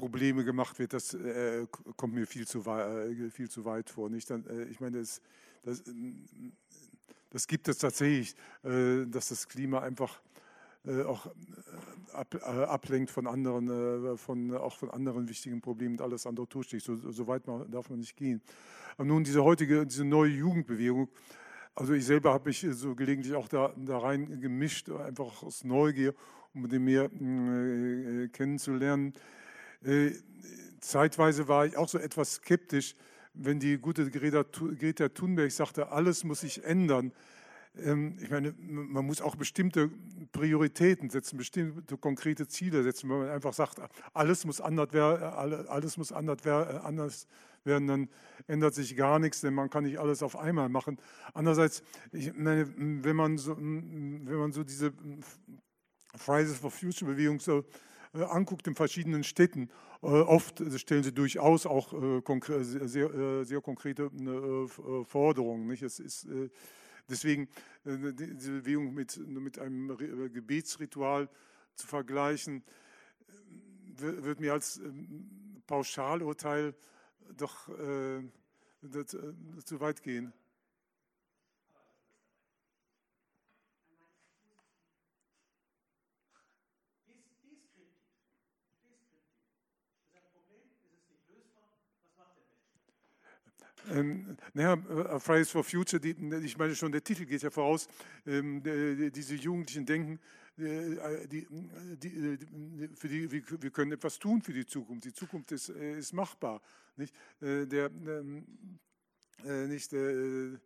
S8: Probleme gemacht wird, das äh, kommt mir viel zu, äh, viel zu weit vor. Nicht? Dann, äh, ich meine, das, das, das, gibt es tatsächlich, äh, dass das Klima einfach äh, auch äh, ab, ablenkt von anderen, von, auch von anderen wichtigen Problemen und alles andere durchsteht. So, so weit darf man nicht gehen. Aber nun diese heutige, diese neue Jugendbewegung, also ich selber habe mich so gelegentlich auch da, da rein gemischt, einfach aus Neugier, um den mehr äh, kennenzulernen. Äh, zeitweise war ich auch so etwas skeptisch, wenn die gute Greta, Thunberg sagte, alles muss sich ändern. ähm, ich meine, man muss auch bestimmte Prioritäten setzen, bestimmte konkrete Ziele setzen. Wenn man einfach sagt, alles muss anders, anders werden, dann ändert sich gar nichts, denn man kann nicht alles auf einmal machen. Andererseits, meine, wenn man so, wenn man so diese Fridays for Future Bewegung so äh, anguckt in verschiedenen Städten, äh, oft stellen sie durchaus auch äh, sehr, sehr konkrete Forderungen. Nicht? Es ist deswegen diese Bewegung mit, mit einem Gebetsritual zu vergleichen, wird mir als ähm, Pauschalurteil doch äh, zu weit gehen. Ähm, naja, äh, Fridays for Future, die, ich meine schon, der Titel geht ja voraus, ähm, die, diese Jugendlichen denken, äh, die, die, für die, wir können etwas tun für die Zukunft. Die Zukunft ist, äh, ist machbar. Nicht? Äh, der, ähm, äh, nicht der,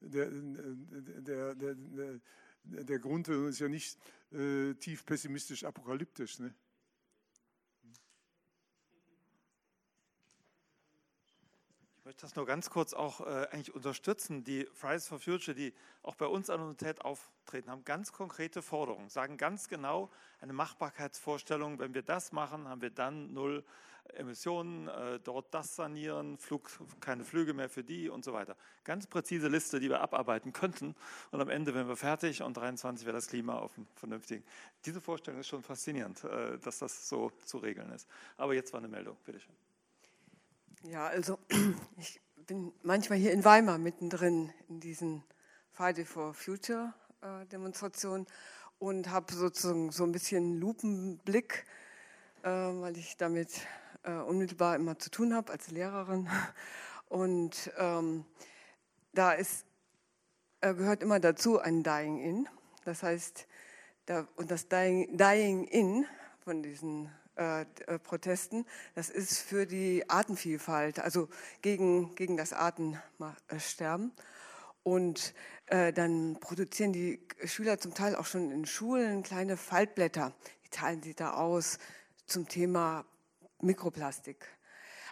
S8: der, der, der, der Grund ist ja nicht äh, tief pessimistisch apokalyptisch. Ne?
S1: Möchte das nur ganz kurz auch äh, eigentlich unterstützen. Die Fridays for Future, die auch bei uns an der Universität auftreten, haben ganz konkrete Forderungen, sagen ganz genau eine Machbarkeitsvorstellung, wenn wir das machen, haben wir dann null Emissionen, äh, dort das sanieren, Flug, keine Flüge mehr für die und so weiter. Ganz präzise Liste, die wir abarbeiten könnten und am Ende wären wir fertig und 23 wäre das Klima auf dem vernünftigen. Diese Vorstellung ist schon faszinierend, äh, dass das so zu regeln ist. Aber jetzt war eine Meldung, bitteschön.
S10: Ja, also ich bin manchmal hier in Weimar mittendrin in diesen Friday for Future äh, Demonstrationen und habe sozusagen so ein bisschen Lupenblick, äh, weil ich damit äh, unmittelbar immer zu tun habe als Lehrerin. Und ähm, da ist, äh, gehört immer dazu ein Dying In. Das heißt, da, und das Dying, Dying In von diesen Protesten, das ist für die Artenvielfalt, also gegen, gegen das Artensterben. Und äh, dann produzieren die Schüler zum Teil auch schon in Schulen kleine Faltblätter. Die teilen sie da aus zum Thema Mikroplastik.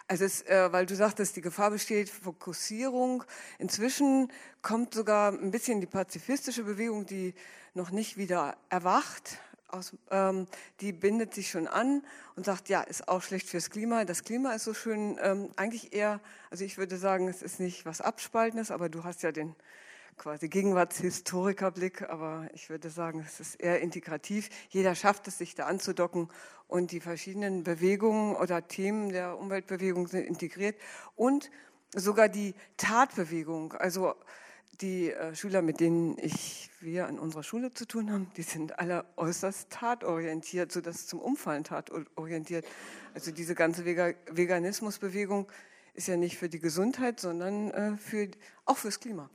S10: Also es, äh, weil du sagtest, die Gefahr besteht, Fokussierung. Inzwischen kommt sogar ein bisschen die pazifistische Bewegung, die noch nicht wieder erwacht, aus, ähm, die bindet sich schon an und sagt, ja, ist auch schlecht fürs Klima. Das Klima ist so schön, ähm, eigentlich eher, also ich würde sagen, es ist nicht was Abspaltendes, aber du hast ja den quasi Gegenwartshistorikerblick, aber ich würde sagen, es ist eher integrativ. Jeder schafft es, sich da anzudocken und die verschiedenen Bewegungen oder Themen der Umweltbewegung sind integriert und sogar die Tatbewegung, also die äh, Schüler, mit denen ich, wir an unserer Schule zu tun haben, die sind alle äußerst tatorientiert, sodass zum Umfallen tatorientiert. Also diese ganze Veganismusbewegung ist ja nicht für die Gesundheit, sondern äh, für, auch fürs Klima.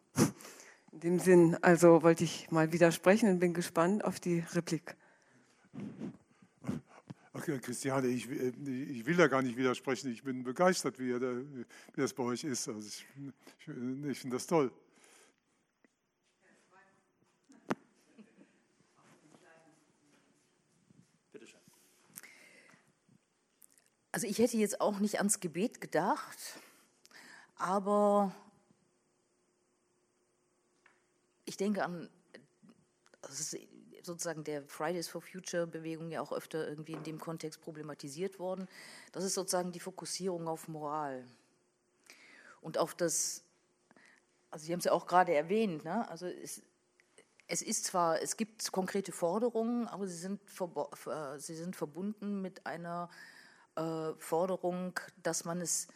S10: In dem Sinn, also wollte ich mal widersprechen und bin gespannt auf die Replik.
S8: Okay, Christiane, ich, äh, ich, will da gar nicht widersprechen. Ich bin begeistert, wie, wie das bei euch ist. Also ich, ich finde das toll.
S11: Also ich hätte jetzt auch nicht ans Gebet gedacht, aber ich denke an, das ist sozusagen der Fridays for Future Bewegung ja auch öfter irgendwie in dem Kontext problematisiert worden. Das ist sozusagen die Fokussierung auf Moral und auf das, also Sie haben es ja auch gerade erwähnt, ne? also es, es ist zwar, es gibt konkrete Forderungen, aber sie sind, sie sind verbunden mit einer äh, Forderung, dass man es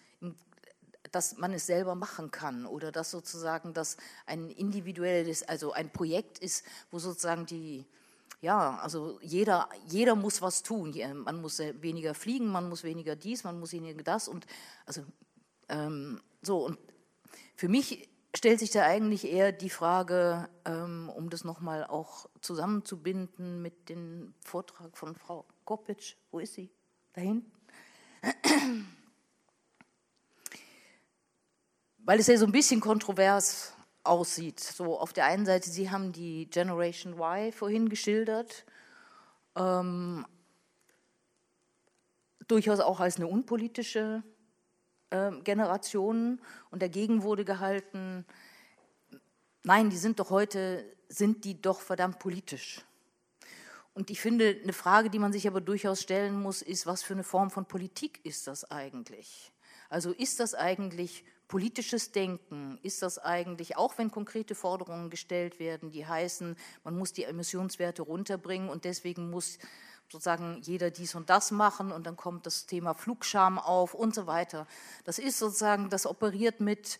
S11: dass man es selber machen kann oder dass sozusagen das ein individuelles, also ein Projekt ist, wo sozusagen die, ja, also jeder, jeder muss was tun. Man muss weniger fliegen, man muss weniger dies, man muss weniger das und also ähm, so und für mich stellt sich da eigentlich eher die Frage, ähm, um das nochmal auch zusammenzubinden mit dem Vortrag von Frau Kopic, wo ist sie? Da hinten? Weil es ja so ein bisschen kontrovers aussieht. So auf der einen Seite, Sie haben die Generation Y vorhin geschildert, ähm, durchaus auch als eine unpolitische äh, Generation und dagegen wurde gehalten, nein, die sind doch heute, sind die doch verdammt politisch. Und ich finde, eine Frage, die man sich aber durchaus stellen muss, ist, was für eine Form von Politik ist das eigentlich? Also ist das eigentlich politisches Denken? Ist das eigentlich, auch wenn konkrete Forderungen gestellt werden, die heißen, man muss die Emissionswerte runterbringen und deswegen muss sozusagen jeder dies und das machen und dann kommt das Thema Flugscham auf und so weiter. Das ist sozusagen, das operiert mit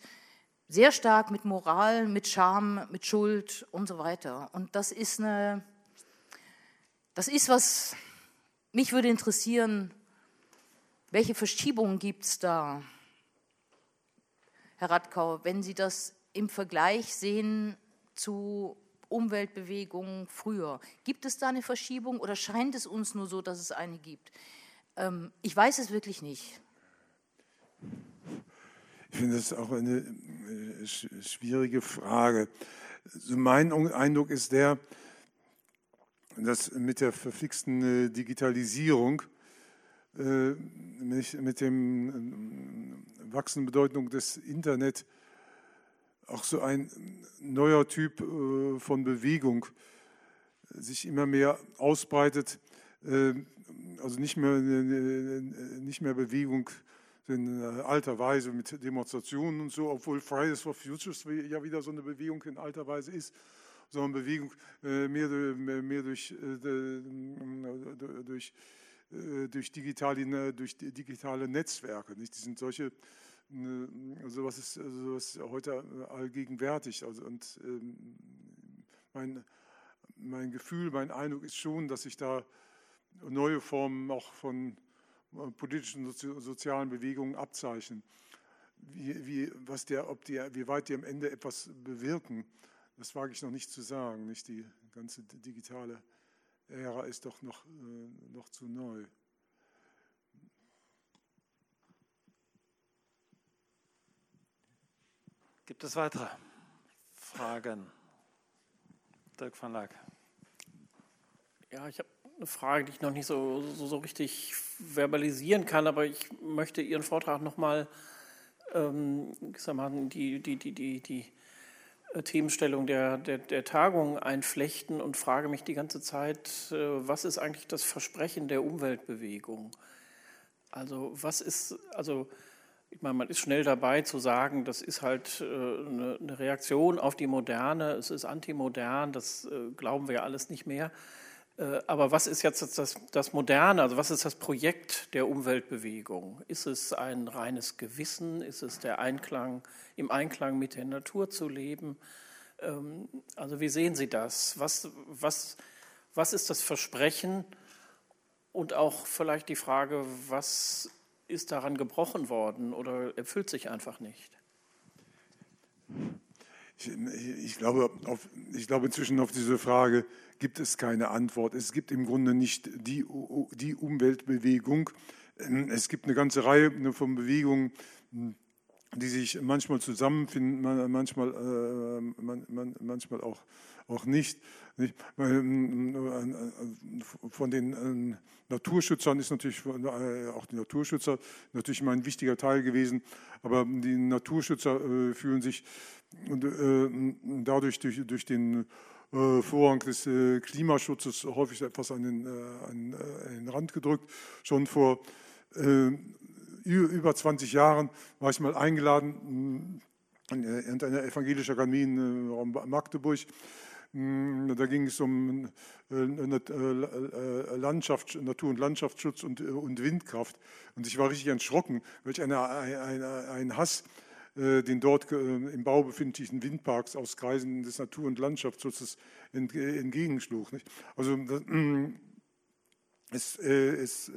S11: sehr stark mit Moral, mit Scham, mit Schuld und so weiter. Und das ist eine, das ist was, mich würde interessieren, welche Verschiebungen gibt es da, Herr Radkau, wenn Sie das im Vergleich sehen zu Umweltbewegungen früher. Gibt es da eine Verschiebung oder scheint es uns nur so, dass es eine gibt? Ähm, ich weiß es wirklich nicht.
S8: Ich finde das auch eine äh, schwierige Frage. Also mein Eindruck ist der, dass mit der verfixten äh, Digitalisierung, äh, mit dem wachsenden Bedeutung des Internet, auch so ein neuer Typ äh, von Bewegung sich immer mehr ausbreitet, äh, also nicht mehr, äh, nicht mehr Bewegung in alter Weise mit Demonstrationen und so, obwohl Fridays for Futures ja wieder so eine Bewegung in alter Weise ist, sondern Bewegung mehr, mehr durch, durch, durch, digitale, durch digitale Netzwerke. Nicht? Die sind solche sowas ist, sowas ist heute allgegenwärtig. Also, und ähm, mein, mein Gefühl, mein Eindruck ist schon, dass sich da neue Formen auch von äh, politischen sozialen Bewegungen abzeichnen. Wie, wie, was der, ob die, wie weit die am Ende etwas bewirken, das wage ich noch nicht zu sagen. Nicht die ganze digitale Ära ist doch noch, äh, noch zu neu.
S1: Gibt es weitere Fragen? Dirk van Laak.
S2: Ja, ich habe eine Frage, die ich noch nicht so, so, so richtig verbalisieren kann, aber ich möchte Ihren Vortrag nochmal ähm, die, die, die, die, die äh, Themenstellung der, der, der Tagung einflechten und frage mich die ganze Zeit, äh, was ist eigentlich das Versprechen der Umweltbewegung? Also was ist, also ich meine, man ist schnell dabei zu sagen, das ist halt äh, eine Reaktion auf die Moderne, es ist antimodern, das äh, glauben wir alles nicht mehr. Äh, aber was ist jetzt das, das Moderne, also was ist das Projekt der Umweltbewegung? Ist es ein reines Gewissen? Ist es der Einklang, im Einklang mit der Natur zu leben? Ähm, also wie sehen Sie das? Was, was, was ist das Versprechen? Und auch vielleicht die Frage, was ist daran gebrochen worden oder erfüllt sich einfach nicht?
S8: Ich, ich, glaube, auf, ich glaube, inzwischen auf diese Frage gibt es keine Antwort. Es gibt im Grunde nicht die, die Umweltbewegung. Es gibt eine ganze Reihe von Bewegungen, die sich manchmal zusammenfinden, manchmal, äh, manchmal auch, auch nicht. Von den Naturschützern ist natürlich äh, auch die Naturschützer natürlich mal ein wichtiger Teil gewesen, aber die Naturschützer äh, fühlen sich dadurch durch, durch den Vorrang des Klimaschutzes häufig etwas an den, an den Rand gedrückt. Schon vor über 20 Jahren war ich mal eingeladen in einer evangelischen Akademie in Magdeburg. Da ging es um äh, äh, Landschaft, Natur- und Landschaftsschutz und, und, Windkraft. Und ich war richtig erschrocken, welch eine, eine, ein Hass den dort im Bau befindlichen Windparks aus Kreisen des Natur- und Landschaftsschutzes entgegenschlug. Also es, es,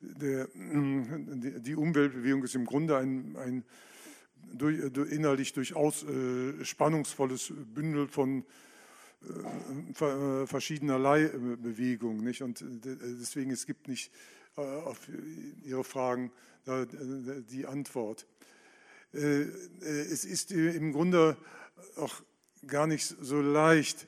S8: der, die Umweltbewegung ist im Grunde ein, ein durch, innerlich durchaus äh, spannungsvolles Bündel von äh, verschiedenerlei Bewegungen. Nicht? Und deswegen, es gibt nicht äh, auf Ihre Fragen die Antwort. Es ist im Grunde auch gar nicht so leicht,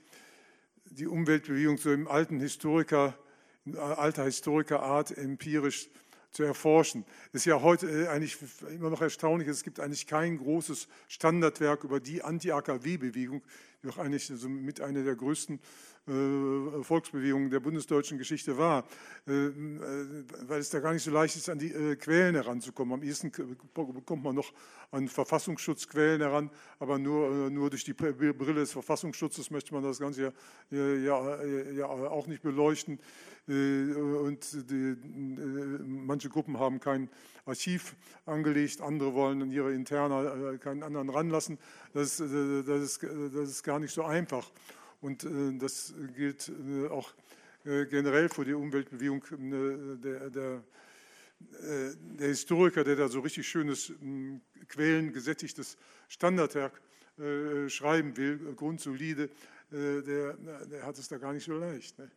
S8: die Umweltbewegung so im alten Historiker, in alter Historikerart empirisch zu erforschen. Es ist ja heute eigentlich immer noch erstaunlich, es gibt eigentlich kein großes Standardwerk über die Anti-AKW-Bewegung, die doch eigentlich mit einer der größten äh, Volksbewegung der bundesdeutschen Geschichte war, äh, weil es da gar nicht so leicht ist, an die äh, Quellen heranzukommen. Am ehesten kommt man noch an Verfassungsschutzquellen heran, aber nur, nur durch die Brille des Verfassungsschutzes möchte man das Ganze ja, ja, ja auch nicht beleuchten. Und die, manche Gruppen haben kein Archiv angelegt, andere wollen in ihre Interna keinen anderen ranlassen. Das, das, ist, das ist gar nicht so einfach. Und äh, das gilt äh, auch äh, generell für die Umweltbewegung der, der, der, Historiker, der da so richtig schönes quellengesättigtes Standardwerk schreiben will, grundsolide, der, der, hat es da gar nicht so leicht. Ne?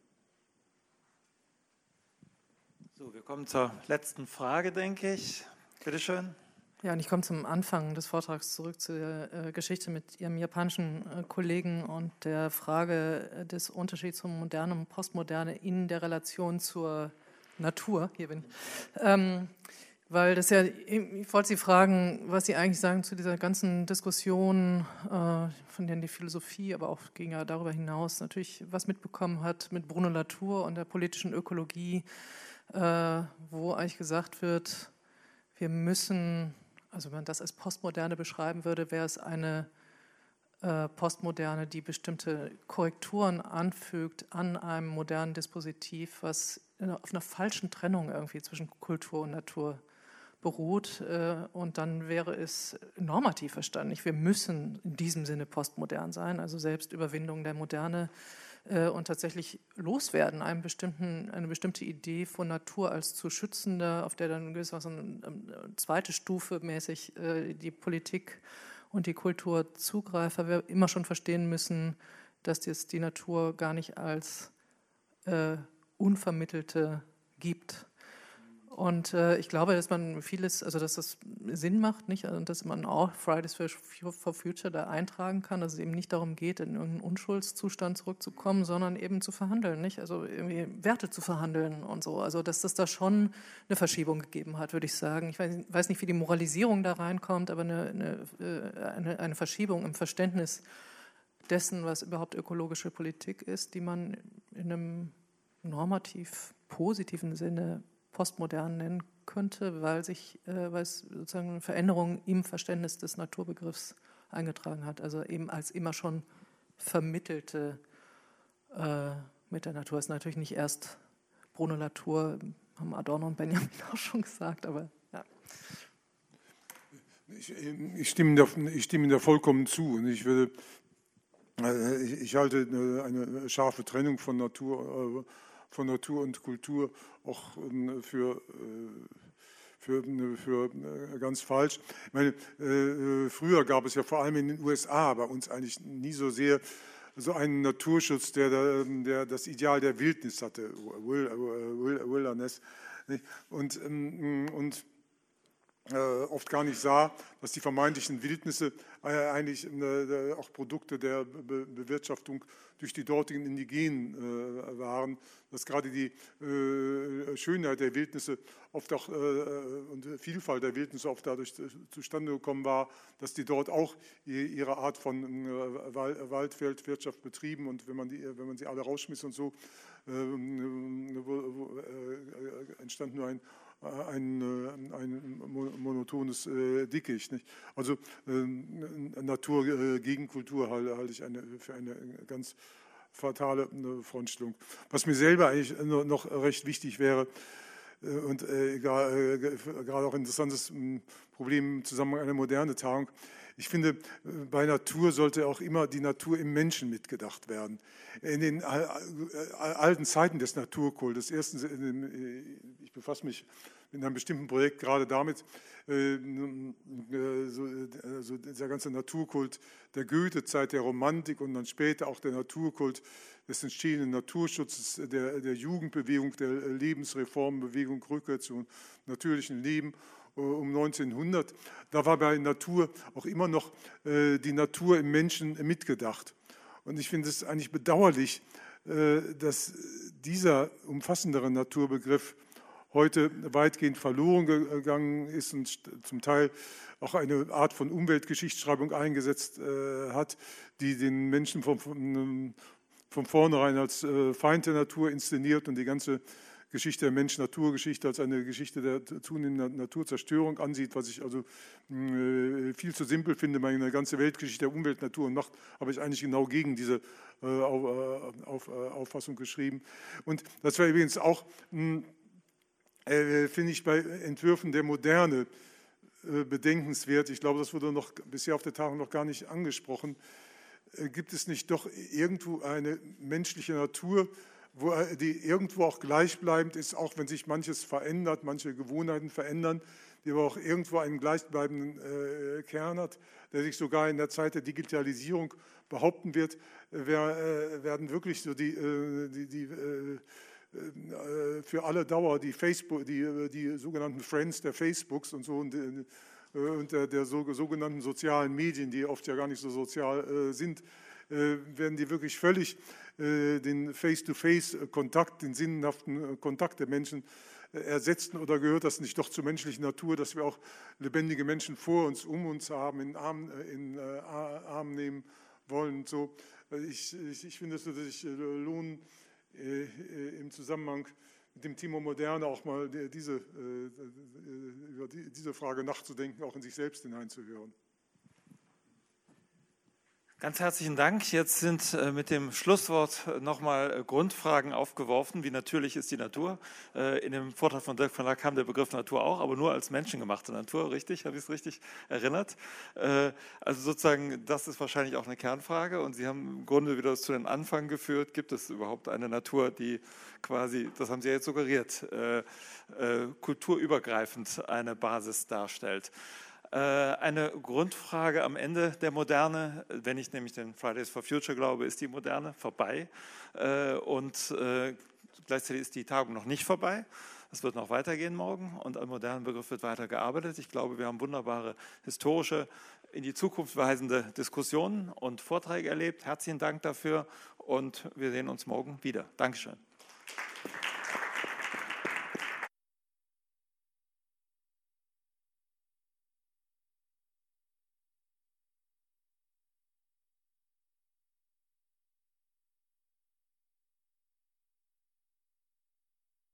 S1: So, wir kommen zur letzten Frage, denke ich. Bitte schön.
S5: Ja, und ich komme zum Anfang des Vortrags zurück zu der äh, Geschichte mit Ihrem japanischen äh, Kollegen und der Frage äh, des Unterschieds zum Moderne und Postmoderne in der Relation zur Natur. Hier bin ich. Ähm, weil das ja, ich wollte Sie fragen, was Sie eigentlich sagen zu dieser ganzen Diskussion, äh, von der die Philosophie, aber auch ging ja darüber hinaus natürlich was mitbekommen hat mit Bruno Latour und der politischen Ökologie, äh, wo eigentlich gesagt wird, wir müssen also wenn man das als Postmoderne beschreiben würde, wäre es eine äh, Postmoderne, die bestimmte Korrekturen anfügt an einem modernen Dispositiv, was auf einer falschen Trennung irgendwie zwischen Kultur und Natur beruht. Äh, und dann wäre es normativ verstanden. Wir müssen in diesem Sinne postmodern sein, also Selbstüberwindung der Moderne äh, und tatsächlich loswerden, einen bestimmten, eine bestimmte Idee von Natur als zu schützender, auf der dann gewissermaßen ähm, zweite Stufe mäßig äh, die Politik und die Kultur zugreift, weil wir immer schon verstehen müssen, dass es die Natur gar nicht als äh, unvermittelte gibt, und äh, ich glaube, dass man vieles, also dass das Sinn macht, nicht? Und dass man auch Fridays for Future da eintragen kann, dass es eben nicht darum geht, in irgendeinen Unschuldszustand zurückzukommen, sondern eben zu verhandeln, nicht? Also irgendwie Werte zu verhandeln und so. Also dass das da schon eine Verschiebung gegeben hat, würde ich sagen. Ich weiß, weiß nicht, wie die Moralisierung da reinkommt, aber eine, eine, äh, eine, eine Verschiebung im Verständnis dessen, was überhaupt ökologische Politik ist, die man in einem normativ positiven Sinne postmodern nennen könnte, weil, sich, äh, weil es sozusagen eine Veränderung im Verständnis des Naturbegriffs eingetragen hat. Also eben als immer schon vermittelte äh, mit der Natur. Das ist natürlich nicht erst Bruno Latour, haben Adorno und Benjamin auch schon gesagt, aber ja.
S8: Ich, ich, stimme da, ich stimme da vollkommen zu. Und ich, würde, äh, ich, halte eine, scharfe Trennung von Natur äh, von Natur und Kultur auch ähm, für, äh, für, für äh, ganz falsch. Ich meine, äh, früher gab es ja vor allem in den USA bei uns eigentlich nie so sehr so einen Naturschutz, der, der das Ideal der Wildnis hatte, Wilderness. Und, ähm, und oft gar nicht sah, dass die vermeintlichen Wildnisse äh, eigentlich äh, auch Produkte der Bewirtschaftung durch die dortigen Indigenen waren, dass gerade die Schönheit der Wildnisse oft auch und Vielfalt der Wildnisse oft dadurch zustande gekommen war, dass die dort auch ihre Art von Waldfeldwirtschaft betrieben und wenn man, die, wenn man sie alle rausschmiss und so, entstand nur ein ein, äh, ein monotones äh, Dickicht. Nicht? Also äh, Natur gegen Kultur halte ich eine, für eine ganz fatale Frontstellung. Was mir selber eigentlich noch recht wichtig wäre, und gerade auch ein interessantes Problem im Zusammenhang einer modernen Tagung. Ich finde, bei Natur sollte auch immer die Natur im Menschen mitgedacht werden. In den alten Zeiten des Naturkultes, erstens, ich befasse mich in einem bestimmten Projekt gerade damit, äh, äh, so, also dieser ganze Naturkult der Goethe-Zeit, der Romantik und dann später auch der Naturkult des entstehenden Naturschutzes, der, der Jugendbewegung, der Lebensreformbewegung, Rückkehr zum natürlichen Leben um 1900. Da war bei Natur auch immer noch die Natur im Menschen mitgedacht. Und ich finde es eigentlich bedauerlich, dass dieser umfassendere Naturbegriff heute weitgehend verloren gegangen ist und zum Teil auch eine Art von Umweltgeschichtsschreibung eingesetzt äh, hat, die den Menschen von, von, von vornherein als äh, Feind der Natur inszeniert und die ganze Geschichte der Mensch-Natur-Geschichte als eine Geschichte der zunehmenden Naturzerstörung ansieht, was ich also äh, viel zu simpel finde. Meine ganze Weltgeschichte der Umwelt, Natur und Macht habe ich eigentlich genau gegen diese äh, äh, auf, Auffassung geschrieben. Und das war übrigens auch, hm, finde ich, bei Entwürfen der Moderne bedenkenswert. Ich glaube, das wurde noch bisher auf der Tagung noch gar nicht angesprochen. Gibt es nicht doch irgendwo eine menschliche Natur, wo, äh, die irgendwo auch gleichbleibend ist, auch wenn sich manches verändert, manche Gewohnheiten verändern, die aber auch irgendwo einen gleichbleibenden äh, Kern hat, der sich sogar in der Zeit der Digitalisierung behaupten wird, wer, äh, werden wirklich so die, äh, die, die äh, für alle Dauer die, Facebook, die, die sogenannten Friends der Facebooks und so und, äh, und der, der sogenannten sozialen Medien, die oft ja gar nicht so sozial äh, sind, werden die wirklich völlig den Face-to-Face-Kontakt, den sinnhaften Kontakt der Menschen ersetzen oder gehört das nicht doch zur menschlichen Natur, dass wir auch lebendige Menschen vor uns, um uns haben, in Arm, in, Arm nehmen wollen. So, ich, ich, ich finde, es äh, äh, im Zusammenhang mit dem Thema Moderne auch mal diese, äh, über diese Frage nachzudenken, auch in sich selbst hineinzuhören.
S1: Ganz herzlichen Dank. Jetzt sind äh, mit dem Schlusswort nochmal äh, Grundfragen aufgeworfen. Wie natürlich ist die Natur? Äh, in dem Vortrag von Dirk von Lack kam der Begriff Natur auch, aber nur als menschengemachte Natur, richtig? Habe ich es richtig erinnert? Also sozusagen, das ist wahrscheinlich auch eine Kernfrage und Sie haben im Grunde wieder zu den Anfang geführt. Gibt es überhaupt eine Natur, die quasi, das haben Sie ja jetzt suggeriert, kulturübergreifend eine Basis darstellt? Äh, eine Grundfrage am Ende der Moderne, wenn ich nämlich den Fridays for Future glaube, ist die Moderne vorbei äh, und äh, gleichzeitig ist die Tagung noch nicht vorbei. Es wird noch weitergehen morgen und am modernen Begriff wird weiter gearbeitet. Ich glaube, wir haben wunderbare historische, in die Zukunft weisende Diskussionen und Vorträge erlebt. Herzlichen Dank dafür und wir sehen uns morgen wieder. Dankeschön.